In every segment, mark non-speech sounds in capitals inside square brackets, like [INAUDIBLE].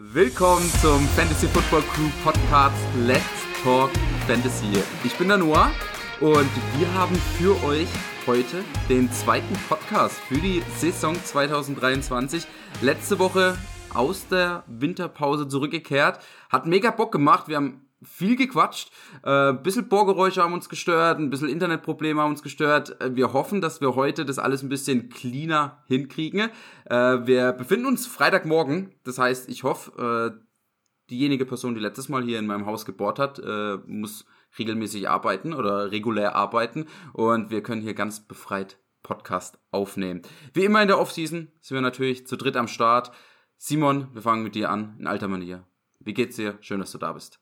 Willkommen zum Fantasy Football Crew Podcast Let's Talk Fantasy. Ich bin der Noah und wir haben für euch heute den zweiten Podcast für die Saison 2023. Letzte Woche aus der Winterpause zurückgekehrt. Hat mega Bock gemacht. Wir haben viel gequatscht. Äh, bisschen Bohrgeräusche haben uns gestört, ein bisschen Internetprobleme haben uns gestört. Äh, wir hoffen, dass wir heute das alles ein bisschen cleaner hinkriegen. Äh, wir befinden uns Freitagmorgen. Das heißt, ich hoffe, äh, diejenige Person, die letztes Mal hier in meinem Haus gebohrt hat, äh, muss regelmäßig arbeiten oder regulär arbeiten. Und wir können hier ganz befreit Podcast aufnehmen. Wie immer in der Offseason sind wir natürlich zu dritt am Start. Simon, wir fangen mit dir an, in alter Manier. Wie geht's dir? Schön, dass du da bist.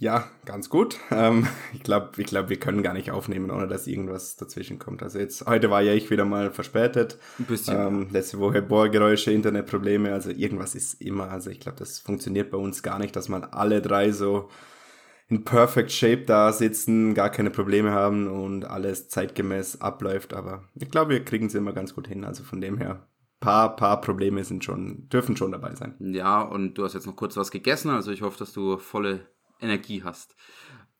Ja, ganz gut. Ähm, ich glaube, ich glaub, wir können gar nicht aufnehmen, ohne dass irgendwas dazwischen kommt. Also jetzt, heute war ja ich wieder mal verspätet. Ein bisschen. Ähm, letzte Woche Bohrgeräusche, Internetprobleme, also irgendwas ist immer. Also ich glaube, das funktioniert bei uns gar nicht, dass man alle drei so in perfect shape da sitzen, gar keine Probleme haben und alles zeitgemäß abläuft. Aber ich glaube, wir kriegen es immer ganz gut hin. Also von dem her, paar, paar Probleme sind schon, dürfen schon dabei sein. Ja, und du hast jetzt noch kurz was gegessen, also ich hoffe, dass du volle Energie hast.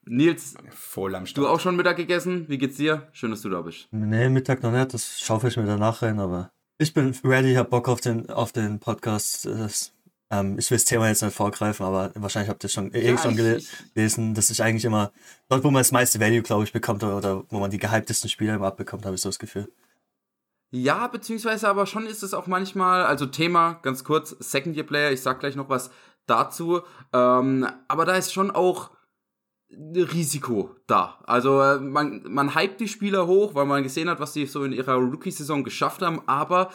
Nils, Voll am du auch schon Mittag gegessen? Wie geht's dir? Schön, dass du da bist. Nee, Mittag noch nicht, das schaufel ich mir danach rein, aber ich bin ready, hab Bock auf den, auf den Podcast. Das, ähm, ich will das Thema jetzt nicht vorgreifen, aber wahrscheinlich habt ihr schon, eh Ja, schon gele ich- gelesen. Das ist eigentlich immer dort, wo man das meiste Value, glaube ich, bekommt oder, oder wo man die gehyptesten Spieler immer abbekommt, habe ich so das Gefühl. Ja, beziehungsweise aber schon ist es auch manchmal, also Thema, ganz kurz, Second Year Player, ich sag gleich noch was dazu, ähm, aber da ist schon auch Risiko da. Also äh, man, man hypt die Spieler hoch, weil man gesehen hat, was sie so in ihrer Rookie-Saison geschafft haben, aber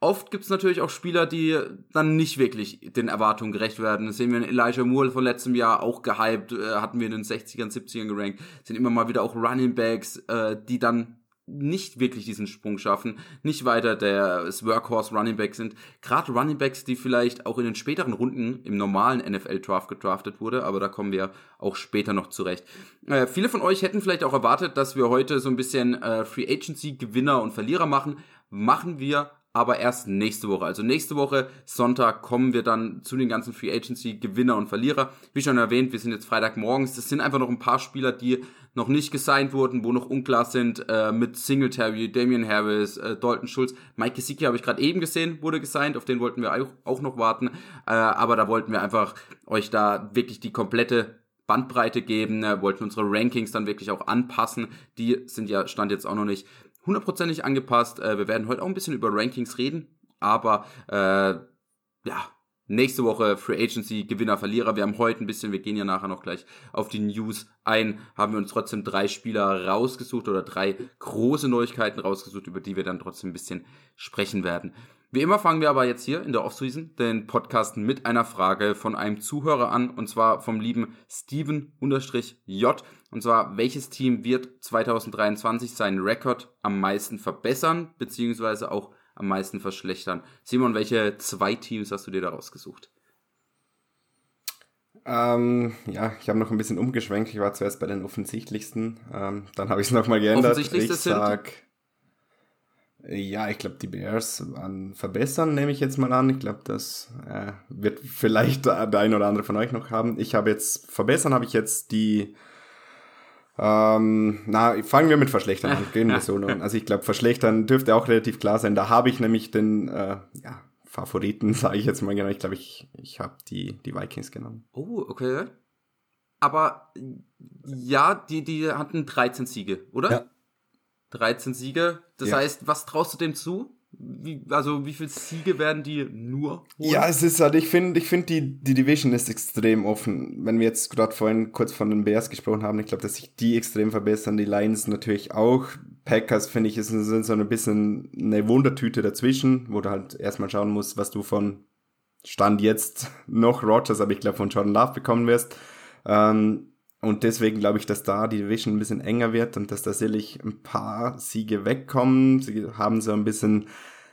oft gibt's natürlich auch Spieler, die dann nicht wirklich den Erwartungen gerecht werden. Das sehen wir in Elijah Moore von letztem Jahr auch gehypt, äh, hatten wir in den 60ern, 70ern gerankt, sind immer mal wieder auch Running Backs, äh, die dann nicht wirklich diesen Sprung schaffen, nicht weiter der Workhorse Running Back sind. Gerade Running Backs, die vielleicht auch in den späteren Runden im normalen NFL Draft gedraftet wurde, aber da kommen wir auch später noch zurecht. Äh, viele von euch hätten vielleicht auch erwartet, dass wir heute so ein bisschen äh, Free Agency Gewinner und Verlierer machen. Machen wir aber erst nächste Woche. Also nächste Woche, Sonntag, kommen wir dann zu den ganzen Free Agency Gewinner und Verlierer. Wie schon erwähnt, wir sind jetzt Freitagmorgens. Das sind einfach noch ein paar Spieler, die noch nicht gesigned wurden, wo noch unklar sind, äh, mit Singletary, Damian Harris, äh, Dalton Schulz. Mike Gesicki habe ich gerade eben gesehen, wurde gesigned, auf den wollten wir auch, auch noch warten. Äh, aber da wollten wir einfach euch da wirklich die komplette Bandbreite geben, äh, wollten unsere Rankings dann wirklich auch anpassen. Die sind ja, stand jetzt auch noch nicht hundertprozentig angepasst. Äh, wir werden heute auch ein bisschen über Rankings reden, aber äh, ja, nächste Woche Free Agency, Gewinner, Verlierer. Wir haben heute ein bisschen, wir gehen ja nachher noch gleich auf die News ein, haben wir uns trotzdem drei Spieler rausgesucht oder drei große Neuigkeiten rausgesucht, über die wir dann trotzdem ein bisschen sprechen werden. Wie immer fangen wir aber jetzt hier in der Offseason den Podcast mit einer Frage von einem Zuhörer an, und zwar vom lieben Steven-J. Und zwar, welches Team wird 2023 seinen Rekord am meisten verbessern, beziehungsweise auch am meisten verschlechtern? Simon, welche zwei Teams hast du dir da rausgesucht? Ähm, ja, ich habe noch ein bisschen umgeschwenkt. Ich war zuerst bei den offensichtlichsten. Ähm, dann habe ich es nochmal geändert. Offensichtlichste Ich sag, ja, ich glaube, die Bears an verbessern, nehme ich jetzt mal an. Ich glaube, das äh, wird vielleicht der ein oder andere von euch noch haben. Ich habe jetzt, verbessern habe ich jetzt die, ähm, na, fangen wir mit verschlechtern an. Gehen wir [LAUGHS] so. nun. Also ich glaube, verschlechtern dürfte auch relativ klar sein. Da habe ich nämlich den, äh, ja, Favoriten, [LAUGHS] sage ich jetzt mal genau. Ich glaube, ich, ich habe die, die Vikings genommen. Oh, okay. Aber ja, die, die hatten 13 Siege, oder? Ja. 13 Siege. Das Ja. heißt, was traust du dem zu? Wie, also, wie viele Siege werden die nur holen? Ja, es ist halt, ich finde, ich finde, die, die Division ist extrem offen. Wenn wir jetzt gerade vorhin kurz von den Bears gesprochen haben, ich glaube, dass sich die extrem verbessern, die Lions natürlich auch. Packers, finde ich, sind so ein bisschen eine Wundertüte dazwischen, wo du halt erstmal schauen musst, was du von Stand jetzt [LAUGHS] noch Rogers, aber ich glaube von Jordan Love bekommen wirst. Ähm, und deswegen glaube ich, dass da die Division ein bisschen enger wird und dass da sicherlich ein paar Siege wegkommen. Sie haben so ein bisschen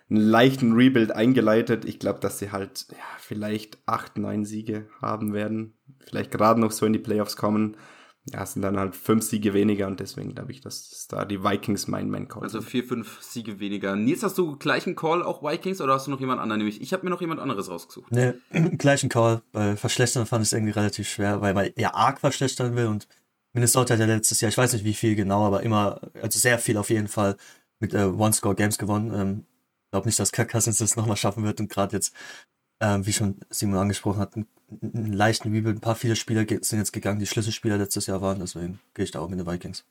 einen leichten Rebuild eingeleitet. Ich glaube, dass sie halt ja, vielleicht acht, neun Siege haben werden. Vielleicht gerade noch so in die Playoffs kommen. Ja, es sind dann halt fünf Siege weniger und deswegen glaube ich, dass da die Vikings mein Main Call Also vier, fünf Siege weniger. Nils, hast du gleichen Call auch Vikings oder hast du noch jemand anderen? Nämlich, ich habe mir noch jemand anderes rausgesucht. Nee, [CLEARS THROAT] gleichen Call. Bei Verschlechtern fand ich es irgendwie relativ schwer, weil man ja arg verschlechtern will und Minnesota hat ja letztes Jahr, ich weiß nicht wie viel genau, aber immer, also sehr viel auf jeden Fall mit äh, One-Score-Games gewonnen. Ähm, glaube nicht, dass Kirk Cousins das nochmal schaffen wird und gerade jetzt, ähm, wie schon Simon angesprochen hat, einen, leichten Rebuild. Ein paar viele Spieler sind jetzt gegangen, die Schlüsselspieler letztes Jahr waren, deswegen gehe ich da auch mit den Vikings.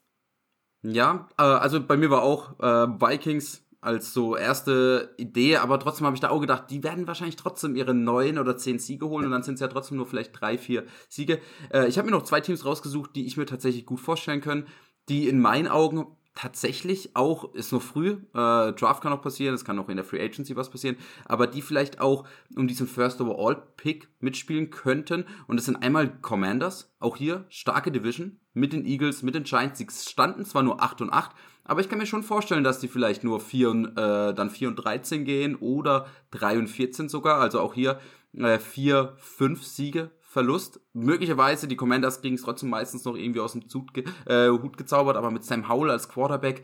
Ja, äh, also bei mir war auch äh, Vikings als so erste Idee, aber trotzdem habe ich da auch gedacht, die werden wahrscheinlich trotzdem ihre neun oder zehn Siege holen und dann sind es ja trotzdem nur vielleicht drei, vier Siege. Äh, ich habe mir noch zwei Teams rausgesucht, die ich mir tatsächlich gut vorstellen können, die in meinen Augen tatsächlich auch, ist noch früh, äh, Draft kann noch passieren, es kann auch in der Free Agency was passieren, aber die vielleicht auch um diesen First Overall Pick mitspielen könnten. Und es sind einmal Commanders, auch hier starke Division, mit den Eagles, mit den Giants, sie standen zwar nur 8 und 8, aber ich kann mir schon vorstellen, dass die vielleicht nur 4 und, äh, dann 4 und 13 gehen oder 3 und 14 sogar, also auch hier äh, 4, 5 Siege Verlust. Möglicherweise, die Commanders kriegen es trotzdem meistens noch irgendwie aus dem Zut ge äh, Hut gezaubert, aber mit Sam Howell als Quarterback,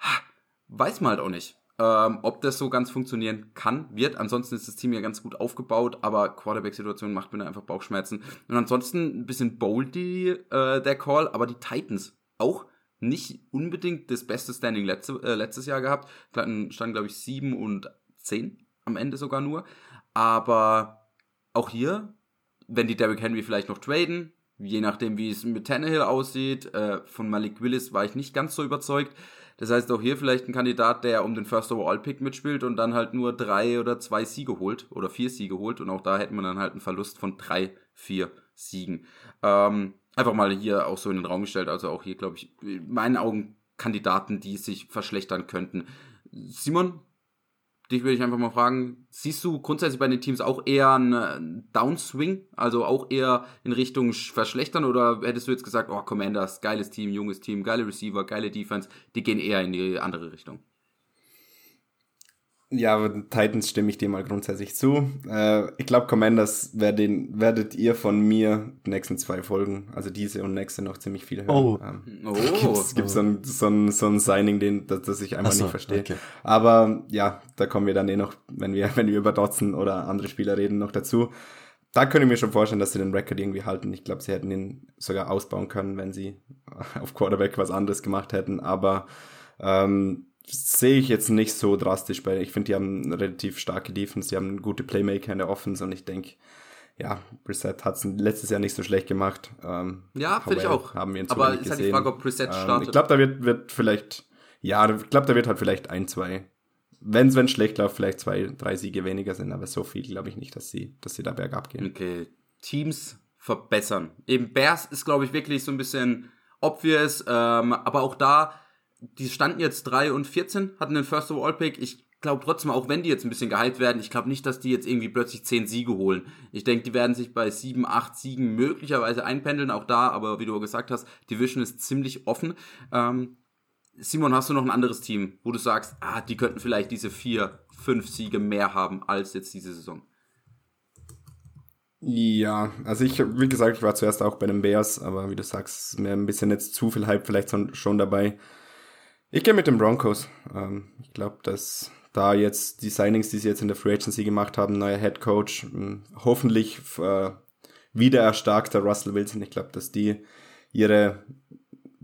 ha, weiß man halt auch nicht. Ähm, ob das so ganz funktionieren kann, wird. Ansonsten ist das Team ja ganz gut aufgebaut, aber Quarterback-Situation macht mir einfach Bauchschmerzen. Und ansonsten ein bisschen boldy äh, der Call, aber die Titans auch nicht unbedingt das beste Standing letzte, äh, letztes Jahr gehabt. Standen, glaube ich, 7 und 10 am Ende sogar nur. Aber auch hier wenn die Derrick Henry vielleicht noch traden, je nachdem, wie es mit Tannehill aussieht. Äh, von Malik Willis war ich nicht ganz so überzeugt. Das heißt, auch hier vielleicht ein Kandidat, der um den First Overall Pick mitspielt und dann halt nur drei oder zwei Siege holt oder vier Siege holt. Und auch da hätte man dann halt einen Verlust von drei, vier Siegen. Ähm, einfach mal hier auch so in den Raum gestellt. Also auch hier, glaube ich, in meinen Augen Kandidaten, die sich verschlechtern könnten. Simon, dich würde ich einfach mal fragen, siehst du grundsätzlich bei den Teams auch eher einen Downswing, also auch eher in Richtung verschlechtern oder hättest du jetzt gesagt, oh, Commanders, geiles Team, junges Team, geile Receiver, geile Defense, die gehen eher in die andere Richtung? Ja, aber Titans stimme ich dir mal grundsätzlich zu. Äh, ich glaube, Commanders werden, werdet ihr von mir die nächsten zwei Folgen, also diese und nächste, noch ziemlich viel hören. Oh. Ähm, oh. [LAUGHS] Es gibt so ein, so ein, so ein Signing, den, das, das ich einfach so, nicht verstehe. Okay. Aber ja, da kommen wir dann eh noch, wenn wir, [LAUGHS] wenn wir über Dotson oder andere Spieler reden, noch dazu. Da könnte ich mir schon vorstellen, dass sie den Record irgendwie halten. Ich glaube, sie hätten ihn sogar ausbauen können, wenn sie [LAUGHS] auf Quarterback was anderes gemacht hätten. Aber ähm, sehe ich jetzt nicht so drastisch bei. Ich finde, die haben eine relativ starke Defense, die haben gute Playmaker in der Offense und ich denke, ja, Brissett hat es letztes Jahr nicht so schlecht gemacht. Ähm, ja, finde ich auch. Haben wir ihn Aber ist halt die Frage, ob ähm, startet. Ich glaube, da wird, wird vielleicht, ja, ich glaube, da wird halt vielleicht ein, zwei, wenn es schlecht läuft, vielleicht zwei, drei Siege weniger sind, aber so viel glaube ich nicht, dass sie, dass sie da bergab gehen. Okay, Teams verbessern. Eben Bears ist, glaube ich, wirklich so ein bisschen obvious, ähm, aber auch da die standen jetzt 3 und 14, hatten den First Overall Pick. Ich glaube trotzdem, auch wenn die jetzt ein bisschen gehypt werden, ich glaube nicht, dass die jetzt irgendwie plötzlich 10 Siege holen. Ich denke, die werden sich bei 7, 8 Siegen möglicherweise einpendeln, auch da, aber wie du gesagt hast, Division ist ziemlich offen. Ähm, Simon, hast du noch ein anderes Team, wo du sagst, ah, die könnten vielleicht diese 4, 5 Siege mehr haben als jetzt diese Saison? Ja, also ich, wie gesagt, ich war zuerst auch bei den Bears, aber wie du sagst, mir ein bisschen jetzt zu viel Hype vielleicht schon dabei. Ich gehe mit den Broncos. Ähm, ich glaube, dass da jetzt die Signings, die sie jetzt in der Free Agency gemacht haben, neuer Head Coach, ähm, hoffentlich äh, wieder erstarkter Russell Wilson. Ich glaube, dass die ihre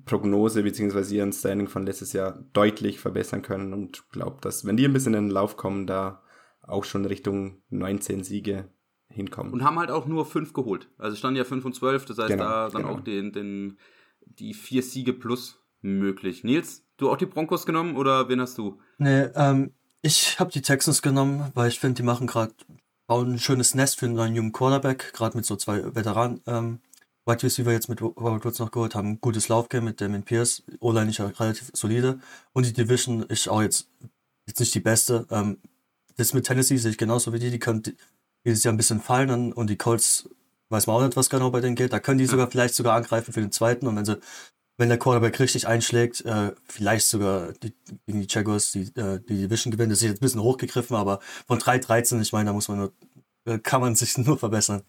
Prognose bzw. ihren Standing von letztes Jahr deutlich verbessern können und glaube, dass wenn die ein bisschen in den Lauf kommen, da auch schon Richtung 19 Siege hinkommen. Und haben halt auch nur fünf geholt. Also standen ja 5 und 12, das heißt genau, da dann genau. auch den, den, die vier Siege plus möglich. Nils, du auch die Broncos genommen oder wen hast du? Nee, ähm, ich habe die Texans genommen, weil ich finde, die machen gerade bauen ein schönes Nest für einen neuen jungen Quarterback, gerade mit so zwei Veteranen. Ähm, Wide Receiver jetzt mit Robert Woods noch geholt, haben ein gutes Laufgame mit Damien Pierce, O-Line ist ja relativ solide und die Division ist auch jetzt, jetzt nicht die beste. Ähm, das mit Tennessee sehe ich genauso wie die, die können dieses Jahr ein bisschen fallen und die Colts weiß man auch nicht, was genau bei denen geht. Da können die sogar vielleicht sogar angreifen für den zweiten und wenn sie wenn der Quarterback richtig einschlägt, äh, vielleicht sogar gegen die Jaguars die, äh, die Division gewinnen. Das ist jetzt ein bisschen hochgegriffen, aber von 3-13, ich meine, da muss man nur, äh, kann man sich [LAUGHS] nur verbessern.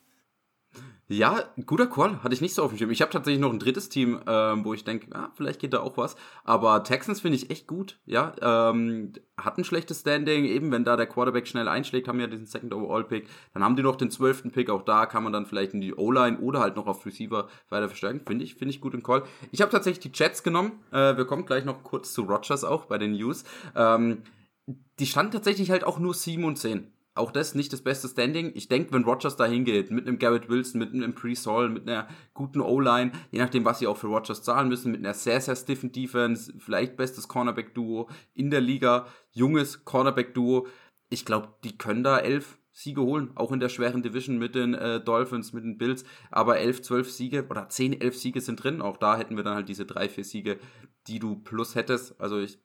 Ja, guter Call. Hatte ich nicht so auf dem Schirm. Ich habe tatsächlich noch ein drittes Team, ähm, wo ich denke, ah, vielleicht geht da auch was. Aber Texans finde ich echt gut. Ja, ähm, hat ein schlechtes Standing. Eben, wenn da der Quarterback schnell einschlägt, haben ja diesen Second Overall Pick. Dann haben die noch den zwölften Pick. Auch da kann man dann vielleicht in die O-Line oder halt noch auf Receiver weiter verstärken. Finde ich, finde ich gut im Call. Ich habe tatsächlich die Jets genommen. Äh, wir kommen gleich noch kurz zu Rogers auch bei den News. Ähm, die standen tatsächlich halt auch nur 7 und 10 auch das nicht das beste Standing. Ich denke, wenn Rogers da hingeht, mit einem Garrett Wilson, mit einem Pre-Sol, mit einer guten O-Line, je nachdem, was sie auch für Rogers zahlen müssen, mit einer sehr, sehr stiffen Defense, vielleicht bestes Cornerback-Duo in der Liga, junges Cornerback-Duo. Ich glaube, die können da elf Siege holen, auch in der schweren Division mit den äh, Dolphins, mit den Bills. Aber elf, zwölf Siege oder zehn, elf Siege sind drin. Auch da hätten wir dann halt diese drei, vier Siege, die du plus hättest. Also ich,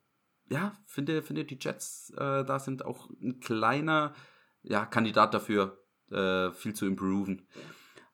ja, finde, finde die Jets äh, da sind auch ein kleiner ja, Kandidat dafür, äh, viel zu improven.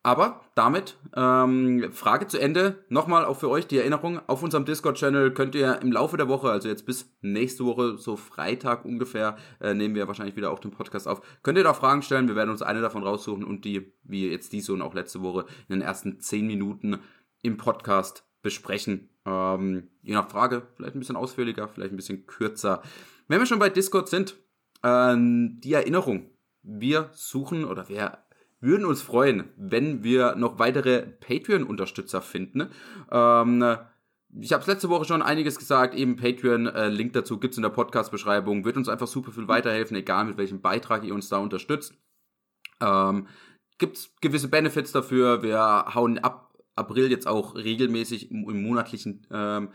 Aber damit, ähm, Frage zu Ende. Nochmal auch für euch die Erinnerung. Auf unserem Discord-Channel könnt ihr im Laufe der Woche, also jetzt bis nächste Woche, so Freitag ungefähr, äh, nehmen wir wahrscheinlich wieder auch den Podcast auf. Könnt ihr da Fragen stellen. Wir werden uns eine davon raussuchen und die, wie jetzt diese und auch letzte Woche, in den ersten zehn Minuten im Podcast besprechen. Ähm, je nach Frage, vielleicht ein bisschen ausführlicher, vielleicht ein bisschen kürzer. Wenn wir schon bei Discord sind, äh, die Erinnerung wir suchen oder wir würden uns freuen, wenn wir noch weitere Patreon-Unterstützer finden. Ähm, ich habe letzte Woche schon einiges gesagt, eben Patreon, äh, Link dazu gibt's in der Podcast-Beschreibung, wird uns einfach super viel weiterhelfen, egal mit welchem Beitrag ihr uns da unterstützt. Ähm, gibt's gewisse Benefits dafür, wir hauen ab April jetzt auch regelmäßig im, im monatlichen ähm,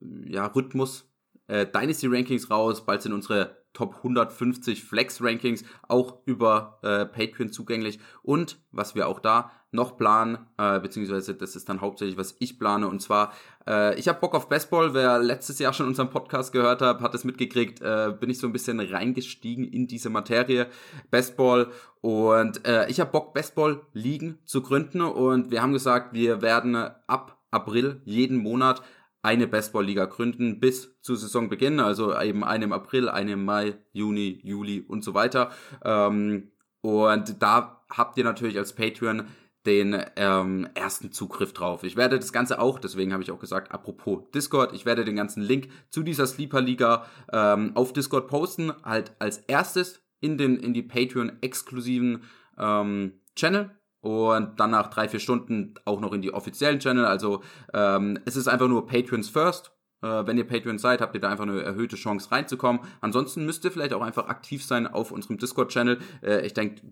ja, Rhythmus äh, Dynasty Rankings raus, bald sind unsere Top 150 Flex Rankings auch über äh, Patreon zugänglich. Und was wir auch da noch planen, äh, beziehungsweise das ist dann hauptsächlich, was ich plane. Und zwar, äh, ich habe Bock auf Baseball. Wer letztes Jahr schon unseren Podcast gehört hat, hat es mitgekriegt, äh, bin ich so ein bisschen reingestiegen in diese Materie Baseball. Und äh, ich habe Bock, Baseball-Ligen zu gründen. Und wir haben gesagt, wir werden ab April jeden Monat eine Baseball-Liga gründen bis zu Saisonbeginn, also eben eine im April, eine im Mai, Juni, Juli und so weiter. Ähm, und da habt ihr natürlich als Patreon den ähm, ersten Zugriff drauf. Ich werde das Ganze auch, deswegen habe ich auch gesagt, apropos Discord, ich werde den ganzen Link zu dieser Sleeper-Liga ähm, auf Discord posten, halt als erstes in den in die Patreon-exklusiven ähm, Channel und dann nach drei, vier Stunden auch noch in die offiziellen Channel. Also ähm, es ist einfach nur Patreons first. Äh, wenn ihr Patreon seid, habt ihr da einfach eine erhöhte Chance reinzukommen. Ansonsten müsst ihr vielleicht auch einfach aktiv sein auf unserem Discord-Channel. Äh, ich denke,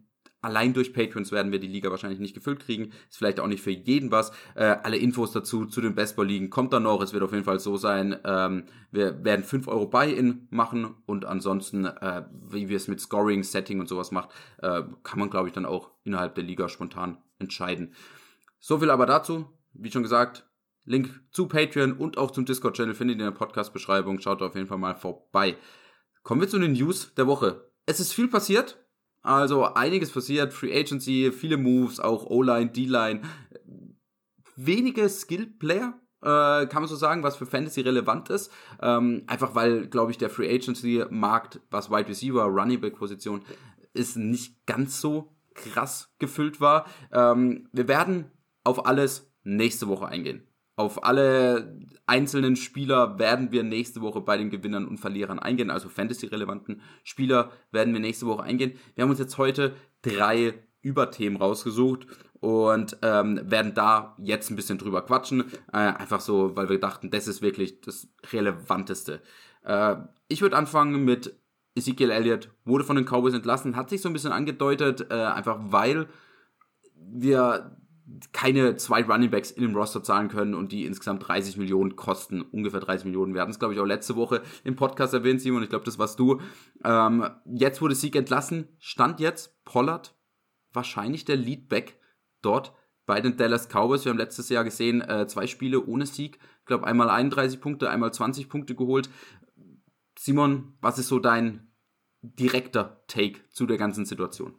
Allein durch Patrons werden wir die Liga wahrscheinlich nicht gefüllt kriegen. Ist vielleicht auch nicht für jeden was. Äh, alle Infos dazu zu den Baseball-Ligen kommt dann noch. Es wird auf jeden Fall so sein. Ähm, wir werden 5 Euro Buy-In machen und ansonsten, äh, wie wir es mit Scoring, Setting und sowas macht, äh, kann man, glaube ich, dann auch innerhalb der Liga spontan entscheiden. So viel aber dazu. Wie schon gesagt, Link zu Patreon und auch zum Discord-Channel findet ihr in der Podcast-Beschreibung. Schaut auf jeden Fall mal vorbei. Kommen wir zu den News der Woche. Es ist viel passiert. Also einiges passiert, Free Agency, viele Moves, auch O-Line, D-Line. Wenige Skill-Player, äh, kann man so sagen, was für Fantasy relevant ist. Ähm, einfach weil, glaube ich, der Free Agency-Markt, was Wide Receiver, Running Back-Position, ist nicht ganz so krass gefüllt war. Ähm, wir werden auf alles nächste Woche eingehen. Auf alle einzelnen Spieler werden wir nächste Woche bei den Gewinnern und Verlierern eingehen. Also Fantasy-relevanten Spieler werden wir nächste Woche eingehen. Wir haben uns jetzt heute drei Überthemen rausgesucht und ähm, werden da jetzt ein bisschen drüber quatschen. Äh, einfach so, weil wir dachten, das ist wirklich das Relevanteste. Äh, ich würde anfangen mit Ezekiel Elliott, wurde von den Cowboys entlassen, hat sich so ein bisschen angedeutet, äh, einfach weil wir keine zwei Running Backs in dem Roster zahlen können und die insgesamt 30 Millionen kosten, ungefähr 30 Millionen. Wir hatten es, glaube ich, auch letzte Woche im Podcast erwähnt, Simon, ich glaube, das warst du. Ähm, jetzt wurde Sieg entlassen, stand jetzt Pollard wahrscheinlich der Leadback dort bei den Dallas Cowboys. Wir haben letztes Jahr gesehen, äh, zwei Spiele ohne Sieg. Ich glaube, einmal 31 Punkte, einmal 20 Punkte geholt. Simon, was ist so dein direkter Take zu der ganzen Situation?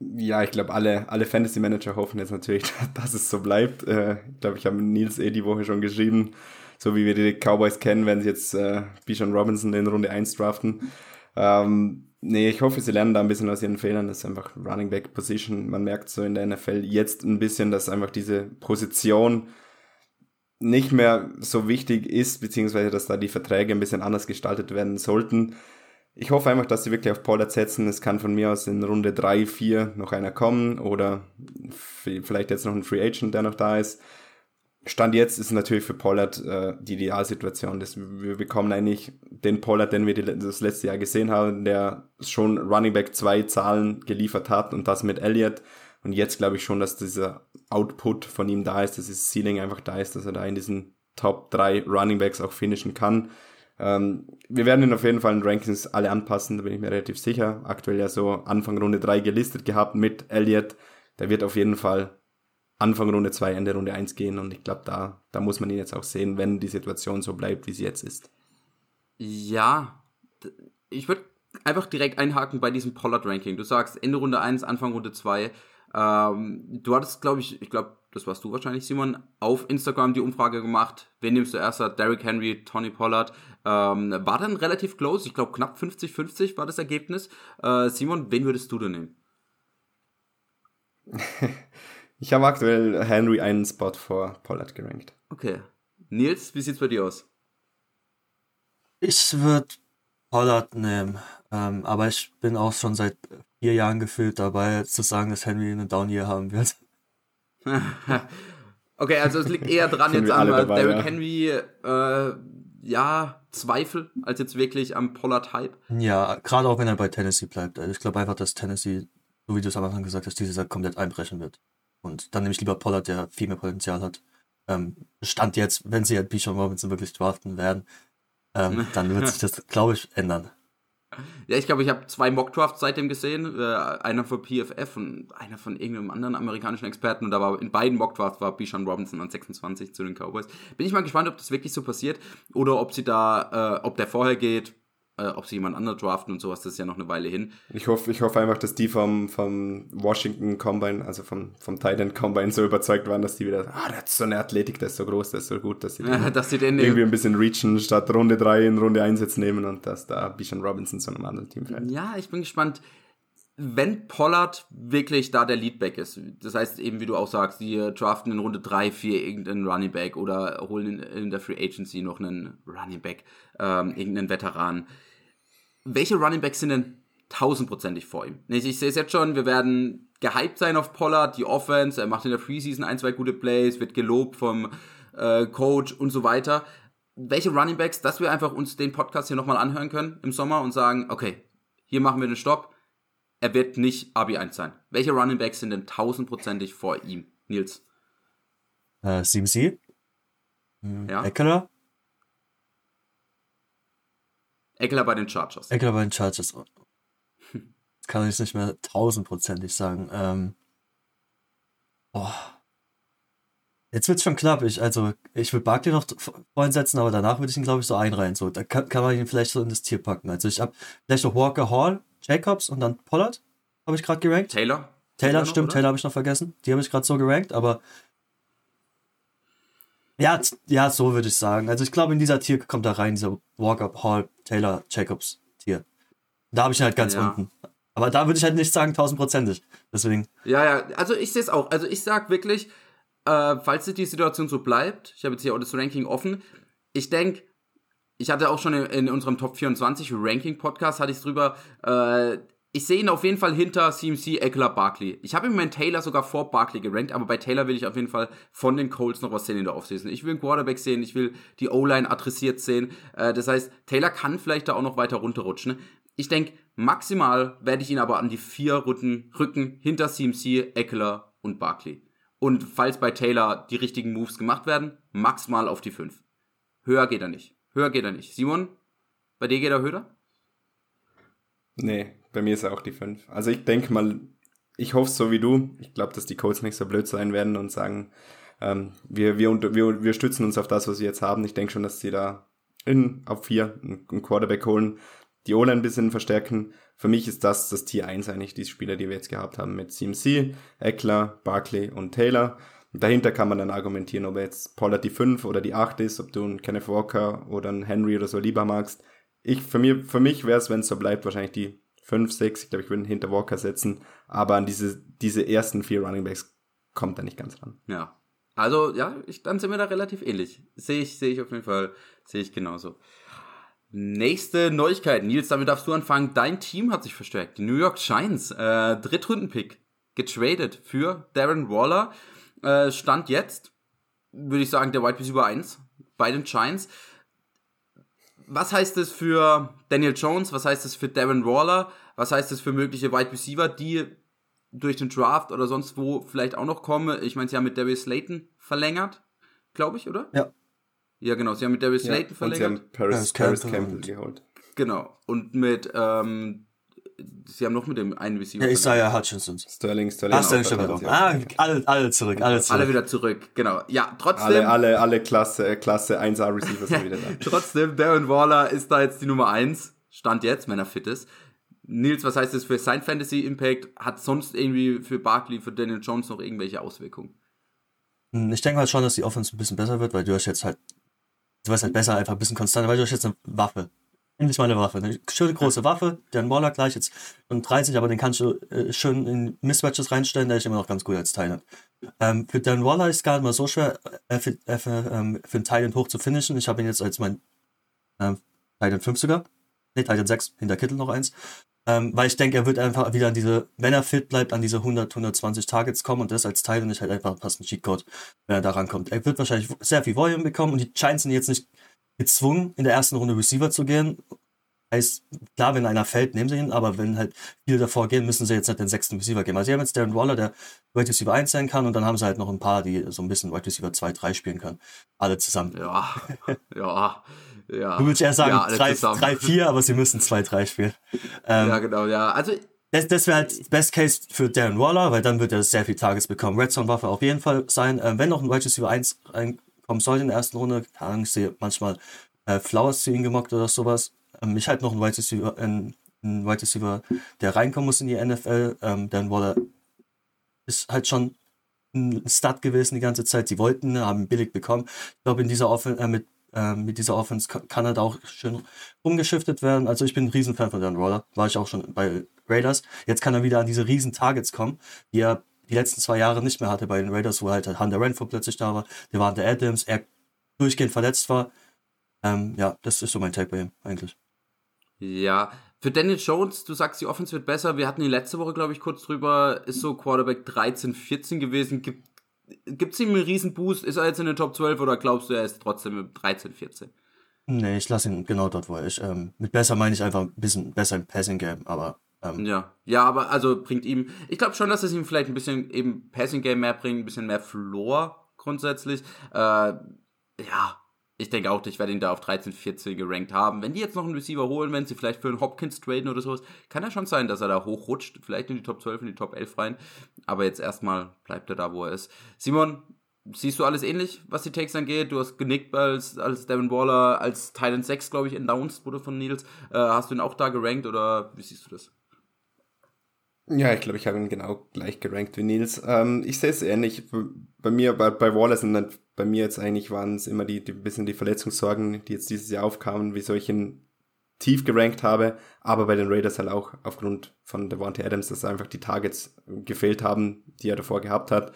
Ja, ich glaube, alle, alle Fantasy Manager hoffen jetzt natürlich, [LAUGHS] dass es so bleibt. Äh, ich glaube, ich habe Nils eh die Woche schon geschrieben. So wie wir die Cowboys kennen, wenn sie jetzt äh, Bijan Robinson in Runde 1 draften. Ähm, Nee, ich hoffe, sie lernen da ein bisschen aus ihren Fehlern. Das ist einfach Running Back Position. Man merkt so in der NFL jetzt ein bisschen, dass einfach diese Position nicht mehr so wichtig ist, beziehungsweise dass da die Verträge ein bisschen anders gestaltet werden sollten. Ich hoffe einfach, dass sie wirklich auf Pollard setzen. Es kann von mir aus in Runde 3, 4 noch einer kommen oder vielleicht jetzt noch ein Free Agent, der noch da ist. Stand jetzt ist natürlich für Pollard äh, die Idealsituation. Das, wir bekommen eigentlich den Pollard, den wir die, das letzte Jahr gesehen haben, der schon Running Back 2 Zahlen geliefert hat und das mit Elliott. Und jetzt glaube ich schon, dass dieser Output von ihm da ist, dass das Ceiling einfach da ist, dass er da in diesen Top 3 Running Backs auch finishen kann. Ähm, wir werden ihn auf jeden Fall in Rankings alle anpassen, da bin ich mir relativ sicher. Aktuell ja so Anfang Runde 3 gelistet gehabt mit Elliott. Der wird auf jeden Fall Anfang Runde 2, Ende Runde 1 gehen und ich glaube, da, da muss man ihn jetzt auch sehen, wenn die Situation so bleibt, wie sie jetzt ist. Ja, ich würde einfach direkt einhaken bei diesem Pollard-Ranking. Du sagst Ende Runde 1, Anfang Runde 2. Ähm, du hattest, glaube ich, ich glaube, das warst du wahrscheinlich, Simon, auf Instagram die Umfrage gemacht. Wen nimmst du erst? Derrick Henry, Tony Pollard. Ähm, war dann relativ close. Ich glaube, knapp 50-50 war das Ergebnis. Äh, Simon, wen würdest du denn nehmen? [LAUGHS] Ich habe aktuell Henry einen Spot vor Pollard gerankt. Okay. Nils, wie sieht's bei dir aus? Ich würde Pollard nehmen, ähm, aber ich bin auch schon seit vier Jahren gefühlt dabei, zu sagen, dass Henry eine Down Year haben wird. [LAUGHS] okay, also es liegt eher [LAUGHS] dran jetzt an dabei, Derrick ja. Henry, äh, ja, Zweifel, als jetzt wirklich am Pollard-Hype. Ja, gerade auch wenn er bei Tennessee bleibt. Also ich glaube einfach, dass Tennessee, so wie du es am Anfang gesagt hast, dieses Jahr komplett einbrechen wird. Und dann nehme ich lieber Pollard, der viel mehr Potenzial hat. Ähm, Stand jetzt, wenn sie halt Bichon Robinson wirklich draften werden, ähm, [LAUGHS] dann wird sich das, glaube ich, ändern. Ja, ich glaube, ich habe zwei Mockdrafts seitdem gesehen. Äh, einer von PFF und einer von irgendeinem anderen amerikanischen Experten. Und da war in beiden Mockdrafts war Bichon Robinson an 26 zu den Cowboys. Bin ich mal gespannt, ob das wirklich so passiert oder ob sie da, äh, ob der vorher geht äh, ob sie jemand anderen draften und sowas, das ist ja noch eine Weile hin. Ich hoffe, ich hoffe einfach, dass die vom, vom Washington Combine, also vom, vom Titan Combine so überzeugt waren, dass die wieder, ah, der hat so eine Athletik, der ist so groß, der ist so gut, dass sie, [LAUGHS] ja, dass sie den irgendwie ein bisschen reachen, statt Runde 3 in Runde 1 jetzt nehmen und dass da Bichon Robinson zu einem anderen Team fällt. Ja, ich bin gespannt wenn Pollard wirklich da der Leadback ist, das heißt eben, wie du auch sagst, die draften in Runde 3, 4 irgendeinen Running Back oder holen in, in der Free Agency noch einen Running Back, ähm, irgendeinen Veteran welche Running Backs sind denn tausendprozentig vor ihm? Ich, ich sehe es jetzt schon, wir werden gehypt sein auf Pollard, die Offense, er macht in der Preseason ein, zwei gute Plays, wird gelobt vom äh, Coach und so weiter. Welche Running Backs, dass wir einfach uns den Podcast hier nochmal anhören können im Sommer und sagen, okay, hier machen wir den Stopp, er wird nicht AB1 sein. Welche Running Backs sind denn tausendprozentig vor ihm? Nils? Äh, CMC? Ja. Eckler? Eckler bei den Chargers. Eckler bei den Chargers. Das kann ich nicht mehr tausendprozentig sagen. Ähm, oh. Jetzt wird's schon knapp. Ich, also, ich will Barkley noch voreinsetzen, aber danach würde ich ihn, glaube ich, so einreihen. So, da kann, kann man ihn vielleicht so in das Tier packen. Also, ich habe vielleicht noch Walker Hall, Jacobs und dann Pollard, habe ich gerade gerankt. Taylor? Taylor, Taylor stimmt, noch, Taylor habe ich noch vergessen. Die habe ich gerade so gerankt, aber ja, ja, so würde ich sagen. Also ich glaube, in dieser Tier kommt da rein, dieser Walker, Hall, Taylor, Jacobs Tier. Da habe ich ihn halt ganz ja. unten. Aber da würde ich halt nicht sagen tausendprozentig. Deswegen. Ja, ja, also ich sehe es auch. Also ich sag wirklich, äh, falls die Situation so bleibt, ich habe jetzt hier auch das Ranking offen, ich denke, ich hatte auch schon in, in, unserem Top 24 Ranking Podcast, hatte ich drüber, äh, ich sehe ihn auf jeden Fall hinter CMC, Eckler, Barkley. Ich habe im Moment Taylor sogar vor Barkley gerankt, aber bei Taylor will ich auf jeden Fall von den Colts noch was sehen in der Offseason. Ich will einen Quarterback sehen, ich will die O-Line adressiert sehen. Äh, das heißt, Taylor kann vielleicht da auch noch weiter runterrutschen. Ich denke, maximal werde ich ihn aber an die vier Rücken, Rücken hinter CMC, Eckler und Barkley. Und falls bei Taylor die richtigen Moves gemacht werden, maximal auf die fünf. Höher geht er nicht. Höher geht er nicht. Simon, bei dir geht er höher? Nee, bei mir ist er auch die 5. Also ich denke mal, ich hoffe so wie du. Ich glaube, dass die Colts nicht so blöd sein werden und sagen, ähm, wir, wir, wir, wir stützen uns auf das, was wir jetzt haben. Ich denke schon, dass sie da in, auf 4 einen Quarterback holen, die O-Line ein bisschen verstärken. Für mich ist das das Tier 1 eigentlich, die Spieler, die wir jetzt gehabt haben mit CMC, Eckler, Barkley und Taylor. Dahinter kann man dann argumentieren, ob jetzt Pollard die 5 oder die 8 ist, ob du einen Kenneth Walker oder einen Henry oder so lieber magst ich, für, mir, für mich wäre es, wenn es so bleibt, wahrscheinlich die fünf, sechs. Ich glaube, ich würde ihn hinter Walker setzen. Aber an diese, diese ersten vier Running Backs kommt er nicht ganz ran. Ja. Also, ja, ich, dann sind wir da relativ ähnlich. Sehe ich, sehe ich auf jeden Fall, sehe ich genauso. Nächste Neuigkeit. Nils, damit darfst du anfangen. Dein Team hat sich verstärkt. Die New York Giants, äh, Drittrunden-Pick, getradet für Darren Waller. Äh, Stand jetzt, würde ich sagen, der White Receiver 1 bei den Giants. Was heißt es für Daniel Jones? Was heißt es für Darren Waller? Was heißt es für mögliche Wide Receiver, die durch den Draft oder sonst wo vielleicht auch noch kommen? Ich meine, sie haben mit Darius Slayton verlängert, glaube ich, oder? Ja. Ja, genau. Sie haben mit Darius Ja, Slayton und sie verlängert. haben Paris, Paris Campbell geholt. Genau. Und mit, ähm, sie haben noch mit dem einen Receiver. Ja, verlängert. Isaiah Hutchinson. Sterling, Sterling. Ah, Sterling sie Ah, alle, alle zurück, alle zurück. Alle wieder zurück, genau. Ja, trotzdem, alle, alle, alle Klasse, Klasse 1A Receiver sind wieder da. [LAUGHS] trotzdem, Darren Waller ist da jetzt die Nummer 1. Stand jetzt, wenn er fit ist. Nils, was heißt das für sein Fantasy Impact? Hat sonst irgendwie für Barkley, für Daniel Jones noch irgendwelche Auswirkungen? Hm, Ich denke halt schon, dass die Offense ein bisschen besser wird, weil du hast jetzt halt, du weißt halt besser, einfach ein bisschen konstanter, weil du hast jetzt eine Waffe. Endlich mal eine Waffe. Eine schöne große Waffe, der Waller gleich jetzt um 30, aber den kannst du äh, schön in Mismatches reinstellen, der ist immer noch ganz gut als Thailand. Ähm, für Dan Waller ist es gar nicht mal so schwer, äh, für, äh, für, ähm, für einen Thailand hoch zu finishen. Ich habe ihn jetzt als mein ähm, Thailand 5 sogar. Ne, Thailand 6, hinter Kittel noch eins. Ähm, weil ich denke, er wird einfach wieder an diese, wenn er fit bleibt, an diese 100, 120 Targets kommen und das als Teil und nicht halt einfach passt ein Cheatcode, wenn er da rankommt. Er wird wahrscheinlich sehr viel Volume bekommen und die Giants sind jetzt nicht gezwungen, in der ersten Runde Receiver zu gehen. Heißt, klar, wenn einer fällt, nehmen sie ihn, aber wenn halt viele davor gehen, müssen sie jetzt nicht den sechsten Receiver geben. Also sie haben jetzt Darren Waller, der Wide Receiver 1 sein kann und dann haben sie halt noch ein paar, die so ein bisschen Wide Receiver 2, 3 spielen können. Alle zusammen. Ja, [LAUGHS] ja, ja. Du würdest eher sagen ja, alle 3, zusammen. 3, 4, aber sie müssen 2, 3 spielen. Ähm, Ja, genau, ja. Also, das, das wäre halt Best Case für Darren Waller, weil dann wird er sehr viel Tages bekommen. Red Zone Waffe auf jeden Fall sein. Ähm, wenn noch ein Wide Receiver 1 reinkommen sollte in der ersten Runde, keine Ahnung, ich sehe manchmal äh, Flowers zu ihm gemockt oder sowas. Ähm, ich halt noch einen Wide Receiver, ein, ein Wide Receiver, der reinkommen muss in die NFL. Ähm, Darren Waller ist halt schon ein Stud gewesen die ganze Zeit. Sie wollten, haben billig bekommen. Ich glaube, in dieser Offense, äh, mit, äh, mit dieser Offense kann, er da auch schön umgeschiftet werden. Also ich bin ein Riesenfan von Darren Waller. War ich auch schon bei Raiders. Jetzt kann er wieder an diese riesen Targets kommen, die er die letzten zwei Jahre nicht mehr hatte bei den Raiders, wo halt Hunter Renfro plötzlich da war, der war der Adams, er durchgehend verletzt war. Ähm, ja, das ist so mein Take bei ihm eigentlich. ja. Für Daniel Jones, du sagst, die Offense wird besser. Wir hatten die letzte Woche, glaube ich, kurz drüber. Ist so Quarterback 13, 14 gewesen. Gibt gibt's ihm einen riesen Boost? Ist er jetzt in den Top 12 oder glaubst du, er ist trotzdem im 13, 14? Nee, ich lasse ihn genau dort, wo er ist. Ähm, mit besser meine ich einfach ein bisschen besser im Passing Game, aber ähm, Ja, ja, aber also bringt ihm, ich glaube schon, dass es ihm vielleicht ein bisschen eben Passing Game mehr bringt, ein bisschen mehr Floor grundsätzlich. Äh, ja, ich denke auch, ich werde ihn da auf 13, 14 gerankt haben. Wenn die jetzt noch einen Receiver holen, wenn sie vielleicht für einen Hopkins traden oder sowas, kann ja schon sein, dass er da hochrutscht, vielleicht in die Top 12, in die Top 11 rein. Aber jetzt erstmal bleibt er da, wo er ist. Simon, siehst du alles ähnlich, was die Takes angeht? Du hast genickt, als, als Devin Waller als Titan 6, glaube ich, announced wurde von Nils. Äh, hast du ihn auch da gerankt oder wie siehst du das? Ja, ich glaube, ich habe ihn genau gleich gerankt wie Nils. Ähm, ich sehe es ähnlich. Bei mir, bei, bei Wallace und dann bei mir jetzt eigentlich waren es immer die, die bisschen die Verletzungssorgen, die jetzt dieses Jahr aufkamen, wieso ich ihn tief gerankt habe, aber bei den Raiders halt auch aufgrund von Devontae Adams, dass einfach die Targets gefehlt haben, die er davor gehabt hat.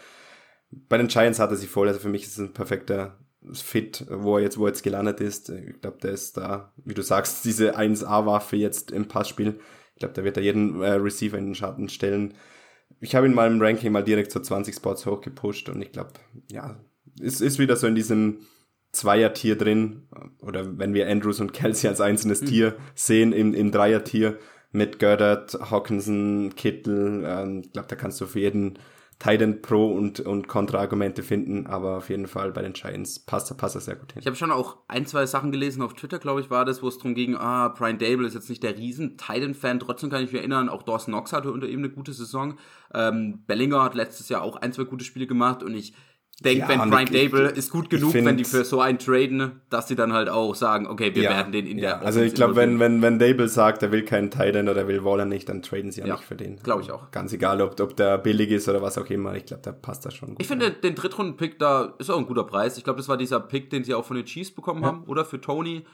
Bei den Giants hat er sie voll, also für mich ist es ein perfekter Fit, wo er jetzt, wo er jetzt gelandet ist. Ich glaube, der ist da, wie du sagst, [LAUGHS] diese 1A-Waffe jetzt im Passspiel. Ich glaube, da wird er jeden äh, Receiver in den Schatten stellen. Ich habe ihn mal im Ranking mal direkt so 20 Spots hochgepusht und ich glaube, ja, es ist wieder so in diesem Zweier-Tier drin. Oder wenn wir Andrews und Kelsey als einzelnes Tier sehen, im, im Dreier-Tier mit Goddard, Hawkinson, Kittel. Ähm, ich glaube, da kannst du für jeden Titan Pro und, und Kontraargumente finden, aber auf jeden Fall bei den Giants passt, passt er sehr gut hin. Ich habe schon auch ein, zwei Sachen gelesen, auf Twitter, glaube ich, war das, wo es darum ging, ah, Brian Dable ist jetzt nicht der riesen Titan-Fan, trotzdem kann ich mich erinnern, auch Dawson Knox hatte unter ihm eine gute Saison. Ähm, Bellinger hat letztes Jahr auch ein, zwei gute Spiele gemacht und ich denke, Ja, wenn Brian Dable ist gut genug, find- wenn die für so einen traden, dass sie dann halt auch sagen, okay, wir Ja, werden den in ja. der Also ich glaube, wenn, wenn, wenn Dable sagt, er will keinen Titan oder will Waller nicht, dann traden sie Ja, nicht für den. glaub ich auch. Ganz egal, ob, ob der billig ist oder was auch immer. Ich glaube, da passt das schon gut. Ich finde, den Drittrunden-Pick da ist auch ein guter Preis. Ich glaube, das war dieser Pick, den sie auch von den Chiefs bekommen haben, oder? Für Tony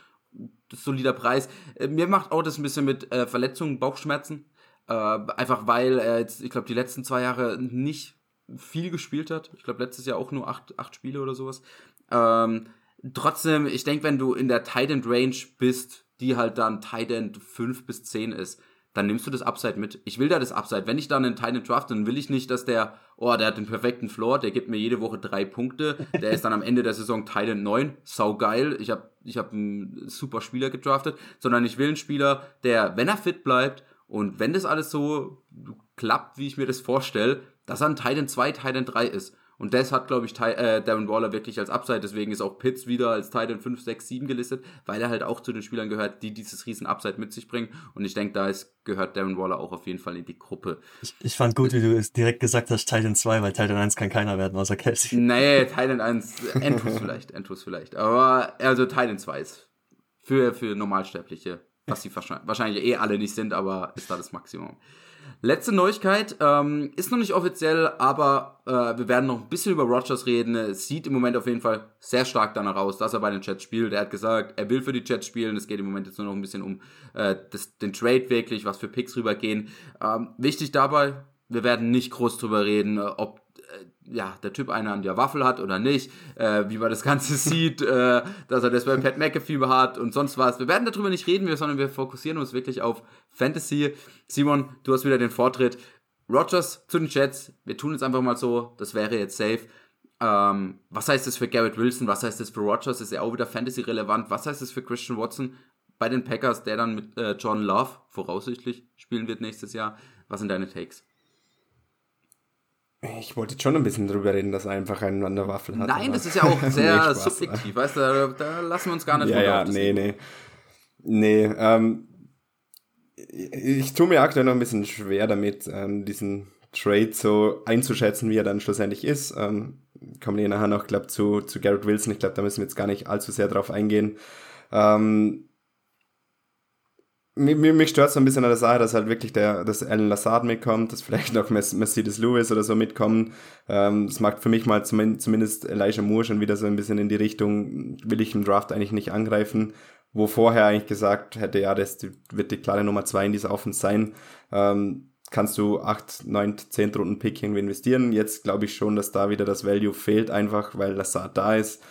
solider Preis. Äh, mir macht auch das ein bisschen mit äh, Verletzungen, Bauchschmerzen. Äh, einfach weil er jetzt, ich glaube, die letzten zwei Jahre nicht viel gespielt hat. Ich glaube, letztes Jahr auch nur acht, acht Spiele oder sowas. Ähm, trotzdem, ich denke, wenn du in der Tight End Range bist, die halt dann Tight End 5 bis 10 ist, dann nimmst du das Upside mit. Ich will da das Upside. Wenn ich dann einen Titan draft, dann will ich nicht, dass der, oh, der hat den perfekten Floor, der gibt mir jede Woche drei Punkte, der ist dann am Ende der Saison Titan 9, sau geil, ich habe ich hab einen super Spieler gedraftet, sondern ich will einen Spieler, der, wenn er fit bleibt und wenn das alles so klappt, wie ich mir das vorstelle, dass er ein Titan 2, Titan 3 ist. Und das hat, glaube ich, Ty äh, Darren Waller wirklich als Upside. Deswegen ist auch Pitts wieder als Titan 5, 6, 7 gelistet, weil er halt auch zu den Spielern gehört, die dieses riesen Upside mit sich bringen. Und ich denke, da ist, gehört Darren Waller auch auf jeden Fall in die Gruppe. Ich, ich fand gut, wie du es direkt gesagt hast, Titan 2, weil Titan 1 kann keiner werden, außer Kelsey. Nee, Titan 1, Entus vielleicht, Entus vielleicht. Aber also Titan 2 ist für, für Normalsterbliche, was sie wahrscheinlich eh alle nicht sind, aber ist da das Maximum. Letzte Neuigkeit, ähm, ist noch nicht offiziell, aber äh, wir werden noch ein bisschen über Rogers reden. Es sieht im Moment auf jeden Fall sehr stark danach aus, dass er bei den Jets spielt. Er hat gesagt, er will für die Jets spielen. Es geht im Moment jetzt nur noch ein bisschen um äh, das, den Trade wirklich, was für Picks rübergehen. Ähm, wichtig dabei, wir werden nicht groß drüber reden, ob ja, der Typ eine an der Waffel hat oder nicht, äh, wie man das Ganze [LAUGHS] sieht, äh, dass er das bei Pat McAfee hat und sonst was. Wir werden darüber nicht reden, sondern wir fokussieren uns wirklich auf Fantasy. Simon, du hast wieder den Vortritt. Rogers zu den Jets, wir tun es einfach mal so, das wäre jetzt safe. Ähm, was heißt das für Garrett Wilson? Was heißt das für Rogers? Ist er auch wieder Fantasy relevant? Was heißt das für Christian Watson bei den Packers, der dann mit äh, John Love voraussichtlich spielen wird nächstes Jahr? Was sind deine Takes? Ich wollte jetzt schon ein bisschen drüber reden, dass er einfach einen an der Waffel hat. Nein, das ist ja auch [LAUGHS] sehr nee, subjektiv, weißt du, da, da, lassen wir uns gar nicht Ja, ja, nee, nee. Nee, ähm, ich tue mir aktuell noch ein bisschen schwer damit, ähm, diesen Trade so einzuschätzen, wie er dann schlussendlich ist. Ähm, kommen wir nachher noch, glaube zu, zu Garrett Wilson. Ich glaube, da müssen wir jetzt gar nicht allzu sehr drauf eingehen. Ähm, mich, mich stört so ein bisschen an der Sache, dass halt wirklich der, dass Alan Lassard mitkommt, dass vielleicht noch Mercedes Lewis oder so mitkommen. Ähm, das mag für mich mal zum, zumindest Elijah Moore schon wieder so ein bisschen in die Richtung, will ich im Draft eigentlich nicht angreifen, wo vorher eigentlich gesagt hätte, ja, das wird die klare Nummer zwei in dieser Offense sein. Ähm, kannst du acht, neun, zehn Runden Pick irgendwie investieren. Jetzt glaube ich schon, dass da wieder das Value fehlt, einfach weil Lassard da ist.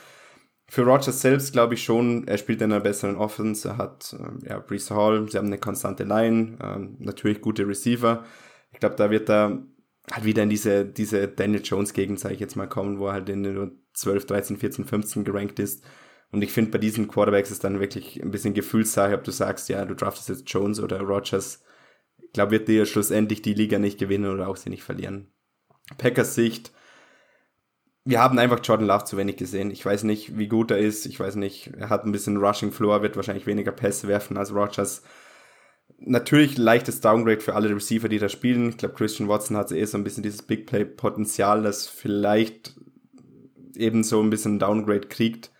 Für Rogers selbst glaube ich schon, er spielt in einer besseren Offense, er hat ähm, ja, Brees Hall, sie haben eine konstante Line, ähm, natürlich gute Receiver. Ich glaube, da wird er halt wieder in diese, diese Daniel Jones Gegend, sage ich jetzt mal, kommen, wo er halt in den 12, 13, 14, 15 gerankt ist. Und ich finde, bei diesen Quarterbacks ist dann wirklich ein bisschen Gefühlssache, ob du sagst, ja, du draftest jetzt Jones oder Rogers. Ich glaube, wird dir schlussendlich die Liga nicht gewinnen oder auch sie nicht verlieren. Packers Sicht, wir haben einfach Jordan Love zu wenig gesehen. Ich weiß nicht, wie gut er ist. Ich weiß nicht, er hat ein bisschen Rushing Floor, wird wahrscheinlich weniger Pässe werfen als Rogers. Natürlich leichtes Downgrade für alle Receiver, die da spielen. Ich glaube, Christian Watson hat eh so ein bisschen dieses Big Play Potenzial, das vielleicht eben so ein bisschen Downgrade kriegt.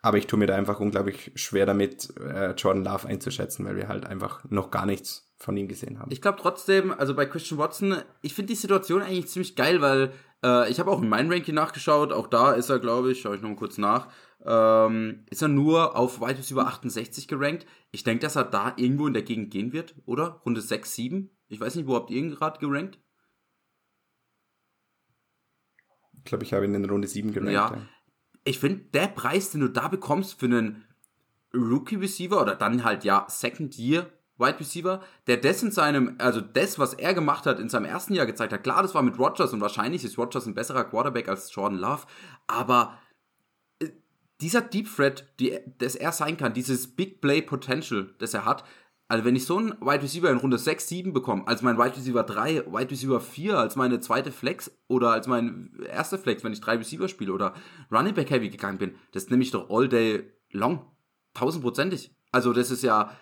Aber ich tue mir da einfach unglaublich schwer damit, äh, Jordan Love einzuschätzen, weil wir halt einfach noch gar nichts von ihm gesehen haben. Ich glaube trotzdem, also bei Christian Watson, ich finde die Situation eigentlich ziemlich geil, weil äh, ich habe auch in meinem Ranking nachgeschaut, auch da ist er, glaube ich, schaue ich noch mal kurz nach, ähm, ist er nur auf weit über 68 gerankt. Ich denke, dass er da irgendwo in der Gegend gehen wird, oder? Runde 6, 7? Ich weiß nicht, wo habt ihr ihn gerade gerankt? Ich glaube, ich habe ihn in Runde 7 gerankt. Ja. ja. Ich finde, der Preis, den du da bekommst für einen Rookie Receiver oder dann halt ja Second Year Wide Receiver, der das in seinem, also das, was er gemacht hat, in seinem ersten Jahr gezeigt hat. Klar, das war mit Rogers und wahrscheinlich ist Rogers ein besserer Quarterback als Jordan Love, aber äh, dieser Deep Threat, die, das er sein kann, dieses Big Play Potential, das er hat, also wenn ich so einen Wide Receiver in Runde 6, 7 bekomme, als mein Wide Receiver 3, Wide Receiver 4, als meine zweite Flex oder als mein erster Flex, wenn ich drei Receiver spiele oder Running Back Heavy gegangen bin, das nehme ich doch all day long. Tausendprozentig. Also das ist ja,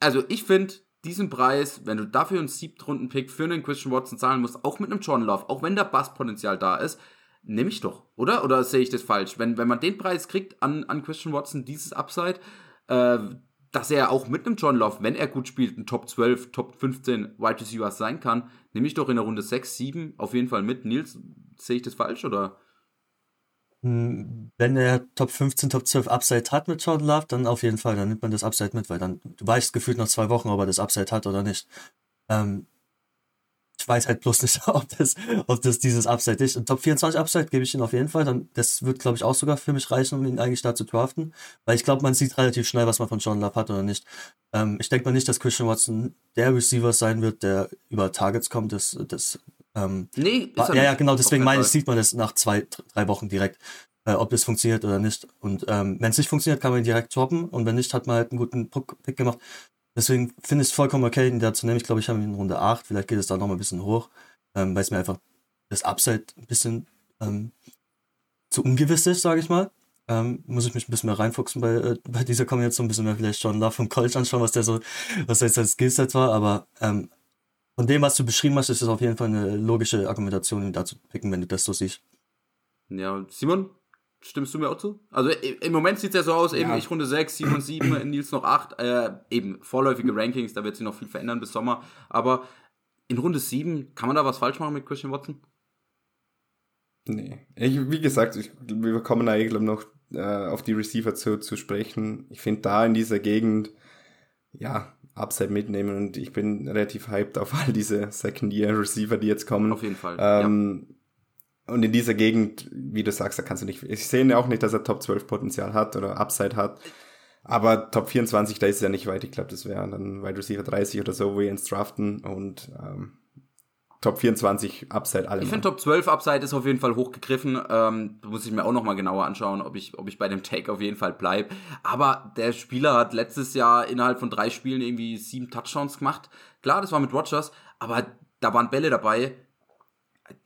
also ich finde diesen Preis, wenn du dafür einen Siebtrunden-Pick für einen Christian Watson zahlen musst, auch mit einem John Love, auch wenn da Basspotenzial da ist, nehme ich doch, oder? Oder sehe ich das falsch? Wenn, wenn man den Preis kriegt an, an Christian Watson, dieses Upside, äh, dass er auch mit einem John Love, wenn er gut spielt, ein Top 12, Top 15 Wide Receiver sein kann, nehme ich doch in der Runde 6, 7 auf jeden Fall mit. Nils, sehe ich das falsch oder? Hm, wenn er Top 15, Top 12 Upside hat mit Jordan Love, dann auf jeden Fall, dann nimmt man das Upside mit, weil dann, du weißt gefühlt nach zwei Wochen, ob er das Upside hat oder nicht. Ähm, ich weiß halt bloß nicht, [LAUGHS] ob das, ob das dieses Upside ist. Und Top 24 Upside gebe ich ihm auf jeden Fall. Dann, das wird, glaube ich, auch sogar für mich reichen, um ihn eigentlich da zu draften. Weil ich glaube, man sieht relativ schnell, was man von Jordan Love hat oder nicht. Ähm, ich denke mal nicht, dass Christian Watson der Receiver sein wird, der über Targets kommt. Das, das ähm, Nee, ja, er ja, nicht. genau, deswegen meine ich, sieht man das nach zwei, drei Wochen direkt, äh, ob das funktioniert oder nicht. Und ähm, wenn es nicht funktioniert, kann man ihn direkt droppen und wenn nicht, hat man halt einen guten Pick gemacht. Deswegen finde ich es vollkommen okay, ihn da zu nehmen. Ich glaube, ich habe ihn in Runde 8, vielleicht geht es da nochmal ein bisschen hoch, ähm, weil es mir einfach das Upside ein bisschen ähm, zu ungewiss ist, sage ich mal. Ähm, muss ich mich ein bisschen mehr reinfuchsen bei, äh, bei dieser Kombination, ein bisschen mehr vielleicht John Love vom College anschauen, was der so, was jetzt sein Skillset war, aber ähm, von dem, was du beschrieben hast, ist es auf jeden Fall eine logische Argumentation, ihn da zu picken, wenn du das so siehst. Ja, Simon, stimmst du mir auch zu? Also im Moment sieht es ja so aus, eben Ja. ich Runde 6, Simon 7, Nils noch 8, äh, eben vorläufige Rankings, da wird sich noch viel verändern bis Sommer, aber in Runde 7, kann man da was falsch machen mit Christian Watson? Nee. Ich, wie gesagt, ich, wir kommen da, ich glaube, noch äh, auf die Receiver zu, zu sprechen. Ich finde da in dieser Gegend, ja, Upside mitnehmen und ich bin relativ hyped auf all diese Second-Year-Receiver, die jetzt kommen. Auf jeden Fall. Ähm, Und in dieser Gegend, wie du sagst, da kannst du nicht, ich sehe ja auch nicht, dass er Top 12 Potenzial hat oder Upside hat. Aber Top 24, da ist es ja nicht weit. Ich glaube, das wäre dann Wide Receiver 30 oder so, wo wir ins draften. Und ähm, Top 24 Upside alle. Ich finde Top 12 Upside ist auf jeden Fall hochgegriffen. Ähm, muss ich mir auch noch mal genauer anschauen, ob ich, ob ich bei dem Take auf jeden Fall bleibe. Aber der Spieler hat letztes Jahr innerhalb von drei Spielen irgendwie sieben Touchdowns gemacht. Klar, das war mit Rogers, aber da waren Bälle dabei,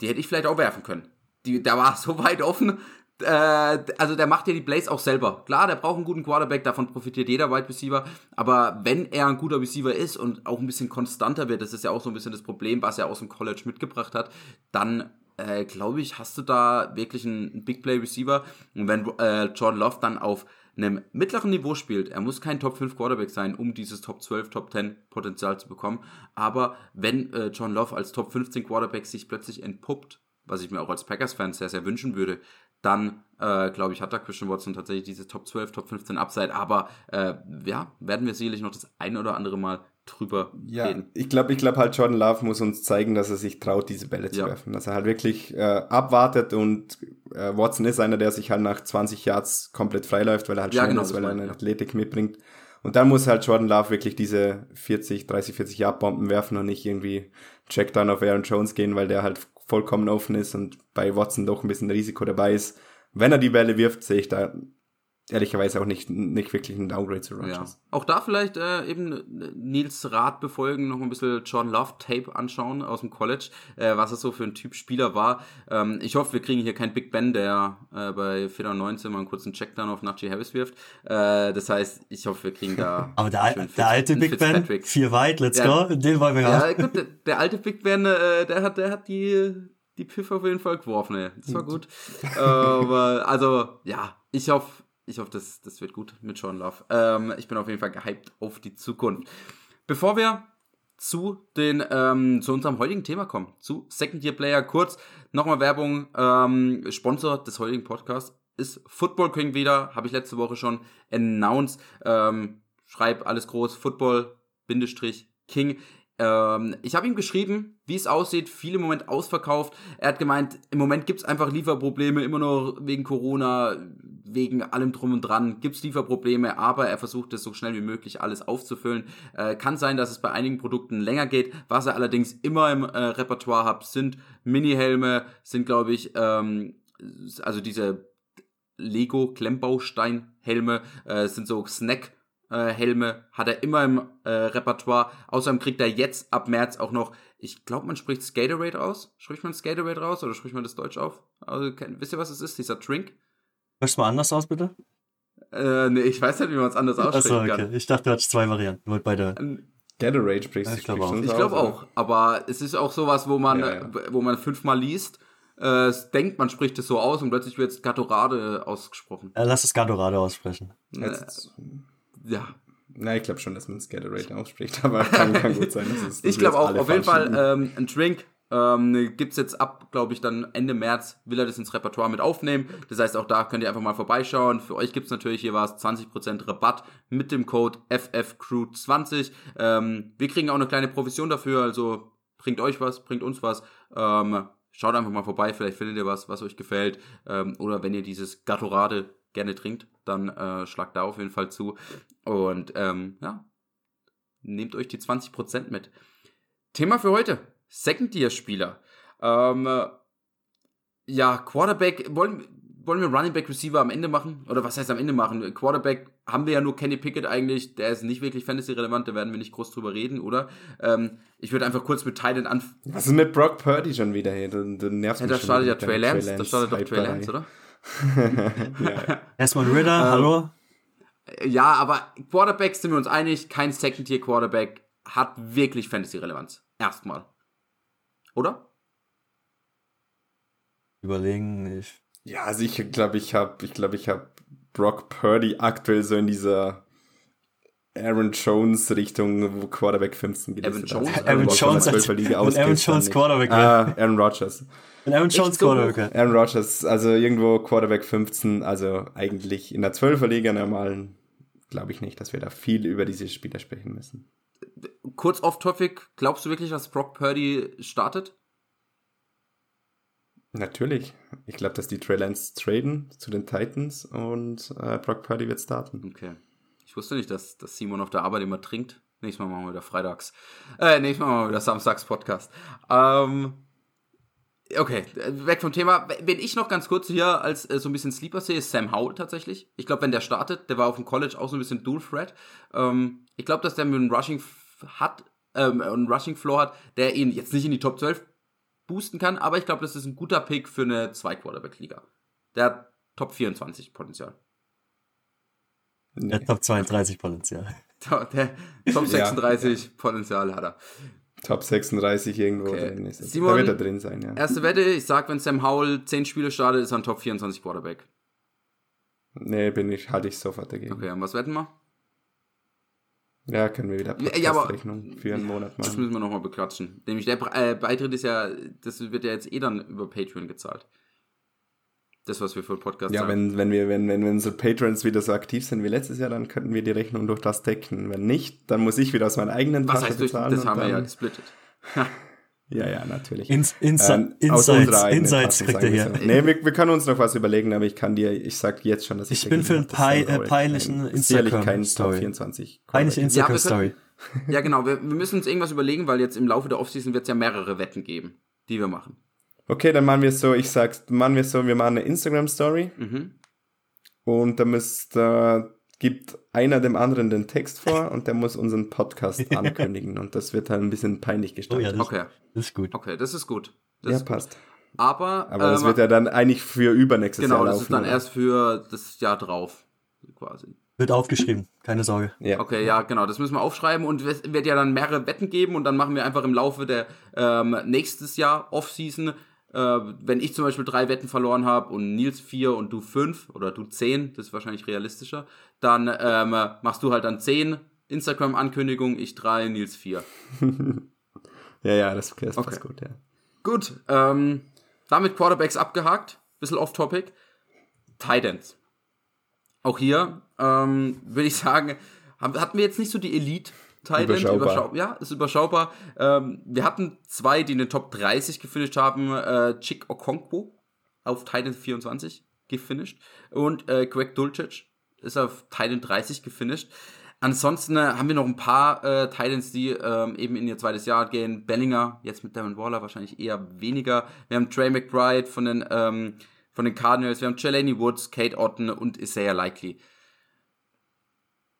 die hätte ich vielleicht auch werfen können. Die, der war [LAUGHS] so weit offen. Äh, also der macht ja die Plays auch selber. Klar, der braucht einen guten Quarterback, davon profitiert jeder Wide Receiver. Aber wenn er ein guter Receiver ist und auch ein bisschen konstanter wird, das ist ja auch so ein bisschen das Problem, was er aus dem College mitgebracht hat, dann äh, glaube ich, hast du da wirklich einen, Big Play Receiver. Und wenn äh, Jordan Love dann auf einem mittleren Niveau spielt, er muss kein Top 5 Quarterback sein, um dieses Top 12, Top 10 Potenzial zu bekommen. Aber wenn äh, John Love als Top 15 Quarterback sich plötzlich entpuppt, was ich mir auch als Packers-Fan sehr, sehr wünschen würde, dann äh, glaube ich, hat da Christian Watson tatsächlich diese Top 12, Top 15 Upside. Aber äh, ja, werden wir sicherlich noch das ein oder andere Mal drüber Ja, reden. ich glaube, ich glaube halt Jordan Love muss uns zeigen, dass er sich traut, diese Bälle zu Ja. werfen. Dass er halt wirklich äh, abwartet und äh, Watson ist einer, der sich halt nach 20 Yards komplett freiläuft, weil er halt Ja, genau, ist, weil er eine ja. Athletik mitbringt. Und dann muss halt Jordan Love wirklich diese 40, 30, 40 Yard Bomben werfen und nicht irgendwie Checkdown auf Aaron Jones gehen, weil der halt vollkommen offen ist und bei Watson doch ein bisschen Risiko dabei ist. Wenn er die Bälle wirft, sehe ich da ehrlicherweise auch nicht, nicht wirklich einen Downgrade zu Ja. Rodgers. Auch da vielleicht äh, eben äh, Nils Rat befolgen, noch ein bisschen John Love Tape anschauen aus dem College, äh, was er so für ein Typ Spieler war. Ähm, ich hoffe, wir kriegen hier keinen Big Ben, der äh, bei 419 mal einen kurzen Checkdown auf Najee Harris wirft. Äh, das heißt, ich hoffe, wir kriegen da [LAUGHS] Aber der, schönen der alte Big Ben, vier weit, let's Ja. go, den wollen wir Ja, haben. gut, der, der alte Big Ben, äh, der hat, der hat die, die Piff auf jeden Fall geworfen, ey. Das war gut. Aber, also, ja, ich hoffe, ich hoffe, das, das wird gut mit Sean Love. Ähm, ich bin auf jeden Fall gehypt auf die Zukunft. Bevor wir zu den ähm, zu unserem heutigen Thema kommen, zu Second Year Player, kurz nochmal Werbung. Ähm, Sponsor des heutigen Podcasts ist Football King wieder, habe ich letzte Woche schon announced. Ähm, schreib alles groß, Football Bindestrich King. Ähm, ich habe ihm geschrieben, wie es aussieht, viel im Moment ausverkauft. Er hat gemeint, im Moment gibt's einfach Lieferprobleme, immer noch wegen Corona, wegen allem drum und dran gibt's Lieferprobleme, aber er versucht es so schnell wie möglich alles aufzufüllen. Äh, kann sein, dass es bei einigen Produkten länger geht. Was er allerdings immer im äh, Repertoire hat, sind Mini-Helme, sind glaube ich, ähm, also diese Lego-Klemmbaustein-Helme, äh, sind so Snack- äh, Helme hat er immer im äh, Repertoire. Außerdem kriegt er jetzt ab März auch noch, ich glaube, man spricht Skaterade aus. Spricht man Skaterade raus oder spricht man das Deutsch auf? Also, wisst ihr, was es ist? Dieser Drink? Sprichst du mal anders aus, bitte? Äh, nee, ich weiß nicht, wie man es anders aussprechen Achso, okay. kann. Ich dachte, du hattest zwei Varianten. Wollt beide. Ähm, Gatorade sprichst Ja, du ich glaub sprichst auch. Ich glaube auch. Aber es ist auch sowas, wo man, Ja, ja. wo man fünfmal liest, äh, es denkt, man spricht es so aus und plötzlich wird es Gatorade ausgesprochen. Äh, lass es Gadorade aussprechen. Jetzt, Ja, na, ich glaube schon, dass man Gatorade ausspricht, [LAUGHS] aber kann, kann gut sein. Dass es, dass Ich glaube auch, auf jeden Fall ähm, ein Drink, Ähm, gibt's jetzt ab, glaube ich, dann Ende März will er das ins Repertoire mit aufnehmen. Das heißt, auch da könnt ihr einfach mal vorbeischauen. Für euch gibt's natürlich hier was 20% Rabatt mit dem Code FFCrew20. Ähm, wir kriegen auch eine kleine Provision dafür, also bringt euch was, bringt uns was. Ähm, schaut einfach mal vorbei, vielleicht findet ihr was, was euch gefällt. Ähm, oder wenn ihr dieses Gatorade gerne trinkt, dann äh, schlagt da auf jeden Fall zu. Und ähm, ja, nehmt euch die 20% mit. Thema für heute. Second-Tier-Spieler. Ähm, ja, Quarterback, wollen, wollen wir Running Back Receiver am Ende machen? Oder was heißt am Ende machen? Quarterback haben wir ja nur Kenny Pickett eigentlich, der ist nicht wirklich Fantasy-relevant, da werden wir nicht groß drüber reden, oder? Ähm, ich würde einfach kurz mit Titan anfangen. Was ist mit Brock Purdy schon wieder hier? Du, du nervst ja, mich da startet ja Trey Lance, da startet doch Trey Lance, oder? ja. [LAUGHS] Erstmal Ritter, ähm, hallo? Ja, aber Quarterbacks sind wir uns einig, kein Second-Tier-Quarterback hat wirklich Fantasy-Relevanz. Erstmal. Oder? Überlegen nicht. Ja, also ich glaube, ich habe, ich glaube, ich habe Brock Purdy aktuell so in dieser Aaron Jones Richtung, wo Quarterback 15 gelistet Aaron Jones, Aaron, Jones, als, Liga Aaron Jones Quarterback. Ah, Aaron Rodgers. Wenn Aaron Jones so Quarterback. Aaron Rodgers, also irgendwo Quarterback 15, also eigentlich in der 12er Liga normalen, glaube ich nicht, dass wir da viel über diese Spieler sprechen müssen. Kurz off-topic, glaubst du wirklich, dass Brock Purdy startet? Natürlich. Ich glaube, dass die Trey Lance traden zu den Titans und äh, Brock Purdy wird starten. Okay. Ich wusste nicht, dass, dass Simon auf der Arbeit immer trinkt. Nächstes Mal machen wir wieder Freitags. Äh, nächstes Mal machen wir wieder Samstags Podcast. Ähm, okay, weg vom Thema. Wenn ich noch ganz kurz hier als äh, so ein bisschen Sleeper sehe, ist Sam Howell tatsächlich. Ich glaube, wenn der startet, der war auf dem College auch so ein bisschen Dual Threat. Ähm, ich glaube, dass der mit einem Rushing hat, ähm, einen Rushing Floor hat, der ihn jetzt nicht in die Top 12 boosten kann, aber ich glaube, das ist ein guter Pick für eine Zwei-Quarterback-Liga. Der hat Top 24 Potenzial. Der Top 32 Potenzial. [LAUGHS] Der Top 36 ja. Potenzial hat er. Top 36 irgendwo okay. drin ist. Simon, da wird er drin sein, ja. Erste Wette, ich sag, wenn Sam Howell 10 Spiele startet, ist er ein Top 24 Quarterback. Nee, bin ich, halte ich sofort dagegen. Okay, und was wetten wir? Ja, können wir wieder ja, für einen Monat machen. Das müssen wir nochmal beklatschen. Nämlich der äh, Beitritt ist ja, das wird ja jetzt eh dann über Patreon gezahlt. Das, was wir für Podcast Ja, wenn, wenn wir, wenn, wenn, wenn unsere Patrons wieder so aktiv sind wie letztes Jahr, dann könnten wir die Rechnung durch das decken. Wenn nicht, dann muss ich wieder aus meinen eigenen Was heißt bezahlen. Durch, das haben wir ja gesplittet. [LAUGHS] Ja, ja, natürlich. Ins, Insa ähm, Insights, Insights kriegt er hier. Nee, wir, wir können uns noch was überlegen, aber ich kann dir, ich sag jetzt schon, dass ich. Ich bin für einen pei äh, peinlichen Instagram-Story. 24. Peinliche Instagram-Story. Ja, ja, genau. Wir, wir müssen uns irgendwas überlegen, weil jetzt im Laufe der Offseason wird es ja mehrere Wetten geben, die wir machen. Okay, dann machen wir es so, ich sag's, machen wir es so, wir machen eine Instagram-Story. Mhm. Und da müsst, äh, gibt einer dem anderen den Text vor und der muss unseren Podcast [LAUGHS] ankündigen und das wird dann ein bisschen peinlich gestaltet. Oh ja, das, okay. das ist gut. Okay, das ist gut. Das ja, ist passt. Gut. Aber, Aber das ähm, wird ja dann eigentlich für übernächstes genau, Jahr laufen. Genau, das ist dann oder? erst für das Jahr drauf, quasi. Wird aufgeschrieben, keine Sorge. Ja. Okay, ja, genau, das müssen wir aufschreiben und es wird ja dann mehrere Wetten geben und dann machen wir einfach im Laufe der ähm, nächstes Jahr Off-Season wenn ich zum Beispiel drei Wetten verloren habe und Nils vier und du fünf oder du zehn, das ist wahrscheinlich realistischer, dann ähm, machst du halt dann zehn Instagram-Ankündigungen, ich drei, Nils vier. [LAUGHS] ja, ja, das, das okay. passt gut, ja. Gut, ähm, damit Quarterbacks abgehakt, bisschen off-topic. Titans. Auch hier ähm, würde ich sagen, haben, hatten wir jetzt nicht so die Elite Tight überschaubar. Überschau ja, ist überschaubar. Ähm, wir hatten zwei, die in den Top 30 gefinisht haben. Äh, Chick Okonkwo auf Titan 24 gefinisht und äh, Greg Dulcich ist auf Titan 30 gefinisht. Ansonsten äh, haben wir noch ein paar äh, Titans, die ähm, eben in ihr zweites Jahr gehen. Bellinger, jetzt mit Darren Waller wahrscheinlich eher weniger. Wir haben Trey McBride von den, ähm, von den Cardinals. Wir haben Jelani Woods, Kate Otten und Isaiah Likely.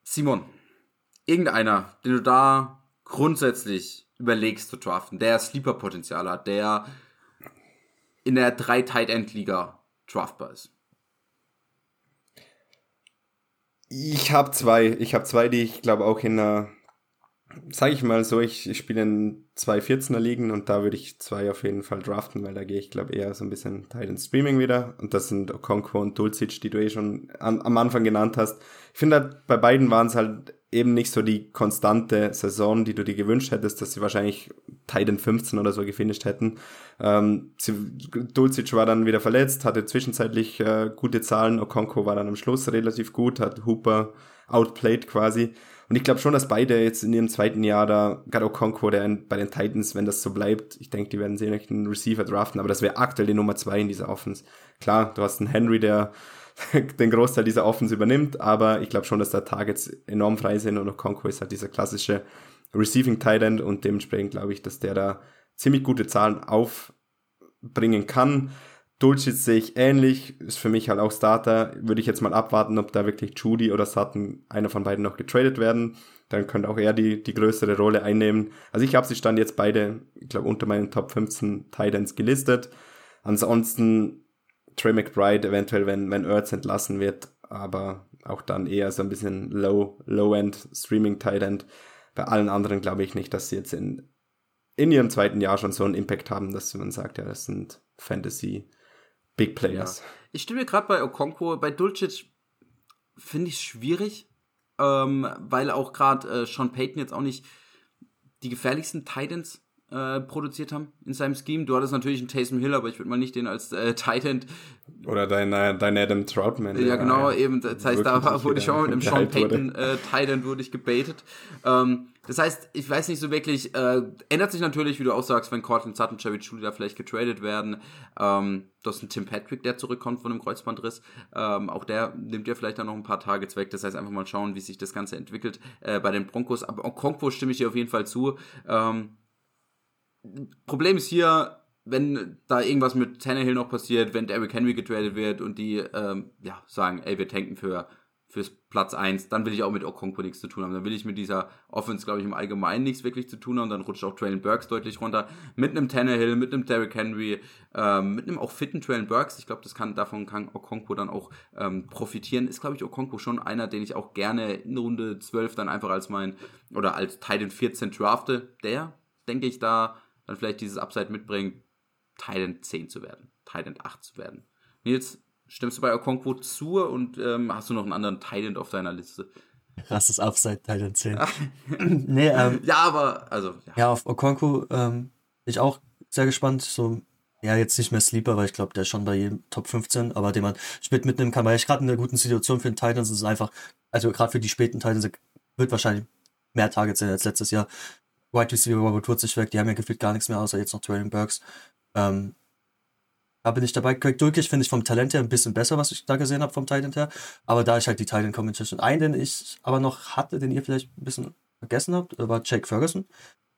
Simon, irgendeiner, den du da grundsätzlich überlegst zu draften, der Sleeper-Potenzial hat, der in der 3 Tight End Liga draftbar ist? Ich habe zwei. Ich habe zwei, die ich glaube auch in einer, sage ich mal so, ich, ich spiele in zwei 14er Ligen und da würde ich zwei auf jeden Fall draften, weil da gehe ich glaube eher so ein bisschen Titan Streaming wieder und das sind Okonkwo und Dulcich, die du eh schon an, am Anfang genannt hast. Ich finde, bei beiden waren es halt eben nicht so die konstante Saison, die du dir gewünscht hättest, dass sie wahrscheinlich Titan 15 oder so gefinisht hätten. Ähm, Dulcic war dann wieder verletzt, hatte zwischenzeitlich äh, gute Zahlen, Okonko war dann am Schluss relativ gut, hat Hooper outplayed quasi. Und ich glaube schon, dass beide jetzt in ihrem zweiten Jahr da, gerade Okonkwo, der bei den Titans, wenn das so bleibt, ich denke, die werden sehen, einen Receiver draften, aber das wäre aktuell die Nummer zwei in dieser Offense. Klar, du hast einen Henry, der [LAUGHS] den Großteil dieser Offense übernimmt, aber ich glaube schon, dass da Targets enorm frei sind und Okonkwo ist halt dieser klassische Receiving Tight End und dementsprechend glaube ich, dass der da ziemlich gute Zahlen aufbringen kann. Dulcich sehe ich ähnlich, ist für mich halt auch Starter. Würde ich jetzt mal abwarten, ob da wirklich Judy oder Sutton, einer von beiden noch getradet werden. Dann könnte auch er die, die größere Rolle einnehmen. Also ich habe sie stand jetzt beide, ich glaube, unter meinen Top 15 Titans gelistet. Ansonsten Trey McBride eventuell, wenn, wenn Ertz entlassen wird, aber auch dann eher so ein bisschen low, low-end Streaming Titan. Bei allen anderen glaube ich nicht, dass sie jetzt in, in ihrem zweiten Jahr schon so einen Impact haben, dass man sagt, ja, das sind Fantasy Big Players. Ja. Ich stimme gerade bei Okonkwo, bei Dulcich finde ich es schwierig, ähm, weil auch gerade äh, Sean Payton jetzt auch nicht die gefährlichsten Titans äh, produziert haben in seinem Scheme. Du hattest natürlich einen Taysom Hill, aber ich würde mal nicht den als äh, Titan. Oder dein, äh, dein Adam Troutman. Ja, genau, eben. Das heißt, da wurde ich schon mit einem Sean Payton äh, Titan wurde ich gebaitet. Ähm, das heißt, ich weiß nicht so wirklich, äh, ändert sich natürlich, wie du auch sagst, wenn Cortland Sutton, Jerry Judy da vielleicht getradet werden. Ähm, du hast einen Tim Patrick, der zurückkommt von einem Kreuzbandriss. Ähm, auch der nimmt ja vielleicht dann noch ein paar Tage weg. Das heißt, einfach mal schauen, wie sich das Ganze entwickelt äh, bei den Broncos. Aber Okonkwo stimme ich dir auf jeden Fall zu. Ähm, Problem ist hier, wenn da irgendwas mit Tannehill noch passiert, wenn Derrick Henry getradet wird und die ähm, ja, sagen, ey, wir tanken für fürs Platz 1, dann will ich auch mit Okonkwo nichts zu tun haben. Dann will ich mit dieser Offense, glaube ich, im Allgemeinen nichts wirklich zu tun haben. Dann rutscht auch Traylon Burks deutlich runter. Mit einem Tannehill, mit einem Derrick Henry, ähm, mit einem auch fitten Traylon Burks. Ich glaube, das kann, davon kann Okonkwo dann auch ähm, profitieren. Ist, glaube ich, Okonkwo schon einer, den ich auch gerne in Runde 12 dann einfach als mein, oder als Titan 14 drafte. Der, denke ich, da dann vielleicht dieses Upside mitbringt, Titan 10 zu werden, Titan 8 zu werden. Nils, stimmst du bei Okonkwo zu und ähm, hast du noch einen anderen Titan auf deiner Liste? Krasses Upside, Titan 10. [LAUGHS] nee, ähm, [LAUGHS] ja, aber, also. Ja, ja auf Okonkwo ähm, bin ich auch sehr gespannt. So, ja, jetzt nicht mehr Sleeper, weil ich glaube, der ist schon bei jedem Top 15, aber den man spät mitnehmen kann, weil ich gerade in einer guten Situation für den Titans ist einfach, also gerade für die späten Titans wird wahrscheinlich mehr Targets sein als letztes Jahr. White Receiver Robert Woods ist weg, die haben ja gefühlt gar nichts mehr, außer jetzt noch Traylon Burks. Ähm, da bin ich dabei. Craig Dulkich finde ich vom Talent her ein bisschen besser, was ich da gesehen habe vom Talent her. Aber da ich halt die Titan Competition ein, den ich aber noch hatte, den ihr vielleicht ein bisschen vergessen habt, war Jake Ferguson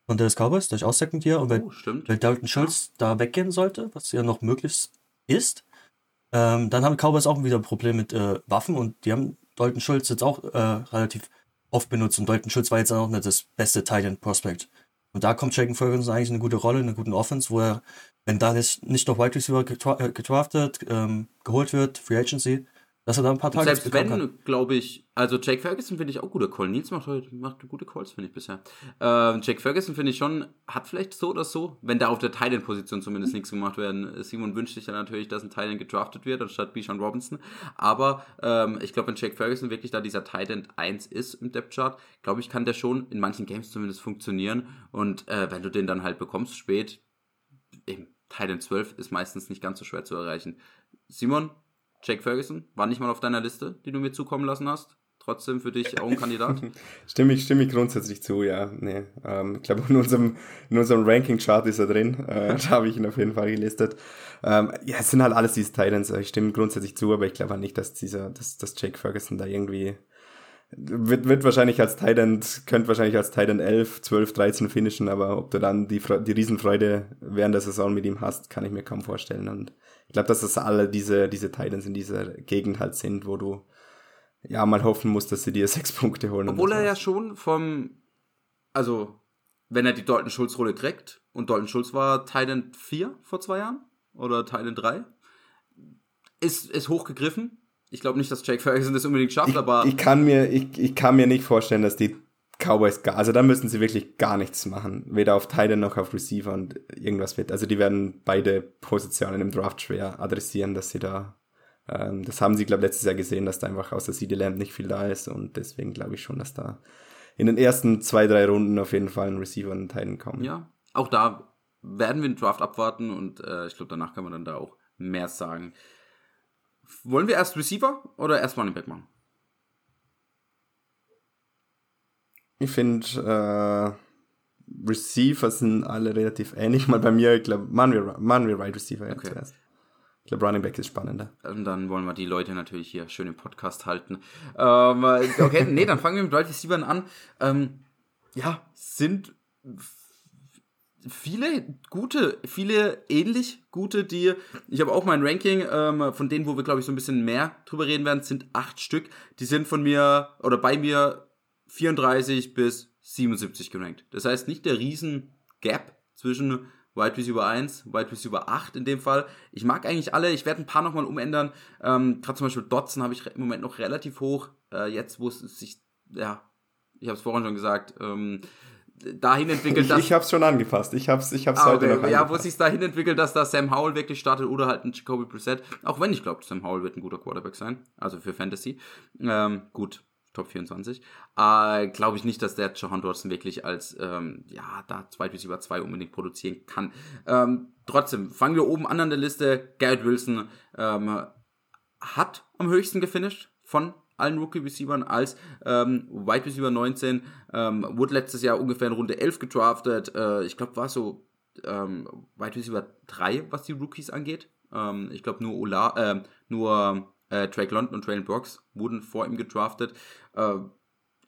von Dallas Cowboys, der ich auch Second Year. Und wenn, oh, wenn Dalton Schultz ja. da weggehen sollte, was ja noch möglich ist, ähm, dann haben Cowboys auch wieder ein Problem mit äh, Waffen und die haben Dalton Schultz jetzt auch äh, relativ oft benutzt und Dalton Schultz war jetzt auch nicht das beste Tight Prospect. Und da kommt Jaden Ferguson eigentlich eine gute Rolle, eine gute Offense, wo er, wenn da nicht, nicht noch Wide Receiver äh, gedraftet, ähm, geholt wird, Free Agency, dass er da ein paar Tage Selbst wenn, glaube ich, also Jake Ferguson finde ich auch gute Call. Nils macht heute macht gute Calls, finde ich bisher. Äh, Jake Ferguson finde ich schon, hat vielleicht so oder so, wenn da auf der Titan-Position zumindest nichts gemacht werden. Simon wünscht sich ja natürlich, dass ein Titan gedraftet wird, anstatt Bijan Robinson. Aber ähm, ich glaube, wenn Jake Ferguson wirklich da dieser Titan 1 ist im Depth-Chart, glaube ich, kann der schon in manchen Games zumindest funktionieren. Und äh, wenn du den dann halt bekommst spät, eben Titan 12 ist meistens nicht ganz so schwer zu erreichen. Simon, Jake Ferguson war nicht mal auf deiner Liste, die du mir zukommen lassen hast. Trotzdem für dich auch ein Kandidat? [LAUGHS] stimme, ich, stimme ich grundsätzlich zu, ja. Nee, ähm, ich glaube, in unserem, in unserem Ranking-Chart ist er drin. Äh, [LAUGHS] da habe ich ihn auf jeden Fall gelistet. Ähm, ja, es sind halt alles diese Titans. Ich stimme grundsätzlich zu, aber ich glaube halt nicht, dass dieser, dass, dass Jake Ferguson da irgendwie wird, wird wahrscheinlich als Titan, könnte wahrscheinlich als Titan 11, 12, 13 finishen, aber ob du dann die, die Riesenfreude während der Saison mit ihm hast, kann ich mir kaum vorstellen. Und ich glaube, dass das alle diese, diese Titans in dieser Gegend halt sind, wo du ja mal hoffen musst, dass sie dir [LAUGHS] sechs Punkte holen. Obwohl er ja schon vom, also wenn er die Dalton Schulz Rolle kriegt und Dalton Schulz war Titan 4 vor zwei Jahren oder Titan 3, ist, ist hochgegriffen. Ich glaube nicht, dass Jake Ferguson das unbedingt schafft, ich, aber. Ich kann mir, ich, ich kann mir nicht vorstellen, dass die Cowboys gar, also da müssen sie wirklich gar nichts machen. Weder auf Titan noch auf Receiver und irgendwas wird. Also die werden beide Positionen im Draft schwer adressieren, dass sie da Ähm, das haben sie, glaube ich, letztes Jahr gesehen, dass da einfach aus der CD Lamb nicht viel da ist und deswegen glaube ich schon, dass da in den ersten zwei, drei Runden auf jeden Fall ein Receiver in Teilen kommen. Ja, auch da werden wir den Draft abwarten und äh, ich glaube, danach kann man dann da auch mehr sagen. Wollen wir erst Receiver oder erst Running Back machen? Ich finde, äh, Receiver sind alle relativ ähnlich. Mal bei mir, ich glaube, machen wir, machen wir Right Receiver okay. zuerst. Ich glaube, Running Back ist spannender. Und dann wollen wir die Leute natürlich hier schön im Podcast halten. Ähm, okay, nee, dann fangen wir mit Right Receiver an. Ähm, ja, sind viele gute, viele ähnlich gute, die, ich habe auch mein Ranking, ähm, von denen, wo wir, glaube ich, so ein bisschen mehr drüber reden werden, sind acht Stück. Die sind von mir oder bei mir 34 bis 77 gerankt. Das heißt nicht der riesen Gap zwischen Wide Receiver 1, Wide Receiver 8 in dem Fall. Ich mag eigentlich alle, ich werde ein paar nochmal umändern. Ähm, Gerade zum Beispiel Dotson habe ich im Moment noch relativ hoch. Äh, jetzt, wo es sich, ja, ich habe es vorhin schon gesagt, ähm, dahin entwickelt, dass... Ich, ich habe es schon angepasst. Ich habe es ich hab's ah, heute okay. noch Ja, wo es sich dahin entwickelt, dass da Sam Howell wirklich startet oder halt ein Jacoby Brissett. Auch wenn ich glaube, Sam Howell wird ein guter Quarterback sein. Also für Fantasy. Ähm, gut, Top 24. Äh, glaube ich nicht, dass der Johan Dodson wirklich als, ähm, ja, da zwei bis über zwei unbedingt produzieren kann. Ähm, trotzdem, fangen wir oben an an der Liste. Garrett Wilson ähm, hat am höchsten gefinisht von allen Rookie-Receivern als ähm, Wide Receiver 19. Ähm, wurde letztes Jahr ungefähr in Runde 11 gedraftet. Äh, ich glaube, war so ähm, Wide Receiver 3, was die Rookies angeht. Ähm, ich glaube, nur Ola, äh, nur äh, Drake London und Traylon Brooks wurden vor ihm gedraftet. Äh,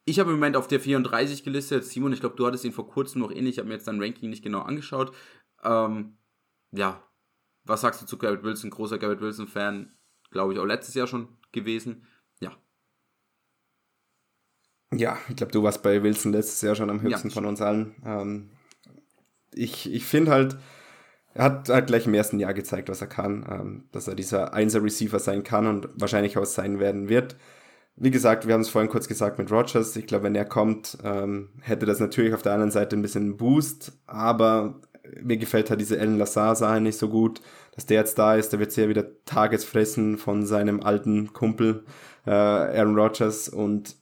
ich habe im Moment auf der 34 gelistet. Simon, ich glaube, du hattest ihn vor kurzem noch ähnlich. Ich habe mir jetzt dein Ranking nicht genau angeschaut. Ähm, ja, was sagst du zu Garrett Wilson? Großer Garrett Wilson-Fan, glaube ich, auch letztes Jahr schon gewesen. Ja. Ja, ich glaube, du warst bei Wilson letztes Jahr schon am höchsten ja, von uns allen. Ähm, ich ich finde halt, er hat, hat gleich im ersten Jahr gezeigt, was er kann, ähm, dass er dieser Einser-Receiver sein kann und wahrscheinlich auch sein werden wird. Wie gesagt, wir haben es vorhin kurz gesagt mit Rogers. Ich glaube, wenn er kommt, ähm, hätte das natürlich auf der anderen Seite ein bisschen Boost, aber mir gefällt halt diese Ellen Lazar-Sache nicht so gut, dass der jetzt da ist. Der wird sehr wieder Targets fressen von seinem alten Kumpel äh, Aaron Rodgers und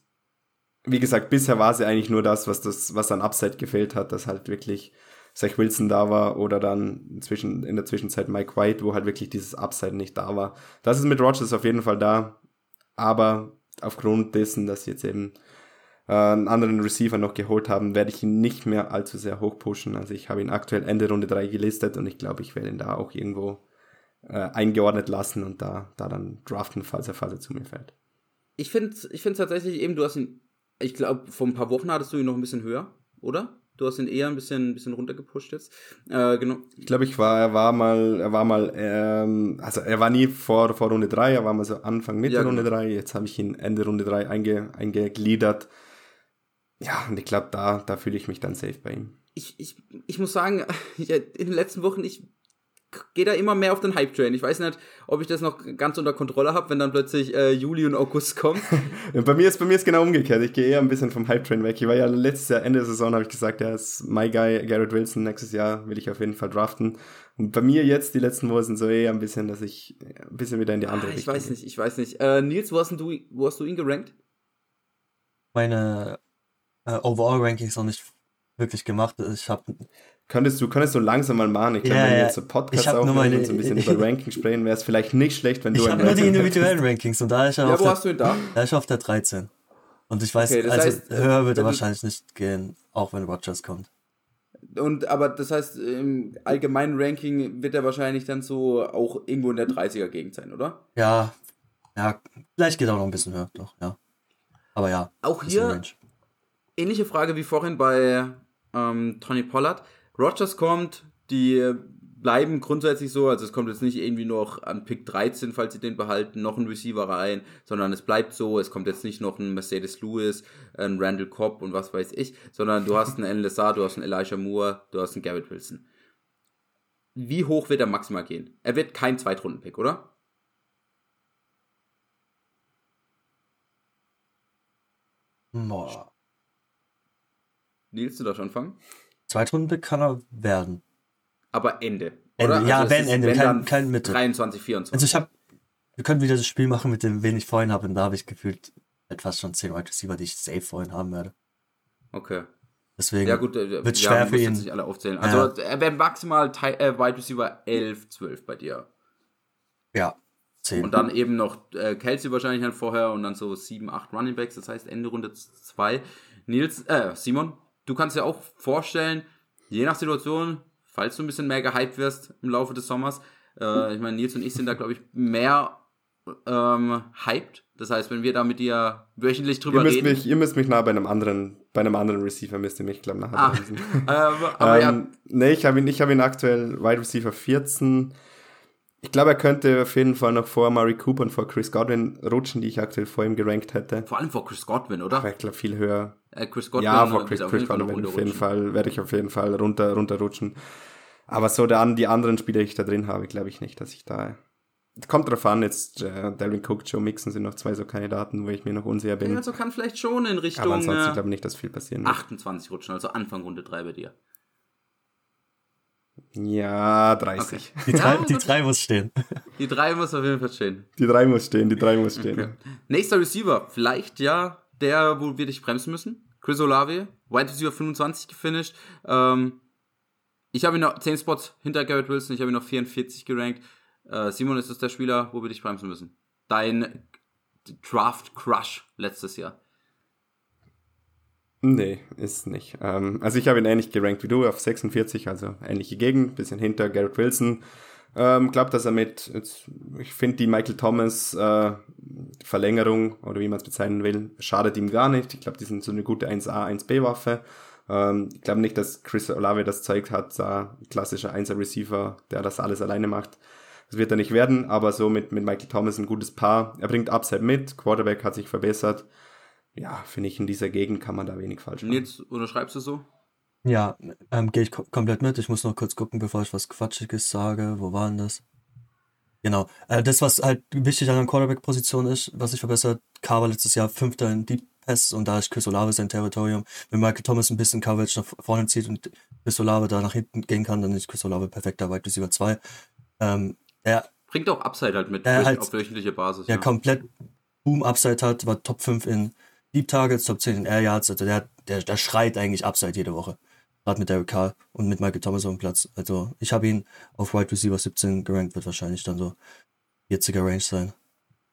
wie gesagt, bisher war sie eigentlich nur das, was das, was an Upside gefehlt hat, dass halt wirklich Zach Wilson da war oder dann inzwischen, in der Zwischenzeit Mike White, wo halt wirklich dieses Upside nicht da war. Das ist mit Rogers auf jeden Fall da, aber aufgrund dessen, dass sie jetzt eben äh, einen anderen Receiver noch geholt haben, werde ich ihn nicht mehr allzu sehr hoch pushen. Also ich habe ihn aktuell Ende Runde 3 gelistet und ich glaube, ich werde ihn da auch irgendwo äh, eingeordnet lassen und da, da dann draften, falls er, falls zu mir fällt. Ich finde ich find tatsächlich eben, du hast ihn, ich glaube, vor ein paar Wochen hattest du ihn noch ein bisschen höher, oder? Du hast ihn eher ein bisschen, ein bisschen runtergepusht jetzt. Äh, genau. Ich glaube, ich war, er war mal, er war mal, ähm, also er war nie vor, vor Runde 3, er war mal so Anfang, Mitte ja, Runde genau. 3. Jetzt habe ich ihn Ende Runde 3 einge, eingegliedert. Ja, und ich glaube, da, da fühle ich mich dann safe bei ihm. Ich, ich, ich muss sagen, [LAUGHS] in den letzten Wochen, ich gehe da immer mehr auf den Hype-Train. Ich weiß nicht, ob ich das noch ganz unter Kontrolle habe, wenn dann plötzlich äh, Juli und August kommen. [LAUGHS] bei mir ist bei mir ist genau umgekehrt. Ich gehe eher ein bisschen vom Hype-Train weg. Ich war ja letztes Jahr, Ende der Saison, habe ich gesagt, er ist my guy, Garrett Wilson. Nächstes Jahr will ich auf jeden Fall draften. Und bei mir jetzt, die letzten Wochen sind so eher ein bisschen, dass ich ein bisschen wieder in die andere ah, ich Richtung Ich weiß nicht, ich weiß nicht. Äh, Nils, wo hast, du, wo hast du ihn gerankt? Meine äh, Overall-Rankings noch nicht wirklich gemacht. Ich habe Könntest du, könntest du langsam mal machen? Ich glaube, ja, wenn wir jetzt so Podcasts aufnehmen und so ein bisschen [LAUGHS] über Rankings sprechen, wäre es vielleicht nicht schlecht, wenn du Ich habe nur die individuellen Rankings und da ist er ja, auf wo der, hast du ihn da? Da ist auf der 13. Und ich weiß, okay, also heißt, höher wird er wahrscheinlich nicht gehen, auch wenn Rogers kommt. Und aber das heißt, im allgemeinen Ranking wird er wahrscheinlich dann so auch irgendwo in der 30er Gegend sein, oder? Ja. Ja, vielleicht geht er auch noch ein bisschen höher, doch, ja. Aber ja. Auch hier ähnliche Frage wie vorhin bei ähm, Tony Pollard Rogers kommt, die bleiben grundsätzlich so, also es kommt jetzt nicht irgendwie noch an Pick 13, falls sie den behalten, noch ein Receiver rein, sondern es bleibt so, es kommt jetzt nicht noch ein Mercedes Lewis, ein Randall Cobb und was weiß ich, sondern du hast einen Alan Lazar, du hast einen Elijah Moore, du hast einen Garrett Wilson. Wie hoch wird er maximal gehen? Er wird kein Zweitrunden-Pick, oder? Boah. Nils, du darfst anfangen? Zweitrundenpick kann er werden. Aber Ende. Ende. Ja, also wenn Ende, wenn kein, kein Mitte. 23, 24. Also ich habe wir können wieder das Spiel machen mit dem, wen ich vorhin habe. Und da habe ich gefühlt etwas schon 10 Wide Receiver, die ich safe vorhin haben werde. Okay. Deswegen Ja, gut, äh, wird ja, schwer du für ihn. nicht alle aufzählen. Also, er wäre maximal äh, Wide Receiver 11, 12 bei dir. Ja, 10. Und dann eben noch äh, Kelsey wahrscheinlich halt vorher und dann so 7, 8 Running Backs, das heißt Ende Runde 2. Nils, äh, Simon, du kannst dir auch vorstellen, je nach Situation, falls du ein bisschen mehr gehypt wirst im Laufe des Sommers, äh, ich meine, Nils und ich sind da, glaube ich, mehr ähm, hyped. Das heißt, wenn wir da mit dir wöchentlich Ihr drüber müsst, reden. mich, ihr müsst mich nah bei einem anderen, bei einem anderen Receiver müsst ihr mich, glaube nachher Ah, [LAUGHS] ähm, aber ja, ähm, nee, ich habe ihn, ich habe ihn aktuell Wide Receiver 14. Ich glaube, er könnte auf jeden Fall noch vor Murray Cooper und vor Chris Godwin rutschen, die ich aktuell vor ihm gerankt hätte. vor allem vor Chris Godwin, oder? Aber ich glaube, viel höher. Äh, Chris Godwin ja, vor Chris, auf Chris jeden Fall noch Godwin auf jeden. Fall, werde ich auf jeden Fall runter, runterrutschen. Aber so der, an- die anderen Spieler, die ich da drin habe, glaube ich nicht, dass ich da. Kommt drauf an, jetzt äh, Dalvin Cook, Joe Mixon sind noch zwei so Kandidaten, wo ich mir noch unsicher bin. Ja, also kann vielleicht schon in Aber Richtung ansonsten äh, glaube ich nicht, dass viel passieren wird. 28 rutschen, also Anfang Runde 3 bei dir. Ja, 30. die, drei, Ja, die gut. drei muss stehen. Die 3 muss auf jeden Fall stehen. Die drei muss stehen, die drei muss stehen. Nächster Receiver, vielleicht ja der, wo wir dich bremsen müssen. Chris Olave, Wide Receiver 25 gefinisht. Ähm, ich habe ihn noch 10 Spots hinter Garrett Wilson, ich habe ihn noch 44 gerankt. Äh, Simon, ist das der Spieler, wo wir dich bremsen müssen? Dein Draft Crush letztes Jahr. Nee, ist nicht. Ähm, also ich habe ihn ähnlich gerankt wie du, auf 46, also ähnliche Gegend, bisschen hinter Garrett Wilson. Ähm, glaub, dass er mit, jetzt, ich finde die Michael Thomas äh, Verlängerung, oder wie man es bezeichnen will, schadet ihm gar nicht. Ich glaube, die sind so eine gute 1A, 1B Waffe. Ähm, ich glaube nicht, dass Chris Olave das zeigt hat, da klassischer 1er Receiver, der das alles alleine macht. Das wird er nicht werden, aber so mit, mit Michael Thomas ein gutes Paar. Er bringt Upside mit, Quarterback hat sich verbessert. Ja, finde ich, in dieser Gegend kann man da wenig falsch machen. Nils, unterschreibst du so? Ja, ähm, gehe ich ko komplett mit. Ich muss noch kurz gucken, bevor ich was Quatschiges sage. Wo war denn das? Genau. Äh, das, was halt wichtig an der Quarterback-Position ist, was sich verbessert, Carr war letztes Jahr Fünfter in Deep Pass und da ist Chris Olave sein Territorium. Wenn Michael Thomas ein bisschen Coverage nach vorne zieht und Chris Olave da nach hinten gehen kann, dann ist Chris Olave perfekter Wide Receiver 2. Ähm, er, Bringt auch Upside halt mit, durch- halt- auf wöchentlicher Basis. der ja. komplett Boom Upside hat, war Top 5 in Deep Targets, Top 10 in Air Yards, also der, der, der schreit eigentlich Upside jede Woche. Gerade mit Derek Carr und mit Michael Thomas auf dem Platz. Also ich habe ihn auf Wide Receiver 17 gerankt, wird wahrscheinlich dann so 40er Range sein.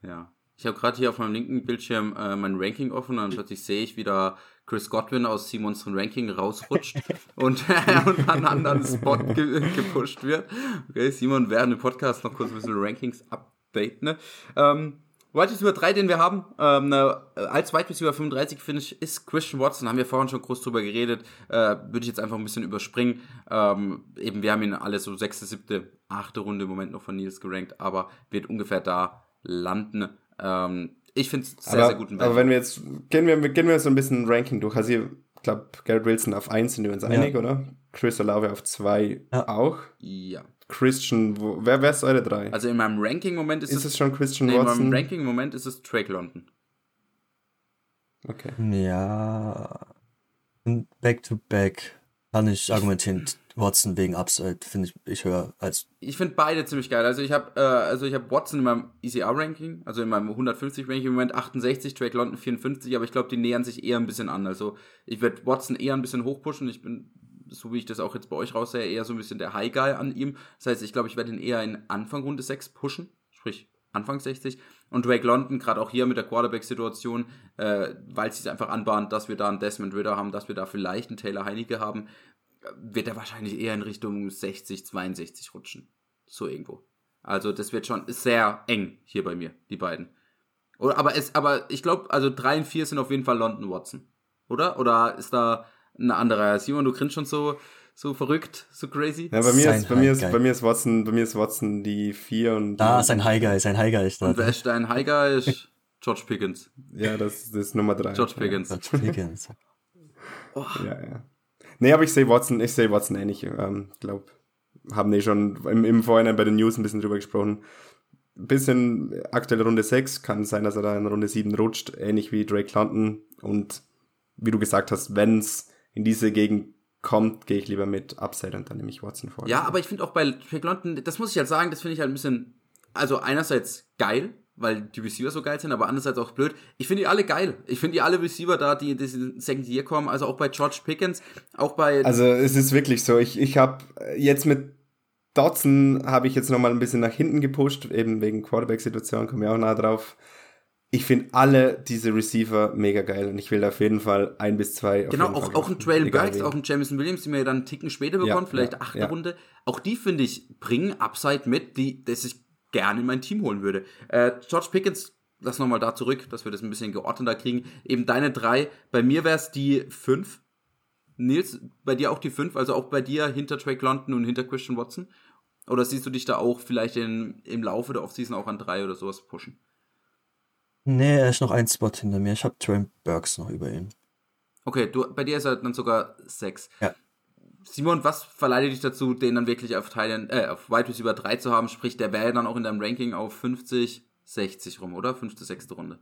Ja. Ich habe gerade hier auf meinem linken Bildschirm äh, mein Ranking offen und plötzlich sehe ich, wie da Chris Godwin aus Simons Ranking rausrutscht [LAUGHS] und, [LAUGHS] und an einen anderen Spot ge gepusht wird. Okay, Simon während dem Podcast noch kurz ein bisschen Rankings update, ne? Ähm, Wide Receiver 3, den wir haben, ähm, äh, als Wide Receiver 35 Finish ist Christian Watson, haben wir vorhin schon groß drüber geredet, äh, würde ich jetzt einfach ein bisschen überspringen. Ähm, eben, wir haben ihn alle so sechste, siebte, achte Runde im Moment noch von Nils gerankt, aber wird ungefähr da landen. Ähm, ich finde es sehr, aber, sehr guten aber wenn wir jetzt, gehen wir, gehen wir so ein bisschen Ranking durch. Also ich glaube, Garrett Wilson auf 1 sind wir uns Ja. einig, oder? Chris Olave auf 2 Ja. auch. Ja. Christian, wo, wer, wer ist eure drei? Also in meinem Ranking-Moment ist, ist es, es schon Christian nee, in Watson? meinem Ranking-Moment ist es Drake London. okay. Ja. Back to back kann ich argumentieren. Watson wegen Upside finde ich, ich höher als Ich finde beide ziemlich geil. Also ich habe äh, also ich habe Watson in meinem ECR-Ranking, also in meinem 150-Ranking im Moment 68, Drake London 54, aber ich glaube, die nähern sich eher ein bisschen an. Also ich werde Watson eher ein bisschen hochpushen. Ich bin, so wie ich das auch jetzt bei euch raussehe, eher so ein bisschen der High-Guy an ihm. Das heißt, ich glaube, ich werde ihn eher in Anfang Runde 6 pushen, sprich Anfang 60. Und Drake London, gerade auch hier mit der Quarterback-Situation, äh, weil es sich einfach anbahnt, dass wir da einen Desmond Ritter haben, dass wir da vielleicht einen Taylor Heinecke haben, wird er wahrscheinlich eher in Richtung 60, 62 rutschen. So irgendwo. Also das wird schon sehr eng hier bei mir, die beiden. Oder, aber, es, aber ich glaube, also 3 und 4 sind auf jeden Fall London Watson. Oder? Oder ist da ein anderer? Simon, du grinst schon so, so verrückt, so crazy? Ja, bei mir, Sein ist, bei, mir ist, bei mir ist Watson, bei mir ist Watson die 4 und. Da ist ein High Guy, ist ein High Guy. Ist da. Und wer ist dein Heiger? Ist George Pickens. Ja, das, das ist Nummer 3. George Pickens. George Pickens. Ja, ja. Nee, aber ich sehe Watson, ich sehe Watson ähnlich. Ähm, glaub, haben eh schon im, im Vorhinein bei den News ein bisschen drüber gesprochen. Bisschen aktuell Runde 6, kann sein, dass er da in Runde 7 rutscht, ähnlich wie Drake London. Und wie du gesagt hast, wenn es in diese Gegend kommt, gehe ich lieber mit Upside und dann nehme ich Watson vor. Ja, aber ich finde auch bei Drake London, das muss ich halt sagen, das finde ich halt ein bisschen also einerseits geil, weil die Receiver so geil sind, aber andererseits auch blöd. Ich finde die alle geil. Ich finde die alle Receiver da, die in diesen Second Year kommen, also auch bei George Pickens, auch bei. Also es ist wirklich so. Ich, ich habe jetzt mit Dodson habe ich jetzt nochmal ein bisschen nach hinten gepusht, eben wegen Quarterback-Situation, komme ich auch nah drauf. Ich finde alle diese Receiver mega geil und ich will auf jeden Fall ein bis zwei. Genau, auch, auch ein Trail Burks, auch ein Jamison Williams, die mir dann einen Ticken später bekommen, ja, vielleicht ja, achte ja. Runde. Auch die finde ich bringen Upside mit, die, das ich gerne in mein Team holen würde. Äh, George Pickens, lass nochmal da zurück, dass wir das ein bisschen geordneter kriegen. Eben deine drei. Bei mir wäre es die fünf. Nils, bei dir auch die fünf, also auch bei dir hinter Drake London und hinter Christian Watson? Oder siehst du dich da auch vielleicht in, im Laufe der Offseason auch an drei oder sowas pushen? Nee, er ist noch ein Spot hinter mir. Ich habe Trent Burks noch über ihn. Okay, du, bei dir ist er dann sogar sechs. Ja. Simon, was verleitet dich dazu, den dann wirklich auf, Thailand, äh, auf Wide Receiver 3 zu haben? Sprich, der wäre dann auch in deinem Ranking auf 50, 60 rum, oder? Fünfte, sechste Runde.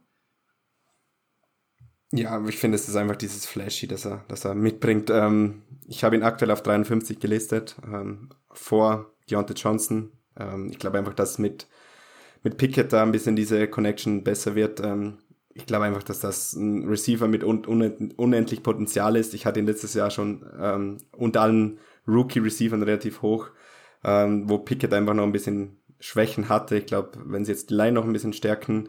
Ja, ich finde, es ist einfach dieses Flashy, das er, das er mitbringt. Ähm, ich habe ihn aktuell auf 53 gelistet, ähm, vor Deontay Johnson. Ähm, ich glaube einfach, dass mit, mit Pickett da ein bisschen diese Connection besser wird. Ähm, ich glaube einfach, dass das ein Receiver mit un unendlich Potenzial ist. Ich hatte ihn letztes Jahr schon ähm, unter allen Rookie-Receivern relativ hoch, ähm, wo Pickett einfach noch ein bisschen Schwächen hatte. Ich glaube, wenn sie jetzt die Line noch ein bisschen stärken,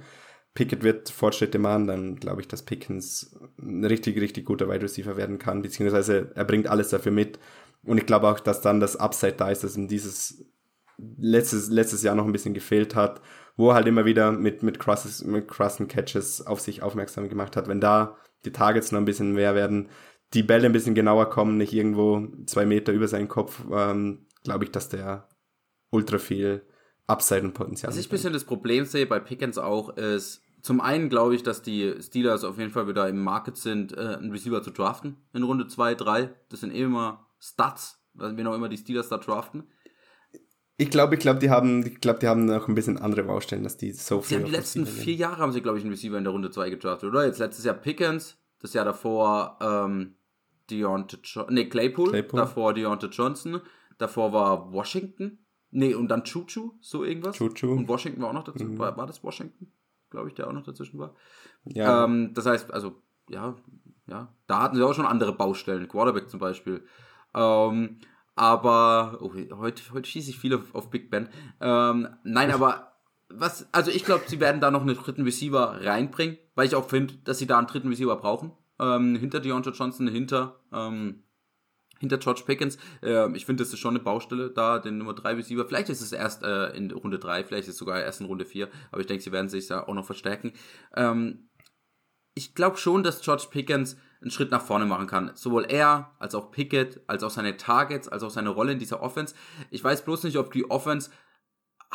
Pickett wird Fortschritte machen, dann glaube ich, dass Pickens ein richtig, richtig guter Wide Receiver werden kann, beziehungsweise er bringt alles dafür mit. Und ich glaube auch, dass dann das Upside da ist, dass ihm dieses letztes, letztes Jahr noch ein bisschen gefehlt hat wo er halt immer wieder mit, mit, crosses, mit crossen Catches auf sich aufmerksam gemacht hat. Wenn da die Targets noch ein bisschen mehr werden, die Bälle ein bisschen genauer kommen, nicht irgendwo zwei Meter über seinen Kopf, ähm, glaube ich, dass der ultra viel Upside und Potenzial hat. Was ich ein bisschen das Problem sehe bei Pickens auch ist, zum einen glaube ich, dass die Steelers auf jeden Fall wieder im Market sind, äh, einen Receiver zu draften in Runde 2, 3. Das sind eh immer Stats, wenn auch immer die Steelers da draften. Ich glaube, ich glaube, die haben, ich glaube, die haben noch ein bisschen andere Baustellen, dass die so viel. Haben die letzten vier Jahre haben sie, glaube ich, einen Receiver in der Runde 2 gedraftet, oder? Jetzt letztes Jahr Pickens, das Jahr davor ähm, Deontay jo nee, Claypool, Claypool, davor Deontay Johnson, davor war Washington, nee, und dann Chuchu, so irgendwas. Chuchu. Und Washington war auch noch dazu. Mhm. War, war das Washington? Glaube ich, der auch noch dazwischen war. Ja. Ähm, das heißt, also, ja, ja, da hatten sie auch schon andere Baustellen, Quarterback zum Beispiel. Ähm, aber oh, heute, heute schieße ich viel auf, auf Big Ben. Ähm, nein, aber was, also ich glaube, sie werden da noch einen dritten Receiver reinbringen, weil ich auch finde, dass sie da einen dritten Receiver brauchen. Ähm, hinter Deontay Johnson, hinter, ähm, hinter George Pickens. Ähm, ich finde, das ist schon eine Baustelle da, den Nummer 3 Receiver. Vielleicht ist es erst äh, in Runde 3, vielleicht ist es sogar erst in Runde 4, aber ich denke, sie werden sich da auch noch verstärken. Ähm, ich glaube schon, dass George Pickens einen Schritt nach vorne machen kann. Sowohl er, als auch Pickett, als auch seine Targets, als auch seine Rolle in dieser Offense. Ich weiß bloß nicht, ob die Offense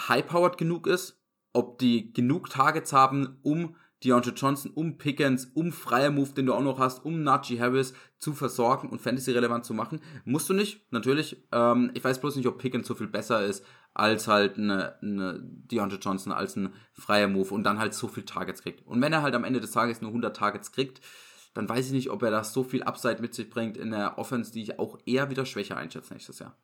high-powered genug ist, ob die genug Targets haben, um Deontay Johnson, um Pickens, um freier Move, den du auch noch hast, um Najee Harris zu versorgen und Fantasy-relevant zu machen. Musst du nicht, natürlich. Ähm, ich weiß bloß nicht, ob Pickens so viel besser ist als halt eine, eine Deontay Johnson, als ein freier Move und dann halt so viel Targets kriegt. Und wenn er halt am Ende des Tages nur 100 Targets kriegt, dann weiß ich nicht, ob er da so viel Upside mit sich bringt in der Offense, die ich auch eher wieder schwächer einschätze nächstes Jahr.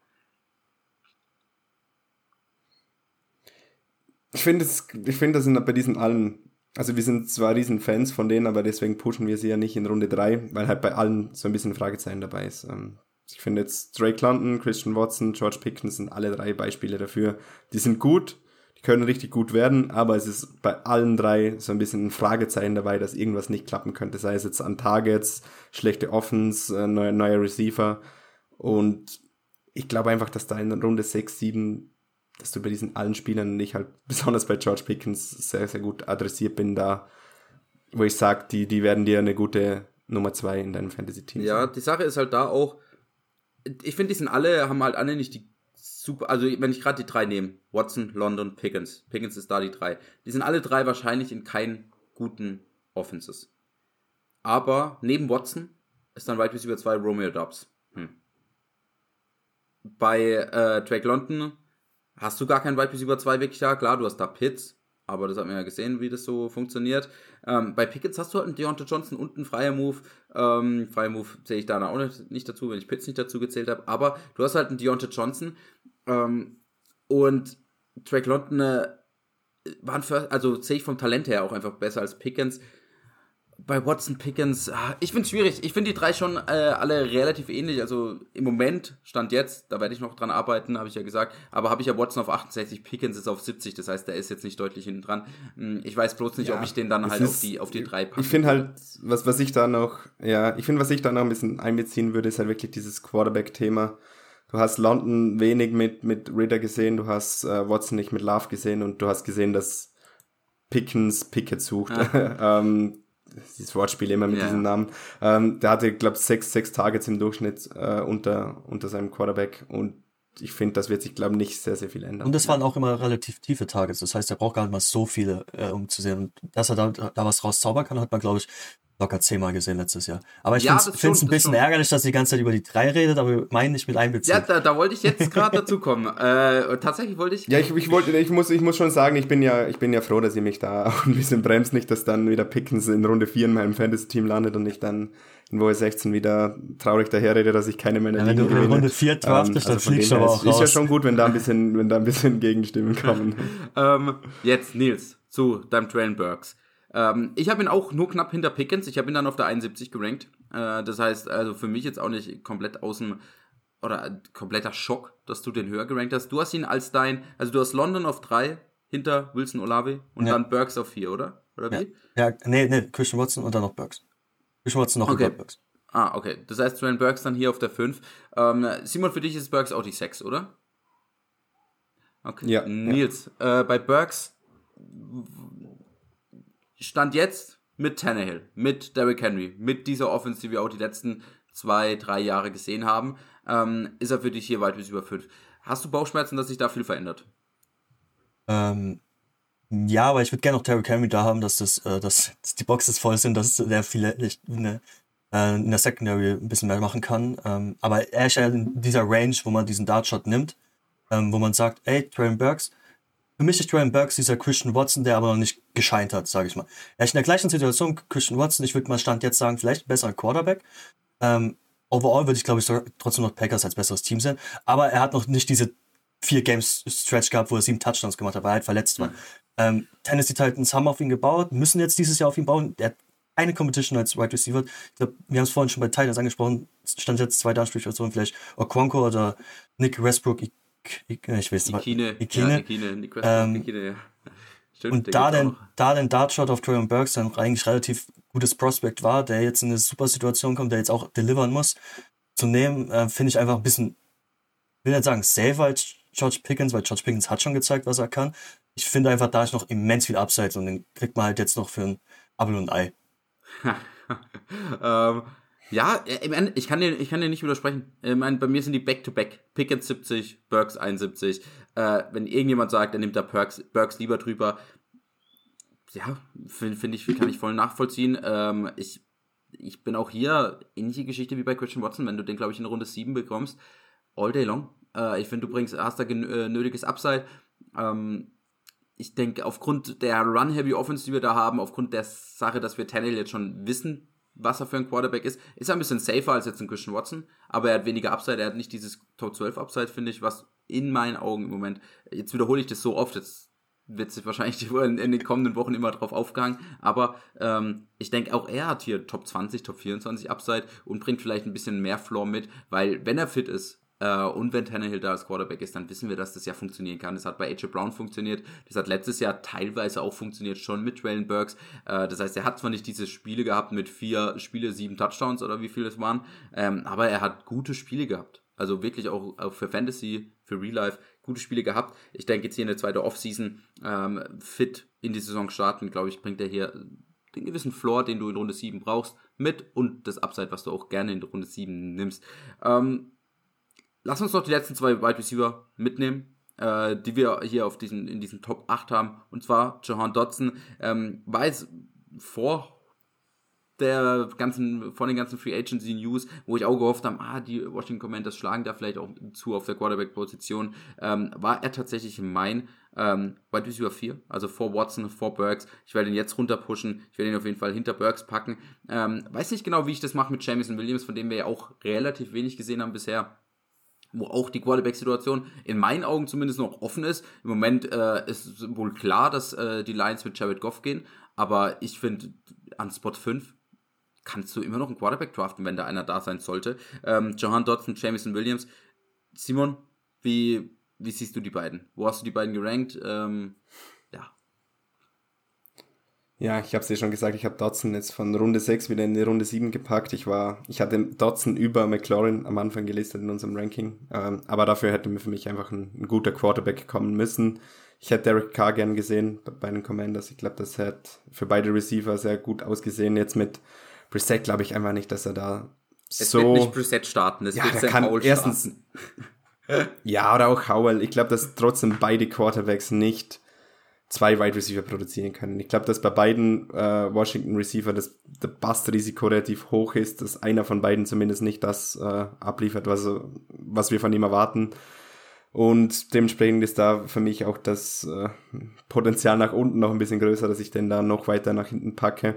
Ich finde, ich finde, das sind bei diesen allen, also wir sind zwar riesen Fans von denen, aber deswegen pushen wir sie ja nicht in Runde 3, weil halt bei allen so ein bisschen Fragezeichen dabei ist. Ähm, ich finde jetzt Drake London, Christian Watson, George Pickens sind alle drei Beispiele dafür. Die sind gut, können richtig gut werden, aber es ist bei allen drei so ein bisschen ein Fragezeichen dabei, dass irgendwas nicht klappen könnte. Sei es jetzt an Targets, schlechte Offens, äh, neuer, neuer Receiver. Und ich glaube einfach, dass da in Runde 6, 7, dass du bei diesen allen Spielern nicht halt, [LAUGHS] besonders bei George Pickens, sehr, sehr gut adressiert bin, da, wo ich sage, die, die werden dir eine gute Nummer 2 in deinem Fantasy-Team Ja, sein. die Sache ist halt da auch, ich finde, die sind alle, haben halt alle nicht die super, also wenn ich gerade die drei nehme, Watson, London, Pickens, Pickens ist da die drei, die sind alle drei wahrscheinlich in keinen guten Offenses. Aber neben Watson ist dann Wide Receiver 2 Romeo Dobbs. Hm. Bei äh, Drake London hast du gar keinen Wide Receiver 2 wirklich da. Klar, du hast da Pitts, aber das hat man ja gesehen, wie das so funktioniert. Ähm, bei Pickens hast du halt einen Deontay Johnson und einen freier Move. Ähm, freier Move zähle ich da auch nicht dazu, wenn ich Pitts nicht dazu gezählt habe. Aber du hast halt einen Deontay Johnson, ähm, und Drake London, äh, waren für, also sehe ich vom Talent her auch einfach besser als Pickens bei Watson Pickens, ah, ich finde es schwierig. Ich finde die drei schon äh, alle relativ ähnlich. Also im Moment, Stand jetzt, da werde ich noch dran arbeiten, habe ich ja gesagt. Aber habe ich ja Watson auf 68, Pickens ist auf 70. Das heißt, der ist jetzt nicht deutlich hinten dran. Hm, ich weiß bloß nicht, ja, ob ich den dann halt ist, auf die, auf die drei packe. Ich finde halt, was, was ich da noch, ja, ich finde, was ich da noch ein bisschen einbeziehen würde, ist halt wirklich dieses Quarterback-Thema. Du hast London wenig mit, mit Ritter gesehen, du hast äh, Watson nicht mit Love gesehen und du hast gesehen, dass Pickens Pickett sucht. Ah. [LAUGHS] ähm, dieses Wortspiel immer mit ja. diesem Namen. Ähm, der hatte, glaube ich, sechs, sechs Targets im Durchschnitt äh, unter, unter seinem Quarterback und ich finde, das wird sich, glaube ich, nicht sehr, sehr viel ändern. Und das waren auch immer relativ tiefe Targets. Das heißt, er braucht gar nicht mal so viele, äh, um zu sehen. Und dass er da, da was rauszaubern kann, hat man, glaube ich, locker zehnmal gesehen letztes Jahr. Aber ich ja, finde es ein bisschen ärgerlich, dass sie die ganze Zeit über die drei redet, aber meinen nicht mit einbeziehen. Ja, da, da wollte ich jetzt gerade dazu kommen. [LAUGHS] Äh, tatsächlich wollte ich. Ja, ich, ich wollte, ich muss, ich muss schon sagen, ich bin ja, ich bin ja froh, dass ihr mich da auch ein bisschen bremst, nicht, dass dann wieder Pickens in Runde 4 in meinem Fantasy-Team landet und ich dann in Woche 16 wieder traurig daherrede, dass ich keine meiner ja, Wenn du in Runde 4 draftest, ähm, also dann fliegst du aber auch raus. Ist ja schon gut, wenn da ein bisschen, wenn da ein bisschen Gegenstimmen kommen. [LAUGHS] ähm, jetzt, Nils, zu deinem Trail Burks. Ähm, ich habe ihn auch nur knapp hinter Pickens. Ich habe ihn dann auf der 71 gerankt. Äh, das heißt, also für mich jetzt auch nicht komplett außen oder kompletter Schock, dass du den höher gerankt hast. Du hast ihn als dein, also du hast London auf 3 hinter Wilson Olave und ja. dann Burks auf 4, oder? Oder wie? Ja, ja, nee, nee, Christian Watson und dann noch Burks. Christian Watson noch okay. über Burks. Ah, okay. Das heißt, Trent Burks dann hier auf der 5. Ähm, Simon, für dich ist Burks auch die 6, oder? Okay. Ja. Nils, ja. Äh, bei Burks Stand jetzt mit Tannehill, mit Derrick Henry, mit dieser Offense, die wir auch die letzten zwei, drei Jahre gesehen haben, ähm, ist er für dich hier weit bis über fünf. Hast du Bauchschmerzen, dass sich da viel verändert? Ähm, ja, aber ich würde gerne noch Derrick Henry da haben, dass, das, äh, dass, die Boxes voll sind, dass der vielleicht eine, äh, in der Secondary ein bisschen mehr machen kann. Ähm, aber er ist ja in dieser Range, wo man diesen Dartshot nimmt, ähm, wo man sagt, ey, Traylon Burks, für mich ist Traylon Burks dieser Christian Watson, der aber noch nicht gescheint hat, sage ich mal. Er ist in der gleichen Situation, Christian Watson, ich würde mal Stand jetzt sagen, vielleicht ein besserer Quarterback. Ähm, overall würde ich, glaube ich, trotzdem noch Packers als besseres Team sehen. Aber er hat noch nicht diese vier Games Stretch gehabt, wo er sieben Touchdowns gemacht hat, weil er halt verletzt war. Mhm. Ähm, Tennessee Titans haben auf ihn gebaut, müssen jetzt dieses Jahr auf ihn bauen. Er hat eine Competition als Wide Receiver. Ich glaube, wir haben es vorhin schon bei Titans angesprochen. Stand jetzt zwei Ansprechpersonen, vielleicht Okonkwo oder Nick Westbrook. Ich ich, weiß nicht. Ikine. Ikine. Ja, Ikine. Ähm, Ikine, ja. Stimmt, und da den, da den Dartshot auf Trayon Burks dann eigentlich relativ gutes Prospect war, der jetzt in eine super Situation kommt, der jetzt auch delivern muss, zu nehmen, äh, finde ich einfach ein bisschen, will nicht sagen safe als George Pickens, weil George Pickens hat schon gezeigt, was er kann. Ich finde einfach, da ist noch immens viel Upside und den kriegt man halt jetzt noch für ein Apfel und Ei. [LAUGHS] ähm, ja, äh, ich kann dir, ich kann dir nicht widersprechen. Ich meine, bei mir sind die Back-to-Back. Pickett 70, Burks 71. Äh, wenn irgendjemand sagt, er nimmt da Perks, Burks lieber drüber, ja, finde find ich, kann ich voll nachvollziehen. Ähm, ich, ich bin auch hier ähnliche Geschichte wie bei Christian Watson, wenn du den, glaube ich, in Runde 7 bekommst, all day long. Äh, ich finde, du bringst, hast da äh, nötiges Upside. Ähm, ich denke, aufgrund der Run-Heavy Offense, die wir da haben, aufgrund der Sache, dass wir Tannehill jetzt schon wissen, was er für ein Quarterback ist. Ist er ein bisschen safer als jetzt ein Christian Watson, aber er hat weniger Upside, er hat nicht dieses Top 12 Upside, finde ich, was in meinen Augen im Moment, jetzt wiederhole ich das so oft, jetzt wird sich wahrscheinlich [LAUGHS] in, in, den kommenden Wochen immer drauf aufgehangen, aber ähm, ich denke auch er hat hier Top 20, Top 24 Upside und bringt vielleicht ein bisschen mehr Floor mit, weil wenn er fit ist, und wenn Tannehill da als Quarterback ist, dann wissen wir, dass das ja funktionieren kann. Das hat bei AJ Brown funktioniert. Das hat letztes Jahr teilweise auch funktioniert, schon mit Traylon Burks. Äh, das heißt, er hat zwar nicht diese Spiele gehabt mit vier Spiele, sieben Touchdowns oder wie viele es waren, ähm, aber er hat gute Spiele gehabt. Also wirklich auch, auch für Fantasy, für Real Life gute Spiele gehabt. Ich denke jetzt hier in der zweiten Offseason ähm, fit in die Saison starten, glaube ich, bringt er hier den gewissen Floor, den du in Runde 7 brauchst, mit und das Upside, was du auch gerne in Runde 7 nimmst. Ähm, Lass uns noch die letzten zwei Wide Receiver mitnehmen, äh, die wir hier auf diesen, in diesen Top 8 haben. Und zwar Jahan Dodson. Ähm, weiß vor der ganzen, von den ganzen Free Agency News, wo ich auch gehofft habe, ah, die Washington Commanders schlagen da vielleicht auch zu auf der Quarterback-Position, ähm, war er tatsächlich mein ähm, Wide Receiver 4, also vor Watson, vor Burks. Ich werde ihn jetzt runterpushen, ich werde ihn auf jeden Fall hinter Burks packen. Ähm, weiß nicht genau, wie ich das mache mit Jamison Williams, von dem wir ja auch relativ wenig gesehen haben bisher. Wo auch die Quarterback-Situation in meinen Augen zumindest noch offen ist. Im Moment äh, ist wohl klar, dass äh, die Lions mit Jared Goff gehen, aber ich finde, an Spot 5 kannst du immer noch einen Quarterback draften, wenn da einer da sein sollte. Ähm, Johan Dodson, Jamison Williams. Simon, wie, wie siehst du die beiden? Wo hast du die beiden gerankt? Ähm, ja. Ich habe es ja schon gesagt, ich habe Dodson jetzt von Runde 6 wieder in die Runde 7 gepackt. Ich war, ich hatte Dodson über McLaurin am Anfang gelistet in unserem Ranking. Ähm, aber dafür hätte mir für mich einfach ein, ein, guter Quarterback kommen müssen. Ich hätte Derek Carr gern gesehen bei den Commanders. Ich glaube, das hätte für beide Receiver sehr gut ausgesehen. Jetzt mit Brissett glaube ich einfach nicht, dass er da es so... wird nicht Brissett starten, es ja, wird kann Howell erstens... [LAUGHS] ja, oder auch Howell. Ich glaube, dass trotzdem beide Quarterbacks nicht zwei Wide Receiver produzieren können. Ich glaube, dass bei beiden äh, Washington Receiver das, das Bust-Risiko relativ hoch ist, dass einer von beiden zumindest nicht das äh, abliefert, was, was wir von ihm erwarten. Und dementsprechend ist da für mich auch das äh, Potenzial nach unten noch ein bisschen größer, dass ich den da noch weiter nach hinten packe.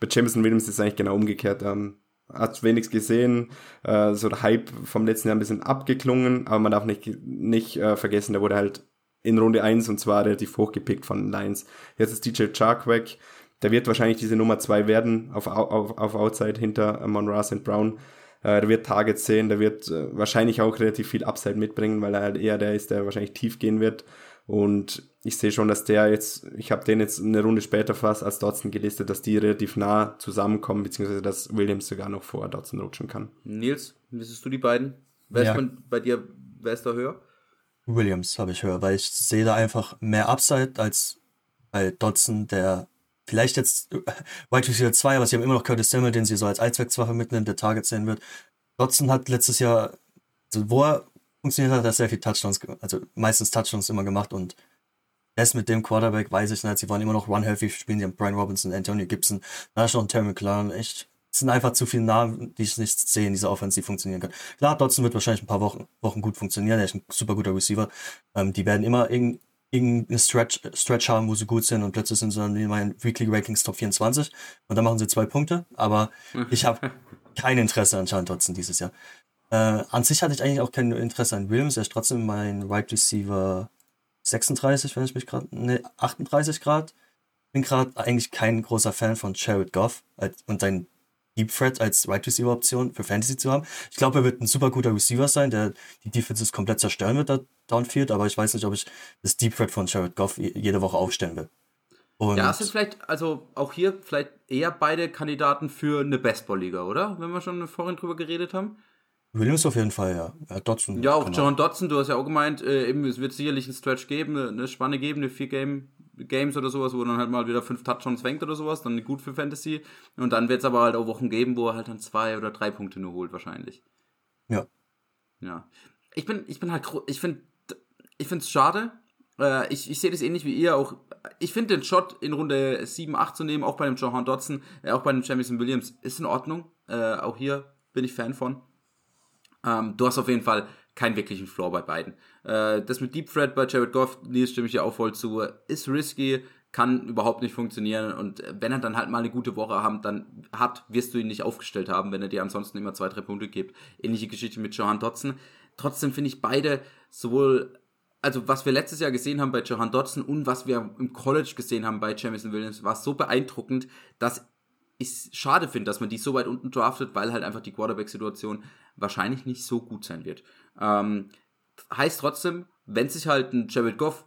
Bei Jameson Williams ist es eigentlich genau umgekehrt. Ähm, hat wenig gesehen, äh, so der Hype vom letzten Jahr ein bisschen abgeklungen, aber man darf nicht, nicht äh, vergessen, der wurde halt in Runde 1 und zwar relativ hochgepickt von den Lions. Jetzt ist DJ Chark weg. Der wird wahrscheinlich diese Nummer 2 werden auf, auf, auf Outside hinter Monroe St. Brown. Äh, der wird Targets sehen, der wird äh, wahrscheinlich auch relativ viel Upside mitbringen, weil er halt eher der ist, der wahrscheinlich tief gehen wird. Und ich sehe schon, dass der jetzt, ich habe den jetzt eine Runde später fast als Dodson gelistet, dass die relativ nah zusammenkommen, beziehungsweise dass Williams sogar noch vor Dodson rutschen kann. Nils, wie siehst du die beiden? Wer ja. ist bei dir, wer ist da höher? Williams habe ich höher, weil ich sehe da einfach mehr Upside als bei Dodson, der vielleicht jetzt [LAUGHS] White Receiver 2, aber sie haben immer noch Curtis Samuel, den sie so als Allzweckwaffe mitnehmen, der Target sehen wird. Dodson hat letztes Jahr, also wo er funktioniert hat, hat er sehr viel Touchdowns, also meistens Touchdowns immer gemacht und erst mit dem Quarterback weiß ich nicht, sie waren immer noch one-healthy, spielen sie haben Brian Robinson, Antonio Gibson, da ist noch Terry McLaren, echt es sind einfach zu viele Namen, die ich nicht sehe in dieser Offense, die funktionieren können. Klar, Dodson wird wahrscheinlich ein paar Wochen, Wochen gut funktionieren. Er ist ein super guter Receiver. Ähm, die werden immer irgendeinen Stretch, Stretch haben, wo sie gut sind und plötzlich sind sie dann in meinen Weekly Rankings Top 24 und dann machen sie zwei Punkte. Aber [LAUGHS] ich habe kein Interesse an Sean Dodson dieses Jahr. Äh, an sich hatte ich eigentlich auch kein Interesse an Williams. Er ist trotzdem mein Right Receiver 36, wenn ich mich gerade, ne, 38 Grad. Bin gerade eigentlich kein großer Fan von Jared Goff und sein Deep Threat als Right Receiver Option für Fantasy zu haben. Ich glaube, er wird ein super guter Receiver sein, der die Defenses komplett zerstören wird, da Downfield, aber ich weiß nicht, ob ich das Deep Threat von Jared Goff jede Woche aufstellen will. Und ja, es sind vielleicht, also auch hier vielleicht eher beide Kandidaten für eine Bestball-Liga, oder? Wenn wir schon vorhin drüber geredet haben. Williams auf jeden Fall, ja. ja Dodson. Ja, auch genau. John Dodson, du hast ja auch gemeint, äh, eben, es wird sicherlich einen Stretch geben, eine Spanne geben, eine Vier-Game Games oder sowas, wo dann halt mal wieder fünf Touchdowns fängt oder sowas, dann gut für Fantasy. Und dann wird es aber halt auch Wochen geben, wo er halt dann zwei oder drei Punkte nur holt, wahrscheinlich. Ja. Ja. Ich bin, ich bin halt, ich finde, ich finde es schade. Äh, ich ich sehe das ähnlich wie ihr auch. Ich finde den Shot in Runde 7, 8 zu nehmen, auch bei dem Johan Dodson, äh, auch bei dem Jamison Williams, ist in Ordnung. Äh, auch hier bin ich Fan von. Ähm, du hast auf jeden Fall keinen wirklichen Floor bei beiden. Äh, das mit Deep Threat bei Jared Goff, Nils stimme ich ja auch voll zu, ist risky, kann überhaupt nicht funktionieren und wenn er dann halt mal eine gute Woche haben, dann hat, wirst du ihn nicht aufgestellt haben, wenn er dir ansonsten immer zwei, drei Punkte gibt. Ähnliche Geschichte mit Johan Dotson. Trotzdem finde ich beide sowohl, also was wir letztes Jahr gesehen haben bei Johan Dotson und was wir im College gesehen haben bei Jamison Williams, war so beeindruckend, dass ich schade finde, dass man die so weit unten draftet, weil halt einfach die Quarterback-Situation wahrscheinlich nicht so gut sein wird. Ähm, heißt trotzdem, wenn sich halt ein Jared Goff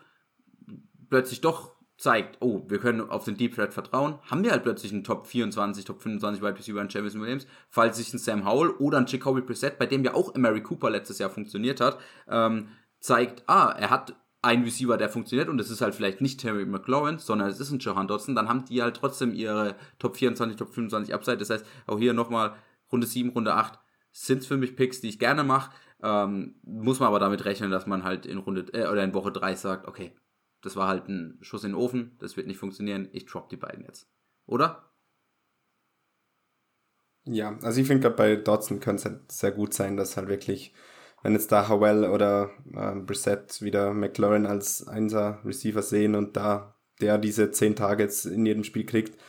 plötzlich doch zeigt, oh, wir können auf den Deep Threat vertrauen, haben wir halt plötzlich einen Top 24, Top 25 Wide Receiver an Jameson Williams, falls sich ein Sam Howell oder ein Jacoby Preset, bei dem ja auch Mary Cooper letztes Jahr funktioniert hat, ähm, zeigt, ah, er hat einen Receiver, der funktioniert und es ist halt vielleicht nicht Terry McLaurin, sondern es ist ein Johan Dodson, dann haben die halt trotzdem ihre Top 24, Top 25 Upside. Das heißt, auch hier nochmal Runde 7, Runde 8 sind für mich Picks, die ich gerne mache. Ähm, muss man aber damit rechnen, dass man halt in Runde äh, oder in Woche 3 sagt, okay, das war halt ein Schuss in den Ofen, das wird nicht funktionieren, ich drop die beiden jetzt. Oder? Ja, also ich finde gerade bei Dodson könnte es halt sehr gut sein, dass halt wirklich, wenn jetzt da Howell oder äh, Brissett wieder McLaurin als Einser Receiver sehen und da der diese 10 Targets in jedem Spiel kriegt,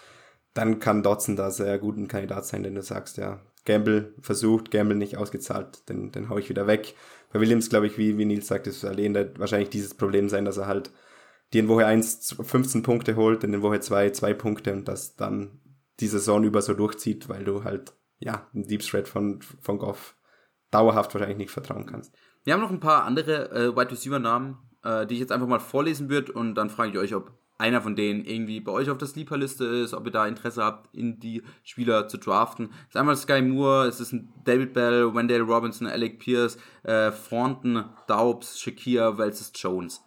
dann kann Dodson da sehr gut ein Kandidat sein, denn du sagst, ja, Gamble versucht, Gamble nicht ausgezahlt, den, den hau ich wieder weg. bei Williams, glaube ich, wie, wie Nils sagt, ist allein wahrscheinlich dieses Problem sein, dass er halt die in Woche 1 15 Punkte holt, in Woche 2 2 Punkte und das dann die Saison über so durchzieht, weil du halt, ja, einen Deep Thread von, von Goff dauerhaft wahrscheinlich nicht vertrauen kannst. Wir haben noch ein paar andere äh, Wide Receiver Namen, äh, die ich jetzt einfach mal vorlesen würde und dann frage ich euch, ob einer von denen irgendwie bei euch auf der Sleeper-Liste ist, ob ihr da Interesse habt, in die Spieler zu draften. Es ist einmal Sky Moore, es ist ein David Bell, Wendell Robinson, Alec Pierce, äh, Thornton, Daubs, Shakir, Welses Jones.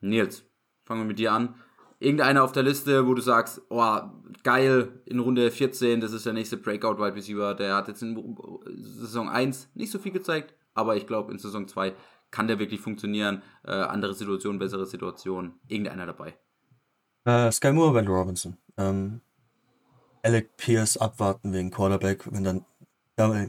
Nils, fangen wir mit dir an. Irgendeiner auf der Liste, wo du sagst, oh, geil, in Runde 14, das ist der nächste Breakout-Wide Receiver, der hat jetzt in Saison 1 nicht so viel gezeigt, aber ich glaube, in Saison 2 kann der wirklich funktionieren. Äh, andere Situation, bessere Situation, irgendeiner dabei. Äh, Sky Moore, Wendell Robinson. Ähm, Alec Pierce abwarten wegen Quarterback, wenn dann ja,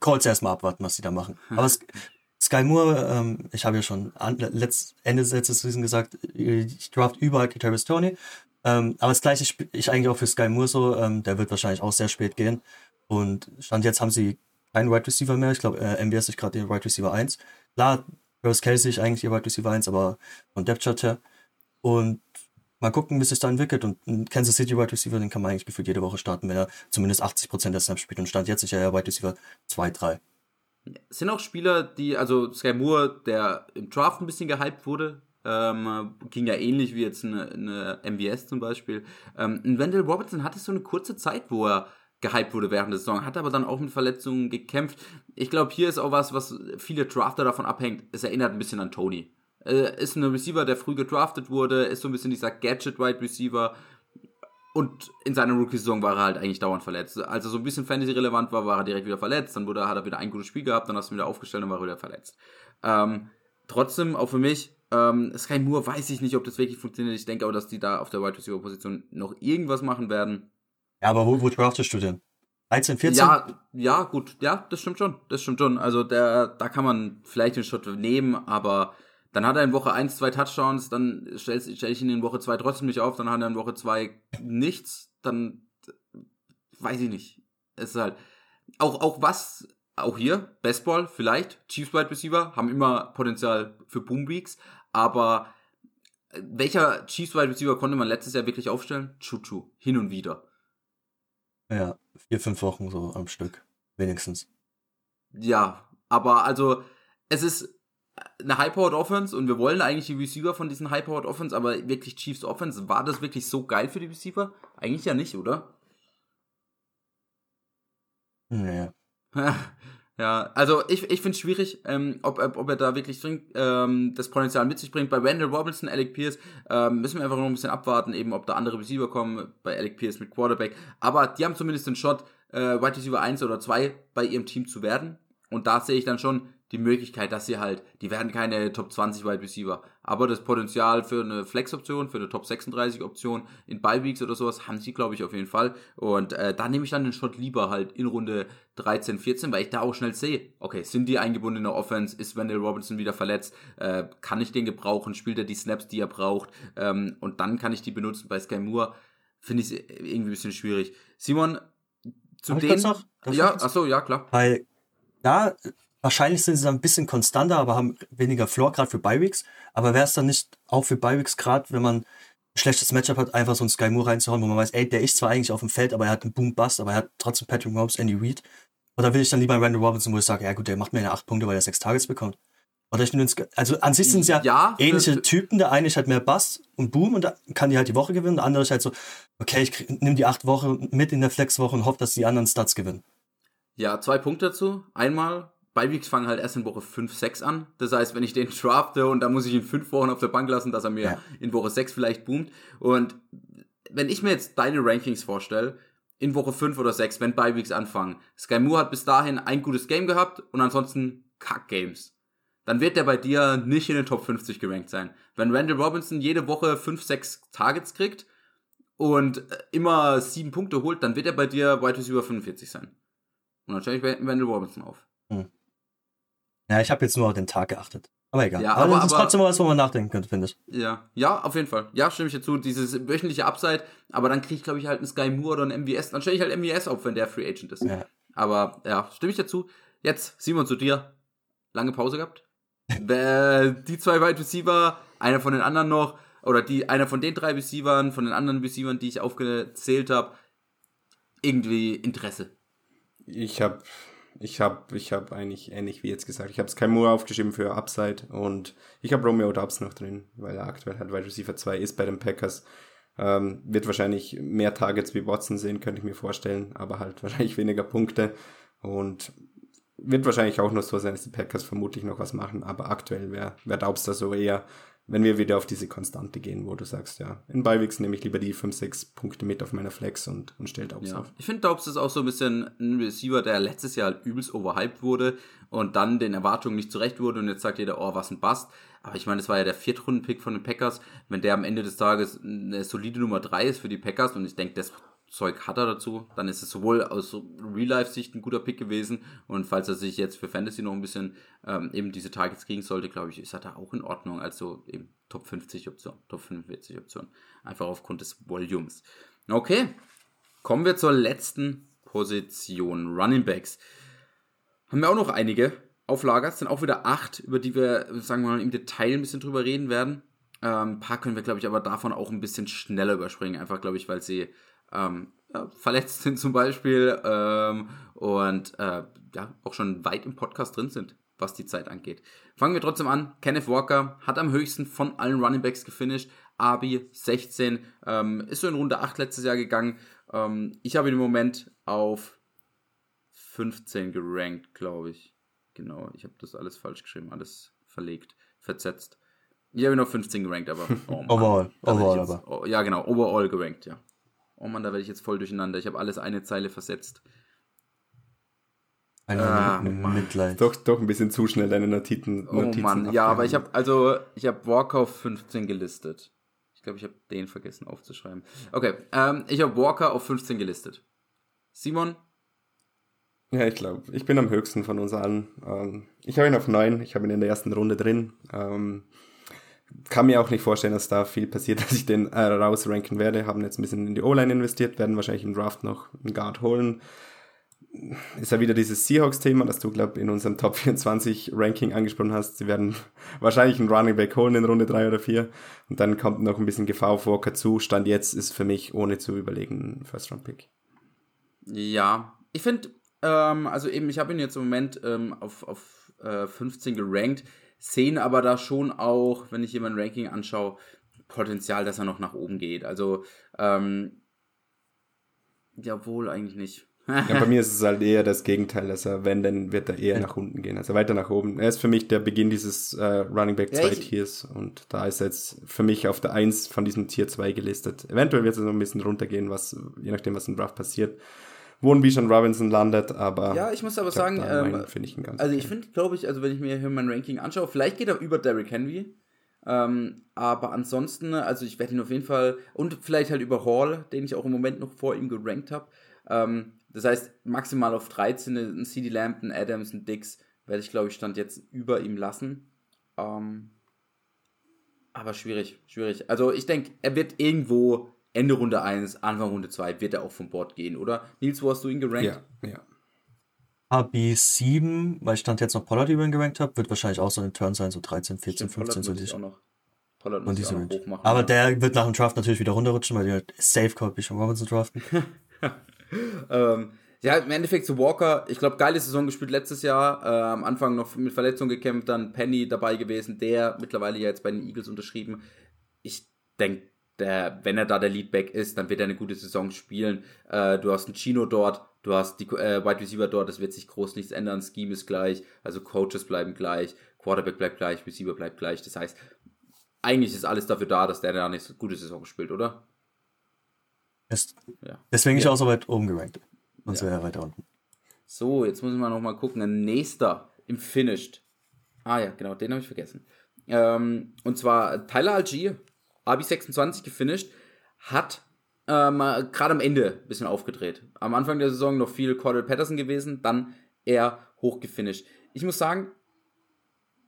Colts erstmal abwarten, was sie da machen. Aber [LAUGHS] Sky Moore, ähm, ich habe ja schon an, letzt, Ende des letzten Season gesagt, ich draft überall Travis Tony. Ähm, aber das gleiche ich eigentlich auch für Sky Moore so, ähm, der wird wahrscheinlich auch sehr spät gehen. Und Stand jetzt haben sie keinen Wide Receiver mehr. Ich glaube, äh, MBS ist gerade der Wide Receiver 1. Klar, Travis Kelsey ist eigentlich ihr Wide Receiver 1, aber von Depth Chart her. Und mal gucken, wie sich da entwickelt. Und ein Kansas City Wide Receiver, den kann man eigentlich gefühlt jede Woche starten, wenn er zumindest 80% der Snaps spielt. Und stand jetzt sicher ja Wide Receiver 2, 3. Es sind auch Spieler, die, also Sky Moore, der im Draft ein bisschen gehypt wurde, ähm, ging ja ähnlich wie jetzt eine, eine MVS zum Beispiel. Ähm, Wendell Robertson hatte so eine kurze Zeit, wo er gehypt wurde während der Saison, hat aber dann auch mit Verletzungen gekämpft. Ich glaube, hier ist auch was, was viele Drafter davon abhängt. Es erinnert ein bisschen an Tony. Äh, ist ein Receiver, der früh gedraftet wurde, ist so ein bisschen dieser Gadget-Wide Receiver. Und in seiner Rookie-Saison war er halt eigentlich dauernd verletzt. Als er so ein bisschen Fantasy-relevant war, war er direkt wieder verletzt. Dann wurde, hat er wieder ein gutes Spiel gehabt, dann hast du ihn wieder aufgestellt und war er wieder verletzt. Ähm, trotzdem, auch für mich, ähm, Sky Moore weiß ich nicht, ob das wirklich funktioniert. Ich denke aber, dass die da auf der Wide Receiver-Position noch irgendwas machen werden. Ja, aber wo, wo draftest du denn? 13, 14? Ja, ja, gut, ja, das stimmt schon. Das stimmt schon. Also der, da kann man vielleicht den Schritt nehmen, aber dann hat er in Woche 1 zwei Touchdowns, dann stelle stell ich ihn in Woche 2 trotzdem nicht auf, dann hat er in Woche 2 nichts, dann weiß ich nicht. Es ist halt auch, auch was, auch hier, Bestball vielleicht, Chiefs Wide Receiver haben immer Potenzial für Boom Weeks, aber welcher Chiefs Wide Receiver konnte man letztes Jahr wirklich aufstellen? Chuchu, hin und wieder. Ja, vier, fünf Wochen so am Stück, wenigstens. Ja, aber also es ist eine High-Powered Offense und wir wollen eigentlich die Receiver von diesen High-Powered Offense, aber wirklich Chiefs Offense, war das wirklich so geil für die Receiver? Eigentlich ja nicht, oder? Nee. [LAUGHS] ja, also ich, ich finde es schwierig, ähm, ob, ob er da wirklich dringend, ähm, das Potenzial mit sich bringt. Bei Randall Robinson, Alec Pierce ähm, müssen wir einfach noch ein bisschen abwarten, eben ob da andere Receiver kommen, bei Alec Pierce mit Quarterback. Aber die haben zumindest den Shot, äh, Wide Receiver 1 oder 2 bei ihrem Team zu werden. Und da sehe ich dann schon, die Möglichkeit, dass sie halt, die werden keine Top 20 Wide Receiver, aber das Potenzial für eine Flex-Option, für eine Top 36 Option in Ballweeks oder sowas haben sie, glaube ich, auf jeden Fall. Und äh, da nehme ich dann den Shot lieber halt in Runde 13, 14, weil ich da auch schnell sehe, okay, sind die eingebunden in der Offense, ist Wendell Robinson wieder verletzt, äh, kann ich den gebrauchen, spielt er die Snaps, die er braucht, ähm, und dann kann ich die benutzen. Bei Sky Moore finde ich es irgendwie ein bisschen schwierig. Simon, zu denen. Ja, achso, ja, klar. Weil da Wahrscheinlich sind sie dann ein bisschen konstanter, aber haben weniger Floor, gerade für Bi-Weeks. Aber wäre es dann nicht auch für Bi-Weeks, gerade wenn man ein schlechtes Matchup hat, einfach so einen Sky Moore reinzuhauen, wo man weiß, ey, der ist zwar eigentlich auf dem Feld, aber er hat einen Boom-Bust, aber er hat trotzdem Patrick Mahomes, Andy Reid. Oder will ich dann lieber einen Randall Robinson, wo ich sage, ja gut, der macht mir ja acht Punkte, weil er sechs Targets bekommt. Oder ich nehme also an sich sind es ja, ja, ähnliche Typen. Der eine ist halt mehr Bass und Boom und kann die halt die Woche gewinnen. Der andere ist halt so, okay, ich nehme die acht Wochen mit in der Flexwoche und hoffe, dass die anderen Stats gewinnen. Ja, zwei Punkte dazu. Einmal, Beiweeks fangen halt erst in Woche 5, 6 an. Das heißt, wenn ich den drafte und dann muss ich ihn fünf Wochen auf der Bank lassen, dass er mir ja. in Woche 6 vielleicht boomt. Und wenn ich mir jetzt deine Rankings vorstelle, in Woche 5 oder 6, wenn Beiweeks anfangen, Sky Moore hat bis dahin ein gutes Game gehabt und ansonsten Kack-Games. Dann wird der bei dir nicht in den Top 50 gerankt sein. Wenn Randall Robinson jede Woche 5, 6 Targets kriegt und immer 7 Punkte holt, dann wird er bei dir Wide Receiver 45 sein. Und natürlich Randall Robinson auf. Hm. Ja, ich habe jetzt nur auf den Tag geachtet. Aber egal. Ja, aber, aber das ist aber, trotzdem was, wo man nachdenken könnte, finde ich. Ja, ja, auf jeden Fall. Ja, stimme ich dazu. Dieses wöchentliche Upside, aber dann kriege ich, glaube ich, halt einen Sky Moore oder einen MVS. Dann stelle ich halt MVS auf, wenn der Free Agent ist. Ja. Aber ja, stimme ich dazu. Jetzt, Simon, zu dir. Lange Pause gehabt? [LAUGHS] äh, die zwei Wide Receiver, einer von den anderen noch, oder die, einer von den drei Receivern, von den anderen Receivern, die ich aufgezählt habe, irgendwie Interesse. Ich habe ich habe ich hab eigentlich ähnlich wie jetzt gesagt. Ich habe es kein Moore aufgeschrieben für Upside und ich habe Romeo Dubs noch drin, weil er aktuell halt Wide Receiver 2 ist bei den Packers. Ähm, wird wahrscheinlich mehr Targets wie Watson sehen, könnte ich mir vorstellen, aber halt [LAUGHS] wahrscheinlich weniger Punkte. Und wird wahrscheinlich auch noch so sein, dass die Packers vermutlich noch was machen, aber aktuell wäre wär Daubs da so eher wenn wir wieder auf diese Konstante gehen, wo du sagst, ja, in Beiwegs nehme ich lieber die 5, 6 Punkte mit auf meiner Flex und, und stell Daubs ja. auf. Ich finde, Daubs ist auch so ein bisschen ein Receiver, der letztes Jahr halt übelst overhyped wurde und dann den Erwartungen nicht zurecht wurde und jetzt sagt jeder, oh, was ein Bast. Aber ich meine, das war ja der Viertrunden-Pick von den Packers. Wenn der am Ende des Tages eine solide Nummer 3 ist für die Packers und ich denke, das Zeug hat er dazu, dann ist es sowohl aus Real-Life-Sicht ein guter Pick gewesen und falls er sich jetzt für Fantasy noch ein bisschen ähm, eben diese Targets kriegen sollte, glaube ich, ist er da auch in Ordnung. Also eben Top 50 Option, Top 45 Option. Einfach aufgrund des Volumes. Okay, kommen wir zur letzten Position, Running Backs. Haben wir auch noch einige auf Lager, es sind auch wieder acht, über die wir, sagen wir mal, im Detail ein bisschen drüber reden werden. Ähm, ein paar können wir, glaube ich, aber davon auch ein bisschen schneller überspringen, einfach, glaube ich, weil sie ähm, ja, verletzt sind zum Beispiel ähm, und äh, ja, auch schon weit im Podcast drin sind, was die Zeit angeht. Fangen wir trotzdem an. Kenneth Walker hat am höchsten von allen Running Backs gefinisht. Abi 16, ähm, ist so in Runde 8 letztes Jahr gegangen. Ähm, ich habe ihn im Moment auf 15 gerankt, glaube ich. Genau, ich habe das alles falsch geschrieben, alles verlegt, versetzt. Ich habe ihn auf 15 gerankt, aber. [LAUGHS] Oh overall, overall jetzt, aber. Oh, ja, genau, overall gerankt, ja. Oh Mann, da werde ich jetzt voll durcheinander. Ich habe alles eine Zeile versetzt. Ein ah, Mitleid. Doch, doch ein bisschen zu schnell deine Notizen. Oh Mann, ja, aber ich habe also ich habe Walker auf 15 gelistet. Ich glaube, ich habe den vergessen aufzuschreiben. Okay, ähm, ich habe Walker auf 15 gelistet. Simon? Ja, ich glaube, ich bin am höchsten von uns allen. Ähm, ich habe ihn auf 9, ich habe ihn in der ersten Runde drin. Ähm, kann mir auch nicht vorstellen, dass da viel passiert, [LAUGHS] dass ich den äh, rausranken werde. Haben jetzt ein bisschen in die O-Line investiert, werden wahrscheinlich im Draft noch einen Guard holen. Ist ja wieder dieses Seahawks-Thema, das du, glaube in unserem Top 24 Ranking angesprochen hast. Sie werden [LAUGHS] wahrscheinlich einen Running Back holen in Runde 3 oder 4. Und dann kommt noch ein bisschen Gefahr auf Walker zu. Stand jetzt ist für mich ohne zu überlegen ein First-Round-Pick. Ja, ich finde, ähm, also eben, ich habe ihn jetzt im Moment ähm, auf, auf äh, 15 gerankt sehen aber da schon auch, wenn ich hier mein Ranking anschaue, Potenzial, dass er noch nach oben geht. Also, ähm, jawohl, eigentlich nicht. ja, bei [LAUGHS] mir ist es halt eher das Gegenteil, dass er, wenn, dann wird er eher nach unten gehen, also weiter nach oben. Er ist für mich der Beginn dieses äh, Running Back 2 ja, Tiers und da ist er jetzt für mich auf der 1 von diesem Tier 2 gelistet. Eventuell wird es noch ein bisschen runtergehen, was, je nachdem, was im Draft passiert wo ein Bijan Robinson landet, aber. Ja, ich muss aber sagen, ähm, finde ich ganz Also ich finde, glaube ich, also wenn ich mir hier mein Ranking anschaue, vielleicht geht er über Derrick Henry. Ähm, aber ansonsten, also ich werde ihn auf jeden Fall und vielleicht halt über Hall, den ich auch im Moment noch vor ihm gerankt habe. Ähm, das heißt, maximal auf 13 ein CD Lamb, ein Adams, ein Dix werde ich, glaube ich, Stand jetzt über ihm lassen. Ähm, aber schwierig, schwierig. Also ich denke, er wird irgendwo Ende Runde 1, Anfang Runde 2 wird er auch vom Bord gehen, oder? Nils, wo hast du ihn gerankt? Ja, ja. AB7, weil ich stand jetzt noch Pollard über ihn gerankt habe, wird wahrscheinlich auch so ein Turn sein, so 13, 14, Stimmt, 15, so die. Auch noch. Pollard muss diese auch hochmachen. Aber der wird nach dem Draft natürlich wieder runterrutschen, weil die halt safe code schon Robinson draften. [LAUGHS] ähm, ja, im Endeffekt zu Walker, ich glaube, geile Saison gespielt letztes Jahr. Äh, am Anfang noch mit Verletzungen gekämpft, dann Penny dabei gewesen, der mittlerweile ja jetzt bei den Eagles unterschrieben. Ich denke, der, wenn er da der Leadback ist, dann wird er eine gute Saison spielen. Äh, du hast einen Chino dort, du hast die äh, Wide Receiver dort, es wird sich groß nichts ändern. Scheme ist gleich, also Coaches bleiben gleich, Quarterback bleibt gleich, Receiver bleibt gleich. Das heißt, eigentlich ist alles dafür da, dass der da eine gute Saison spielt, oder? Ist, ja. Deswegen ja. ich auch so weit oben gerankt. Sonst ja. wäre er weiter unten. So, jetzt muss ich mal noch mal gucken. Ein nächster im Finished. Ah ja, genau, den habe ich vergessen. Ähm, und zwar Tyler Algier Abi 26 gefinisht, hat ähm, gerade am Ende ein bisschen aufgedreht. Am Anfang der Saison noch viel Cordell Patterson gewesen, dann eher hochgefinisht. Ich muss sagen,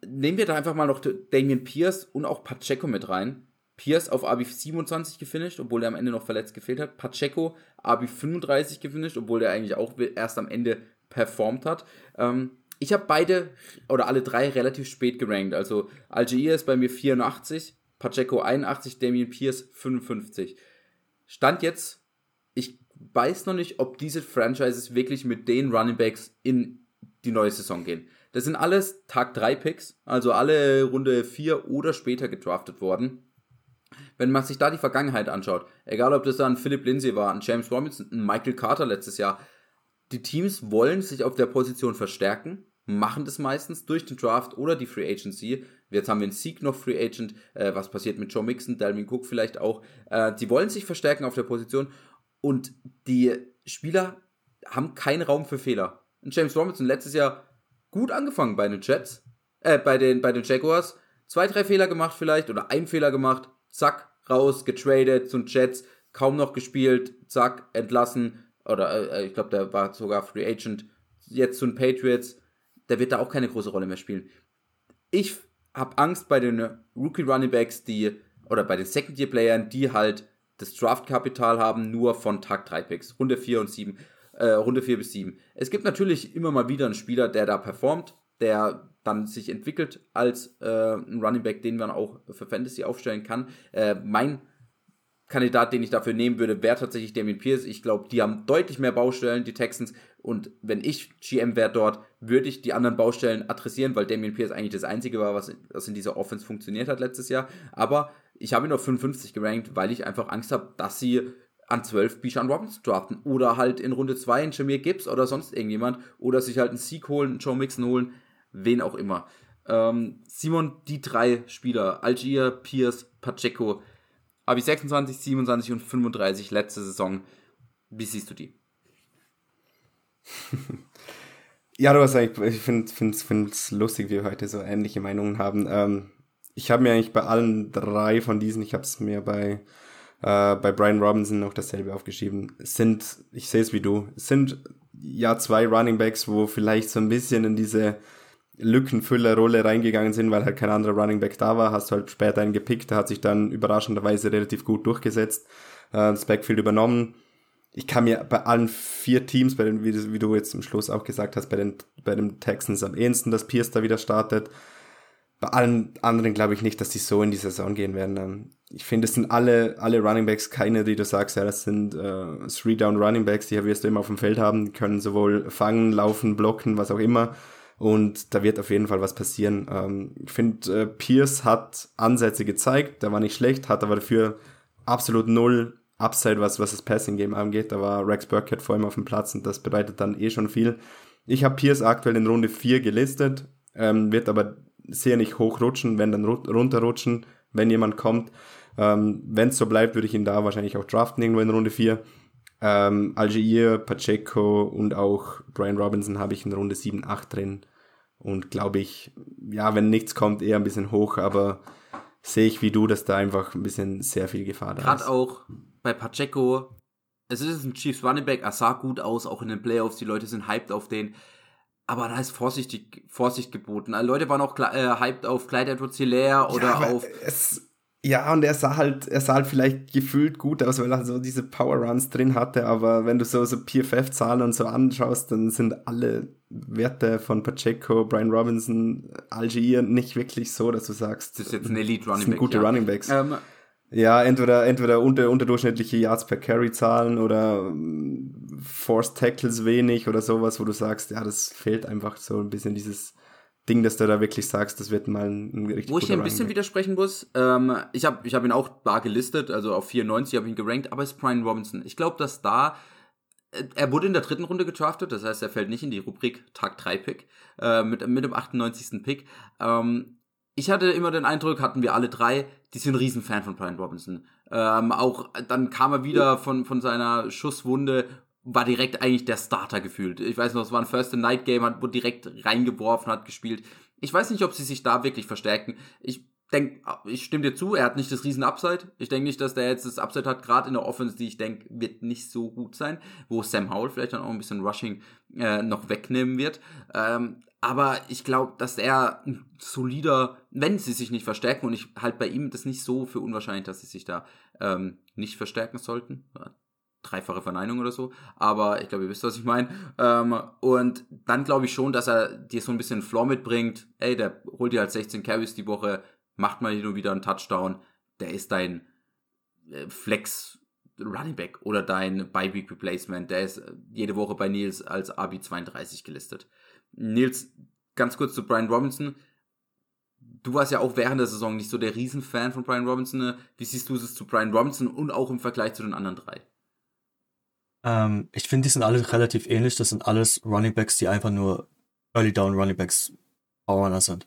nehmen wir da einfach mal noch Damien Pierce und auch Pacheco mit rein. Pierce auf Abi 27 gefinisht, obwohl er am Ende noch verletzt gefehlt hat. Pacheco Abi 35 gefinisht, obwohl er eigentlich auch erst am Ende performt hat. Ähm, ich habe beide oder alle drei relativ spät gerankt. Also Algier ist bei mir 84, Pacheco 81, Damien Pierce 55. Stand jetzt, ich weiß noch nicht, ob diese Franchises wirklich mit den Running Backs in die neue Saison gehen. Das sind alles Tag 3 Picks, also alle Runde 4 oder später gedraftet worden. Wenn man sich da die Vergangenheit anschaut, egal ob das dann Philip Lindsay war, ein James Robinson, ein Michael Carter letztes Jahr, die Teams wollen sich auf der Position verstärken, machen das meistens durch den Draft oder die Free Agency. Jetzt haben wir einen Sieg noch Free Agent. Äh, was passiert mit Joe Mixon, Dalvin Cook vielleicht auch? Äh, die wollen sich verstärken auf der Position und die Spieler haben keinen Raum für Fehler. Und James Robinson letztes Jahr gut angefangen bei den Jets, äh, bei den, bei den Jaguars. Zwei, drei Fehler gemacht vielleicht oder ein Fehler gemacht. Zack, raus, getradet zu den Jets, kaum noch gespielt, zack, entlassen. Oder äh, ich glaube, der war sogar Free Agent. Jetzt zu den Patriots. Der wird da auch keine große Rolle mehr spielen. Ich habe Angst bei den Rookie Running Backs, die, oder bei den Second Year Playern, die halt das Draft-Kapital haben, nur von Tag 3 Picks, Runde 4 und 7, äh, Runde 4 bis 7. Es gibt natürlich immer mal wieder einen Spieler, der da performt, der dann sich entwickelt als äh, ein Running Back, den man auch für Fantasy aufstellen kann. Äh, mein Kandidat, den ich dafür nehmen würde, wäre tatsächlich Damien Pierce. Ich glaube, die haben deutlich mehr Baustellen, die Texans. Und wenn ich GM wäre dort, würde ich die anderen Baustellen adressieren, weil Damien Pierce eigentlich das Einzige war, was, was in dieser Offense funktioniert hat letztes Jahr. Aber ich habe ihn auf 55 gerankt, weil ich einfach Angst habe, dass sie an 12 Bijan Robinson draften oder halt in Runde 2 einen Jameer Gibbs oder sonst irgendjemand oder sich halt einen Sieg holen, einen Joe Mixon holen, wen auch immer. Ähm, Simon, die drei Spieler, Algier, Pierce, Pacheco, habe ich 26, 27 und 35 letzte Saison. Wie siehst du die? [LAUGHS] ja, du hast eigentlich, ich finde es lustig, wie wir heute so ähnliche Meinungen haben. Ähm, ich habe mir eigentlich bei allen drei von diesen, ich habe es mir bei, äh, bei Brian Robinson noch dasselbe aufgeschrieben, sind, ich sehe es wie du, sind ja zwei Running Backs, wo vielleicht so ein bisschen in diese Lückenfüllerrolle reingegangen sind, weil halt kein anderer Running Back da war, hast du halt später einen gepickt, der hat sich dann überraschenderweise relativ gut durchgesetzt, äh, das Backfield übernommen. Ich kann mir bei allen vier Teams, bei den, wie, wie, du jetzt im Schluss auch gesagt hast, bei den, bei den Texans am ehesten, dass Pierce da wieder startet. Bei allen anderen glaube ich nicht, dass die so in die Saison gehen werden. Ähm, ich finde, es sind alle, alle Running Backs keine, die du sagst, ja, das sind äh, Three-Down Running Backs, die wirst du immer auf dem Feld haben, können sowohl fangen, laufen, blocken, was auch immer und da wird auf jeden Fall was passieren. Ähm, ich finde, äh, Pierce hat Ansätze gezeigt, der war nicht schlecht, hat aber dafür absolut null Upside, was, was das Passing-Game angeht. Da war Rex Burkhead vor allem auf dem Platz und das bedeutet dann eh schon viel. Ich habe Pierce aktuell in Runde 4 gelistet, ähm, wird aber sehr nicht hochrutschen, wenn dann runterrutschen, wenn jemand kommt. Ähm, wenn es so bleibt, würde ich ihn da wahrscheinlich auch draften irgendwo in Runde 4. Ähm, Algier, Pacheco und auch Brian Robinson habe ich in Runde 7, 8 drin. Und glaube ich, ja, wenn nichts kommt, eher ein bisschen hoch, aber sehe ich wie du, dass da einfach ein bisschen sehr viel Gefahr da Grad ist. Gerade auch bei Pacheco, es ist ein Chiefs Running Back, er sah gut aus, auch in den Playoffs, die Leute sind hyped auf den. Aber da ist vorsichtig, Vorsicht geboten. Leute waren auch äh, hyped auf Clyde Edwards Hilaire oder ja, auf. Es, ja, und er sah halt, er sah halt vielleicht gefühlt gut aus, weil er so diese Power Runs drin hatte, aber wenn du so, so PFF-Zahlen und so anschaust, dann sind alle Werte von Pacheco, Brian Robinson, Algier nicht wirklich so, dass du sagst, das ist jetzt ein Elite Running Back. sind gute ja. Running Backs. Ähm, ja, entweder, entweder unter, unterdurchschnittliche Yards per Carry Zahlen oder um, Forced Tackles wenig oder sowas, wo du sagst, ja, das fehlt einfach so ein bisschen dieses, Ding, dass du da wirklich sagst, das wird mal ein, ein richtig Wo ich dir ein bisschen widersprechen muss, ähm, ich habe ich hab ihn auch da gelistet, also auf 94 habe ich ihn gerankt, aber es ist Brian Robinson. Ich glaube, dass da äh, er wurde in der dritten Runde getraftet, das heißt, er fällt nicht in die Rubrik Tag 3 Pick, äh, mit, mit dem 98. Pick. Ähm, ich hatte immer den Eindruck, hatten wir alle drei, die sind ein Riesenfan von Brian Robinson. Ähm, auch dann kam er wieder von, von seiner Schusswunde war direkt eigentlich der Starter gefühlt. Ich weiß noch, es war ein First Night Game, hat wurde direkt reingeworfen, hat gespielt. Ich weiß nicht, ob sie sich da wirklich verstärken. Ich denke, ich stimme dir zu, er hat nicht das riesen Upside. Ich denke nicht, dass der jetzt das Upside hat, gerade in der Offense, die ich denke, wird nicht so gut sein, wo Sam Howell vielleicht dann auch ein bisschen Rushing äh, noch wegnehmen wird. Ähm, aber ich glaube, dass er ein solider, wenn sie sich nicht verstärken, und ich halt bei ihm das nicht so für unwahrscheinlich, dass sie sich da ähm, nicht verstärken sollten. Dreifache Verneinung oder so. Aber ich glaube, ihr wisst, was ich meine. Ähm, und dann glaube ich schon, dass er dir so ein bisschen Floor mitbringt. Ey, der holt dir halt 16 Carries die Woche, macht mal nur wieder einen Touchdown. Der ist dein äh, Flex Running Back oder dein Bye-Week Replacement. Der ist jede Woche bei Nils als RB32 gelistet. Nils, ganz kurz zu Brian Robinson. Du warst ja auch während der Saison nicht so der Riesenfan von Brian Robinson. Wie siehst du es zu Brian Robinson und auch im Vergleich zu den anderen drei? Ähm, ich finde, die sind alle relativ ähnlich. Das sind alles Running Backs, die einfach nur Early Down Running Backs Power sind.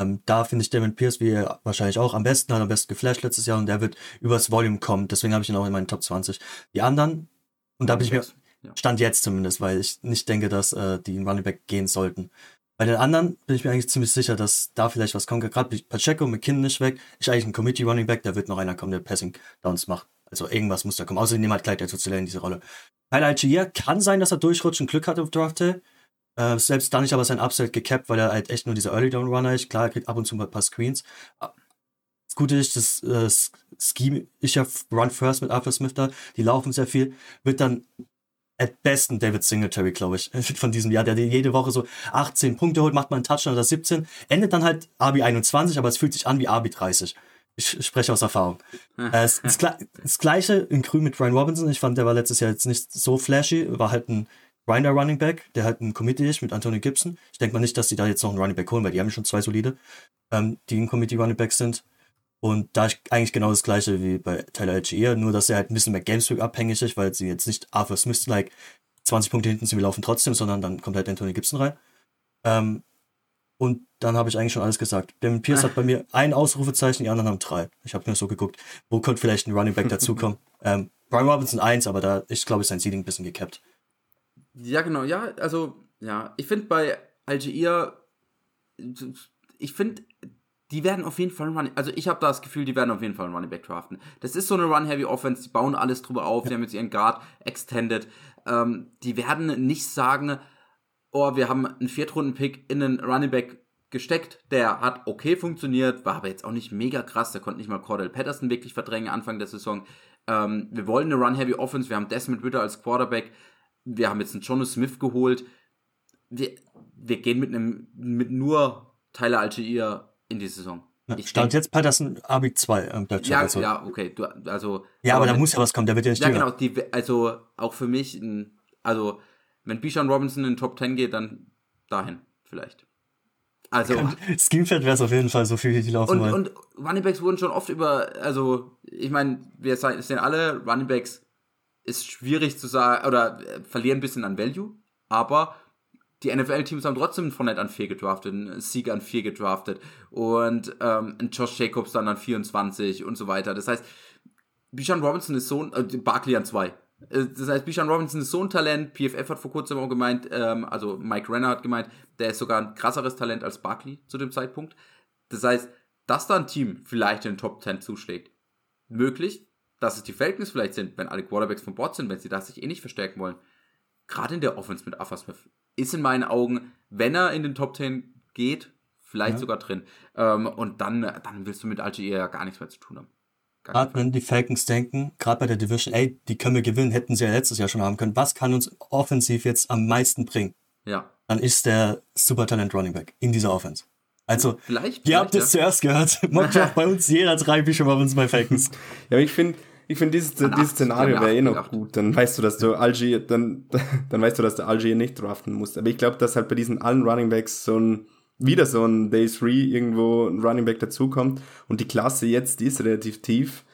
Ähm, da finde ich Damon Pierce, wie er wahrscheinlich auch, am besten, hat am besten geflasht letztes Jahr und der wird übers Volume kommen. Deswegen habe ich ihn auch in meinen Top 20. Die anderen, und da bin ich mir, Stand jetzt zumindest, weil ich nicht denke, dass äh, die in Running Back gehen sollten. Bei den anderen bin ich mir eigentlich ziemlich sicher, dass da vielleicht was kommt. Gerade Pacheco, McKinnon nicht weg. Ich eigentlich ein Committee Running Back, da wird noch einer kommen, der Passing Downs macht. Also irgendwas muss da kommen. Außerdem jemand gleich dazu zu lernen, diese Rolle. Tyler Algier kann sein, dass er durchrutscht und Glück hat auf Draft Day. Äh, selbst dann nicht aber sein Upside gecapped, weil er halt echt nur dieser Early Down Runner ist. Klar, er kriegt ab und zu mal ein paar Screens. Das Gute ist, das äh, Scheme ist ja Run First mit Arthur Smith da. Die laufen sehr viel. Wird dann at besten David Singletary, glaube ich, [LAUGHS] von diesem Jahr, der jede Woche so 18 Punkte holt, macht mal einen Touchdown oder 17, endet dann halt RB 21, aber es fühlt sich an wie RB 30. Ich spreche aus Erfahrung. Äh, das, das, gleiche in Grün mit Ryan Robinson. Ich fand, der war letztes Jahr jetzt nicht so flashy, war halt ein Grinder Running Back, der halt ein Committee ist mit Anthony Gibson. Ich denke mal nicht, dass die da jetzt noch einen Running Back holen, weil die haben schon zwei solide, ähm, die ein Committee Running Back sind. Und da ist eigentlich genau das gleiche wie bei Tyler Algier, nur dass er halt ein bisschen mehr Gamespeak abhängig ist, weil sie jetzt nicht Arthur Smith like 20 Punkte hinten sind, wir laufen trotzdem, sondern dann kommt halt Anthony Gibson rein. Ähm, und dann habe ich eigentlich schon alles gesagt. Devin Pierce hat bei mir ein Ausrufezeichen, die anderen haben drei. Ich habe nur so geguckt, wo könnte vielleicht ein Running Back [LAUGHS] dazukommen. ähm, Brian Robinson eins, aber da ist, glaube ich, sein Seeding ein bisschen gecapped. Ja, genau, ja, also, ja, ich finde bei Algier, ich finde, die werden auf jeden Fall ein Running, also ich habe das Gefühl, die werden auf jeden Fall ein Running Back draften. Das ist so eine Run-Heavy-Offense, die bauen alles drüber auf, die haben jetzt ihren Guard extended. Ähm, die werden nicht sagen, oh, wir haben einen Viertrunden-Pick in einen Running Back gesteckt, der hat okay funktioniert, war aber jetzt auch nicht mega krass, der konnte nicht mal Cordell Patterson wirklich verdrängen Anfang der Saison. Ähm, wir wollen eine Run-Heavy-Offense, wir haben Desmond Ritter als Quarterback, wir haben jetzt einen Jono Smith geholt. Wir, wir gehen mit einem, mit nur Tyler Algier in die Saison. Ich stand denk, jetzt Patterson AB 2 ähm, Ja, also. ja, okay. Du, also, ja, aber, aber da muss ja was kommen, der wird ja nicht Ja, genau. Die, also auch für mich, also wenn Bichon Robinson in den Top 10 geht, dann dahin vielleicht. Also Schemefeld wäre es auf jeden Fall so viel, die laufen und, wollen. Und Runningbacks wurden schon oft über, also ich meine, wir sehen alle, Runningbacks ist schwierig zu sagen, oder äh, verlieren ein bisschen an Value, aber die NFL-Teams haben trotzdem von Fournette an 4 gedraftet, einen Sieg an 4 gedraftet und ähm, einen Josh Jacobs dann an 24 und so weiter. Das heißt, Bijan Robinson ist so ein, äh, Barkley an 2. Äh, das heißt, Bijan Robinson ist so ein Talent. PFF hat vor kurzem auch gemeint, ähm, also Mike Renner hat gemeint, der ist sogar ein krasseres Talent als Barkley zu dem Zeitpunkt. Das heißt, dass da ein Team vielleicht in den Top 10 zuschlägt, möglich. Dass es die Falcons vielleicht sind, wenn alle Quarterbacks von Bord sind, wenn sie das sich eh nicht verstärken wollen. Gerade in der Offense mit Arthur Smith ist in meinen Augen, wenn er in den Top 10 geht, vielleicht ja. sogar drin. Ähm, und dann, dann willst du mit Algier ja gar nichts mehr zu tun haben. Gerade wenn die Falcons denken, gerade bei der Division, ey, die können wir gewinnen, hätten sie ja letztes Jahr schon haben können. Was kann uns offensiv jetzt am meisten bringen? Ja. Dann ist der Supertalent Running Back in dieser Offense. Also, vielleicht, ihr habt es ja. zuerst gehört. [LAUGHS] Mockdraft bei uns, jeder drei Bischof bei uns bei Falcons. [LAUGHS] ja, aber ich finde, ich finde, dieses, dieses Szenario wäre eh noch gut. Dann weißt du, dass du Algier, dann, [LAUGHS] dann weißt du, dass du Algier nicht draften musst. Aber ich glaube, dass halt bei diesen allen Running Backs so ein, wieder so ein Day 3 irgendwo ein Running Back dazukommt und die Klasse jetzt, die ist relativ tief.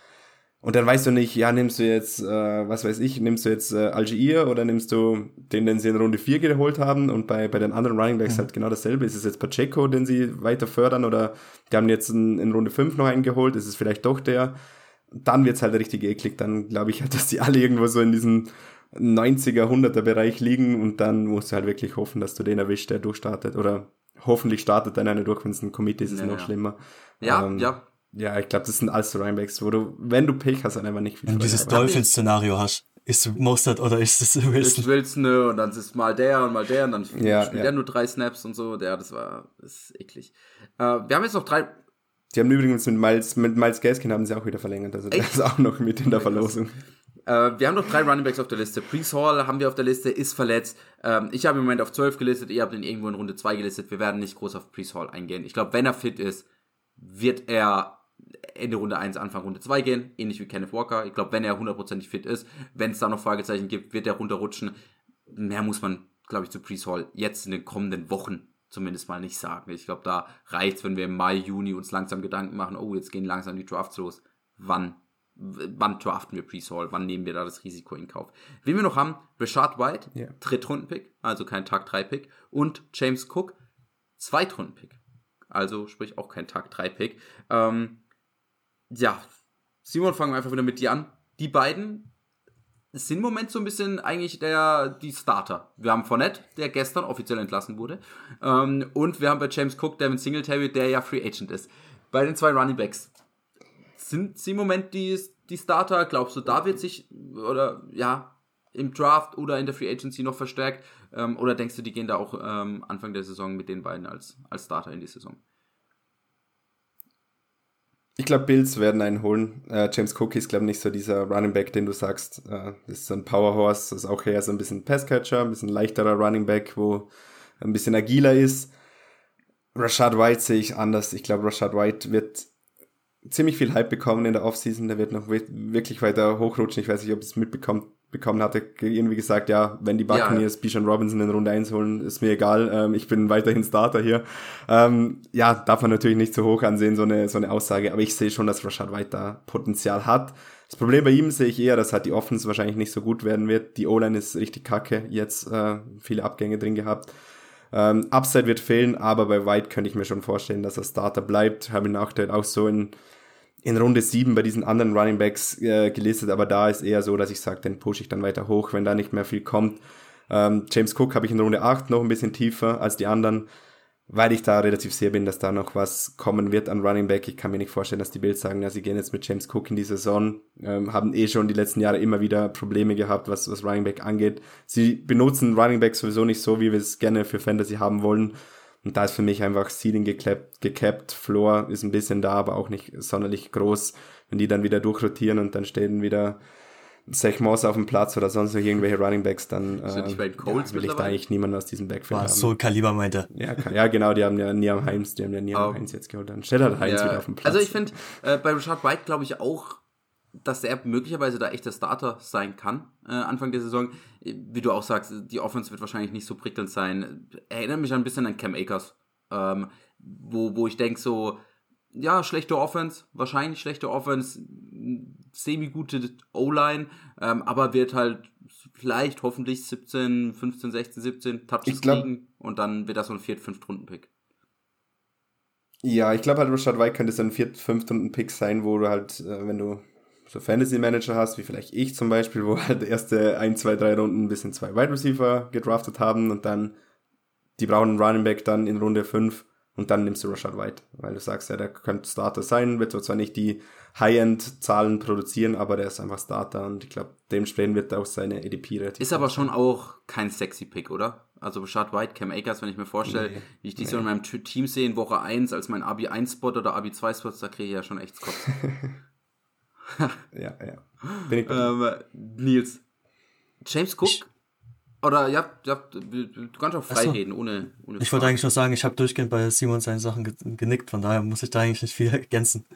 Und dann weißt du nicht, ja, nimmst du jetzt, äh, was weiß ich, nimmst du jetzt äh, Algier oder nimmst du den, den sie in Runde 4 geholt haben und bei, bei den anderen Running Backs mhm. halt genau dasselbe. Ist es jetzt Pacheco, den sie weiter fördern oder die haben jetzt in, in Runde 5 noch einen geholt? Ist es vielleicht doch der? dann wird's halt richtig eklig. Dann glaube ich halt, [LAUGHS] dass die alle irgendwo so in diesem 90er, 100er Bereich liegen und dann musst du halt wirklich hoffen, dass du den erwischt, der durchstartet oder hoffentlich startet dann einer durch, wenn es ein Committee ist, ist ja, noch ja. schlimmer. Ja, ähm, ja. Ja, ich glaube, das sind alles so Runbacks, wo du, wenn du Pech hast, dann einfach nicht viel Wenn du dieses Dolphins-Szenario hast, ist es Mostert oder ist es Wilson? Ist Wilson, ne, und dann ist mal der und mal der und dann ja, spielt ja. der nur drei Snaps und so. Der, das war, das ist eklig. Äh, wir haben jetzt noch drei, die haben übrigens mit Miles, mit Miles Gaskin haben sie auch wieder verlängert, also Echt? das ist auch noch mit in der Verlosung. Äh, wir haben noch drei Running Backs auf der Liste. Priest Hall haben wir auf der Liste, ist verletzt. Ähm, ich habe im Moment auf 12 gelistet, ihr habt ihn irgendwo in Runde 2 gelistet. Wir werden nicht groß auf Priest Hall eingehen. Ich glaube, wenn er fit ist, wird er Ende Runde 1, Anfang Runde 2 gehen. Ähnlich wie Kenneth Walker. Ich glaube, wenn er hundertprozentig fit ist, wenn es da noch Fragezeichen gibt, wird er runterrutschen. Mehr muss man, glaube ich, zu Priest Hall jetzt in den kommenden Wochen zumindest mal nicht sagen. Ich glaube, da reicht wenn wir im Mai, Juni uns langsam Gedanken machen, oh, jetzt gehen langsam die Drafts los. Wann? Wann draften wir Priest Hall? Wann nehmen wir da das Risiko in Kauf? Wen wir noch haben, Rashad White, yeah. Drittrunden-Pick, also kein Tag-3-Pick, und James Cook, Zweitrunden-Pick. Also sprich auch kein Tag-3-Pick. Ähm, ja, Simon, fangen wir einfach wieder mit dir an. Die beiden sind im Moment so ein bisschen eigentlich der, die Starter. Wir haben Fournette, der gestern offiziell entlassen wurde. Ähm, und wir haben bei James Cook Devin Singletary, der ja Free Agent ist. Bei den zwei Running Backs. Sind sie im Moment die, die Starter? Glaubst du, da wird sich, oder ja, im Draft oder in der Free Agency noch verstärkt? Ähm, oder denkst du, die gehen da auch ähm, Anfang der Saison mit den beiden als, als Starter in die Saison? Ich glaube, Bills werden einen holen. Äh, James Cook ist, glaube ich, nicht so dieser Running Back, den du sagst. Äh, ist so ein Powerhorse. Das ist auch eher so ein bisschen Passcatcher, ein bisschen leichterer Running Back, wo ein bisschen agiler ist. Rashad White sehe ich anders. Ich glaube, Rashad White wird ziemlich viel Hype bekommen in der Offseason. Der wird noch wirklich weiter hochrutschen. Ich weiß nicht, ob es mitbekommt bekommen hatte, irgendwie gesagt, ja, wenn die Buccaneers ja. Bijan Robinson in Runde 1 holen, ist mir egal, ähm, ich bin weiterhin Starter hier. Ähm, ja, darf man natürlich nicht so hoch ansehen, so eine, so eine Aussage, aber ich sehe schon, dass Rashad White da Potenzial hat. Das Problem bei ihm sehe ich eher, dass halt die Offense wahrscheinlich nicht so gut werden wird. Die O-Line ist richtig kacke, jetzt äh, viele Abgänge drin gehabt. Ähm, Upside wird fehlen, aber bei White könnte ich mir schon vorstellen, dass er Starter bleibt. Habe ihn aktuell auch so in in Runde 7 bei diesen anderen Running Backs äh, gelistet, aber da ist eher so, dass ich sage, den pushe ich dann weiter hoch, wenn da nicht mehr viel kommt. Ähm, James Cook habe ich in Runde 8 noch ein bisschen tiefer als die anderen, weil ich da relativ sicher bin, dass da noch was kommen wird an Running Back. Ich kann mir nicht vorstellen, dass die Bills sagen, ja, sie gehen jetzt mit James Cook in die Saison, ähm, haben eh schon die letzten Jahre immer wieder Probleme gehabt, was, was Running Back angeht. Sie benutzen Running Back sowieso nicht so, wie wir es gerne für Fantasy haben wollen. Und da ist für mich einfach Ceiling gecapped, gecapped, Floor ist ein bisschen da, aber auch nicht sonderlich groß. Wenn die dann wieder durchrotieren und dann stehen wieder Zach Moss auf dem Platz oder sonst noch irgendwelche Running Backs, dann äh, ja, will ich da eigentlich niemanden aus diesem Backfield haben. So Kaliber meinte. Ja, ja, genau, die haben ja Niam Heims, die haben ja Niam um, Heinz jetzt geholt. Dann stellt halt Heinz ja, wieder auf dem Platz. Also ich finde, äh, bei Richard White glaube ich auch, dass er möglicherweise da echt der Starter sein kann, äh, Anfang der Saison. Wie du auch sagst, die Offense wird wahrscheinlich nicht so prickelnd sein. Erinnert mich ein bisschen an Cam Akers, ähm, wo, wo ich denke so, ja, schlechte Offense, wahrscheinlich schlechte Offense, semi-gute O-Line, ähm, aber wird halt vielleicht hoffentlich 17, 15, 16, 17 Touches glaub, kriegen und dann wird das so ein 4 5 Runden Pick. Ja, ich glaube halt Rashad White könnte so ein 4 5 Runden Pick sein, wo du halt, äh, wenn du so Fantasy Manager hast, wie vielleicht ich zum Beispiel, wo halt erste ein, zwei, drei Runden ein bisschen zwei Wide Receiver gedraftet haben und dann die brauchen einen Running Back dann in Runde 5 und dann nimmst du Rashad White, weil du sagst, ja, der könnte Starter sein, wird zwar nicht die High-End-Zahlen produzieren, aber der ist einfach Starter und ich glaube, dementsprechend wird auch seine EDP relativ. Ist aber schon auch kein sexy Pick, oder? Also Rashad White, Cam Akers, wenn ich mir vorstelle, nee, wie ich die nee. so in meinem Team sehe in Woche 1 als mein AB1-Spot oder AB2-Spot, da kriege ich ja schon echt Kopf. [LAUGHS] [LAUGHS] ja, ja. Bin ich ähm, Nils. James Cook? Ich, oder ja, ja, du kannst auch frei so. reden, ohne, ohne Ich wollte eigentlich nur sagen, ich habe durchgehend bei Simon seinen Sachen genickt, von daher muss ich da eigentlich nicht viel [LAUGHS] ergänzen.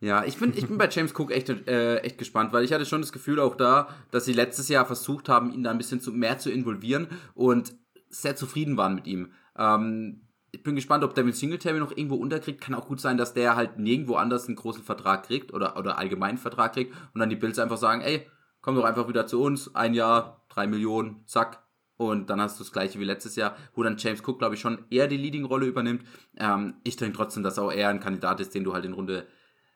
Ja, ich bin, ich bin bei James Cook echt, äh, echt gespannt, weil ich hatte schon das Gefühl auch da, dass sie letztes Jahr versucht haben, ihn da ein bisschen zu, mehr zu involvieren und sehr zufrieden waren mit ihm. Ähm, ich bin gespannt, ob Devin Singletary noch irgendwo unterkriegt. Kann auch gut sein, dass der halt nirgendwo anders einen großen Vertrag kriegt oder, oder allgemeinen Vertrag kriegt und dann die Bills einfach sagen, ey, komm doch einfach wieder zu uns, ein Jahr, drei Millionen, zack. Und dann hast du das gleiche wie letztes Jahr, wo dann James Cook, glaube ich, schon eher die Leading-Rolle übernimmt. Ähm, ich denke trotzdem, dass auch er ein Kandidat ist, den du halt in Runde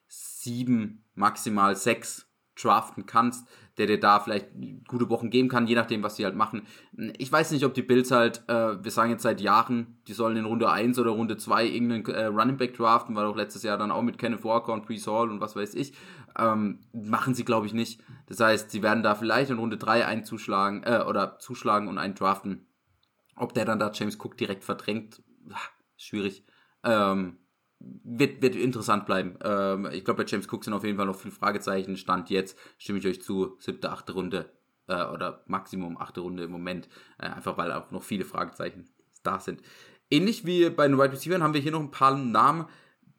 sieben, maximal sechs draften kannst, der dir da vielleicht gute Wochen geben kann, je nachdem, was sie halt machen. Ich weiß nicht, ob die Bills halt, äh, wir sagen jetzt seit Jahren, die sollen in Runde 1 oder Runde 2 irgendeinen äh, Running Back draften, weil auch letztes Jahr dann auch mit Kenneth Walker und Priest Hall und was weiß ich, ähm, machen sie glaube ich nicht. Das heißt, sie werden da vielleicht in Runde 3 einen zuschlagen, äh, oder zuschlagen und einen draften. Ob der dann da James Cook direkt verdrängt, schwierig. Ähm, wird, wird interessant bleiben. Ähm, ich glaube, bei James Cook sind auf jeden Fall noch viele Fragezeichen. Stand jetzt, stimme ich euch zu, siebte, achte Runde äh, oder Maximum achte Runde im Moment. Äh, einfach weil auch noch viele Fragezeichen da sind. Ähnlich wie bei den Wide Receivers haben wir hier noch ein paar Namen,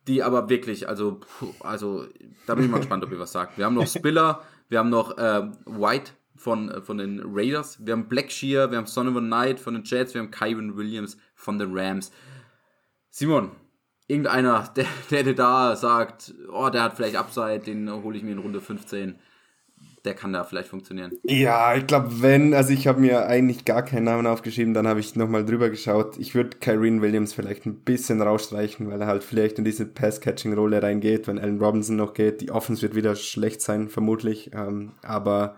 die aber wirklich, also, also da bin ich mal gespannt, ob ihr was sagt. Wir haben noch Spiller, wir haben noch äh, White von, äh, von den Raiders, wir haben Blackshear, wir haben Son of a Knight von den Jets, wir haben Kyron Williams von den Rams. Simon, irgendeiner, [LAUGHS] der, der da sagt, oh, der hat vielleicht Upside, den hole ich mir in Runde 15 der kann da vielleicht funktionieren. Ja, ich glaube, wenn, also ich habe mir eigentlich gar keinen Namen aufgeschrieben, dann habe ich nochmal drüber geschaut. Ich würde Kyrene Williams vielleicht ein bisschen rausstreichen, weil er halt vielleicht in diese Pass-Catching-Rolle reingeht, wenn Allen Robinson noch geht. Die Offense wird wieder schlecht sein, vermutlich. Ähm, aber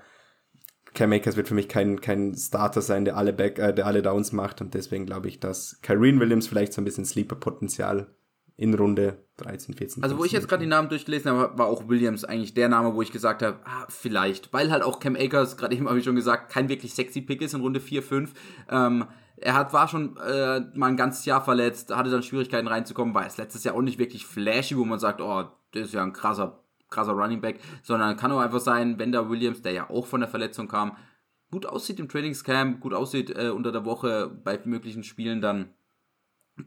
Cam Akers wird für mich kein, kein Starter sein, der alle Back, äh, der alle Downs macht und deswegen glaube ich, dass Kyrene Williams vielleicht so ein bisschen Sleeper-Potenzial in Runde 13, 14. Also, wo ich jetzt gerade die Namen durchgelesen habe, war auch Williams eigentlich der Name, wo ich gesagt habe, ah, vielleicht. Weil halt auch Cam Akers, gerade eben habe ich schon gesagt, kein wirklich sexy Pick ist in Runde 4, 5. Ähm, er hat, war schon äh, mal ein ganzes Jahr verletzt, hatte dann Schwierigkeiten reinzukommen, war es letztes Jahr auch nicht wirklich flashy, wo man sagt, oh, der ist ja ein krasser, krasser Running Back, sondern kann auch einfach sein, wenn da Williams, der ja auch von der Verletzung kam, gut aussieht im Trainingscamp, gut aussieht äh, unter der Woche bei möglichen Spielen, dann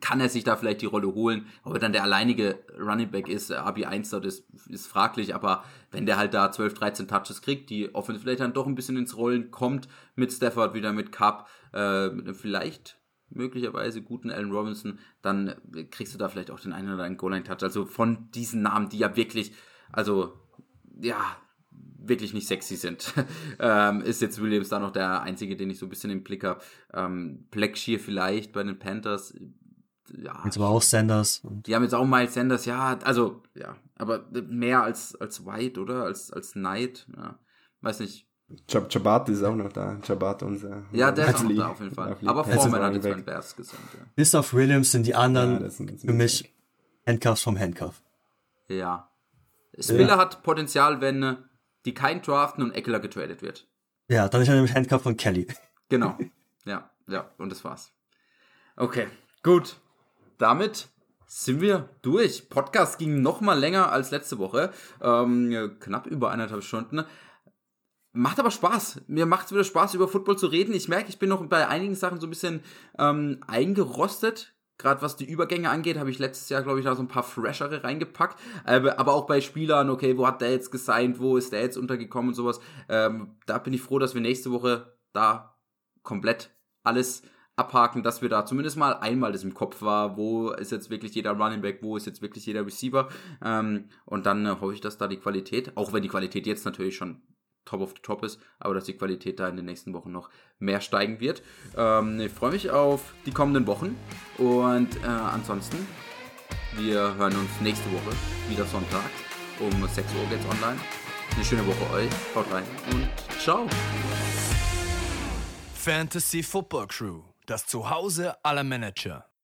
kann er sich da vielleicht die Rolle holen. Ob er dann der alleinige Running Back ist, RB1 dort ist, fraglich, aber wenn der halt da 12, 13 Touches kriegt, die Offense vielleicht dann doch ein bisschen ins Rollen kommt, mit Stafford wieder mit Cup, äh, mit einem vielleicht möglicherweise guten Allen Robinson, dann kriegst du da vielleicht auch den einen oder anderen Goal-Line-Touch. Also von diesen Namen, die ja wirklich, also, ja, wirklich nicht sexy sind, [LAUGHS] ähm, ist jetzt Williams da noch der einzige, den ich so ein bisschen im Blick habe. Ähm, Blackshear vielleicht bei den Panthers, ja. Jetzt aber auch Sanders. die haben jetzt auch Miles Sanders, ja, also, ja, aber mehr als, als White, oder? Als, als Knight, ja. Weiß nicht. Chabat ist auch noch da. Chabat unser. Ja, der ist auch noch da auf jeden Fall. Aber Foreman hat jetzt beim Bears gesendet, ja. Bis auf Williams sind die anderen ja, sind für mich Handcuffs vom Handcuff. Ja. Spiller ja. hat Potenzial, wenn die kein draften und Eckler getradet wird. Ja, dann ist er nämlich Handcuff von Kelly. Genau. [LAUGHS] Ja, ja, und das war's. Okay, gut damit sind wir durch. Podcast ging noch mal länger als letzte Woche. Ähm, knapp über eineinhalb Stunden. Macht aber Spaß. Mir macht es wieder Spaß, über Football zu reden. Ich merke, ich bin noch bei einigen Sachen so ein bisschen ähm, eingerostet. Gerade was die Übergänge angeht, habe ich letztes Jahr, glaube ich, da so ein paar freshere reingepackt. Aber, aber auch bei Spielern, okay, wo hat der jetzt gesigned, wo ist der jetzt untergekommen und sowas. Ähm, da bin ich froh, dass wir nächste Woche da komplett alles abhaken, dass wir da zumindest mal einmal das im Kopf war, wo ist jetzt wirklich jeder Running Back, wo ist jetzt wirklich jeder Receiver. Ähm, und dann äh, hoffe ich, dass da die Qualität, auch wenn die Qualität jetzt natürlich schon top of the top ist, aber dass die Qualität da in den nächsten Wochen noch mehr steigen wird. Ähm, ich freue mich auf die kommenden Wochen und äh, ansonsten, wir hören uns nächste Woche wieder Sonntag um 6 Uhr geht's online. Eine schöne Woche euch, haut rein und ciao. Fantasy Football Crew das Zuhause aller Manager.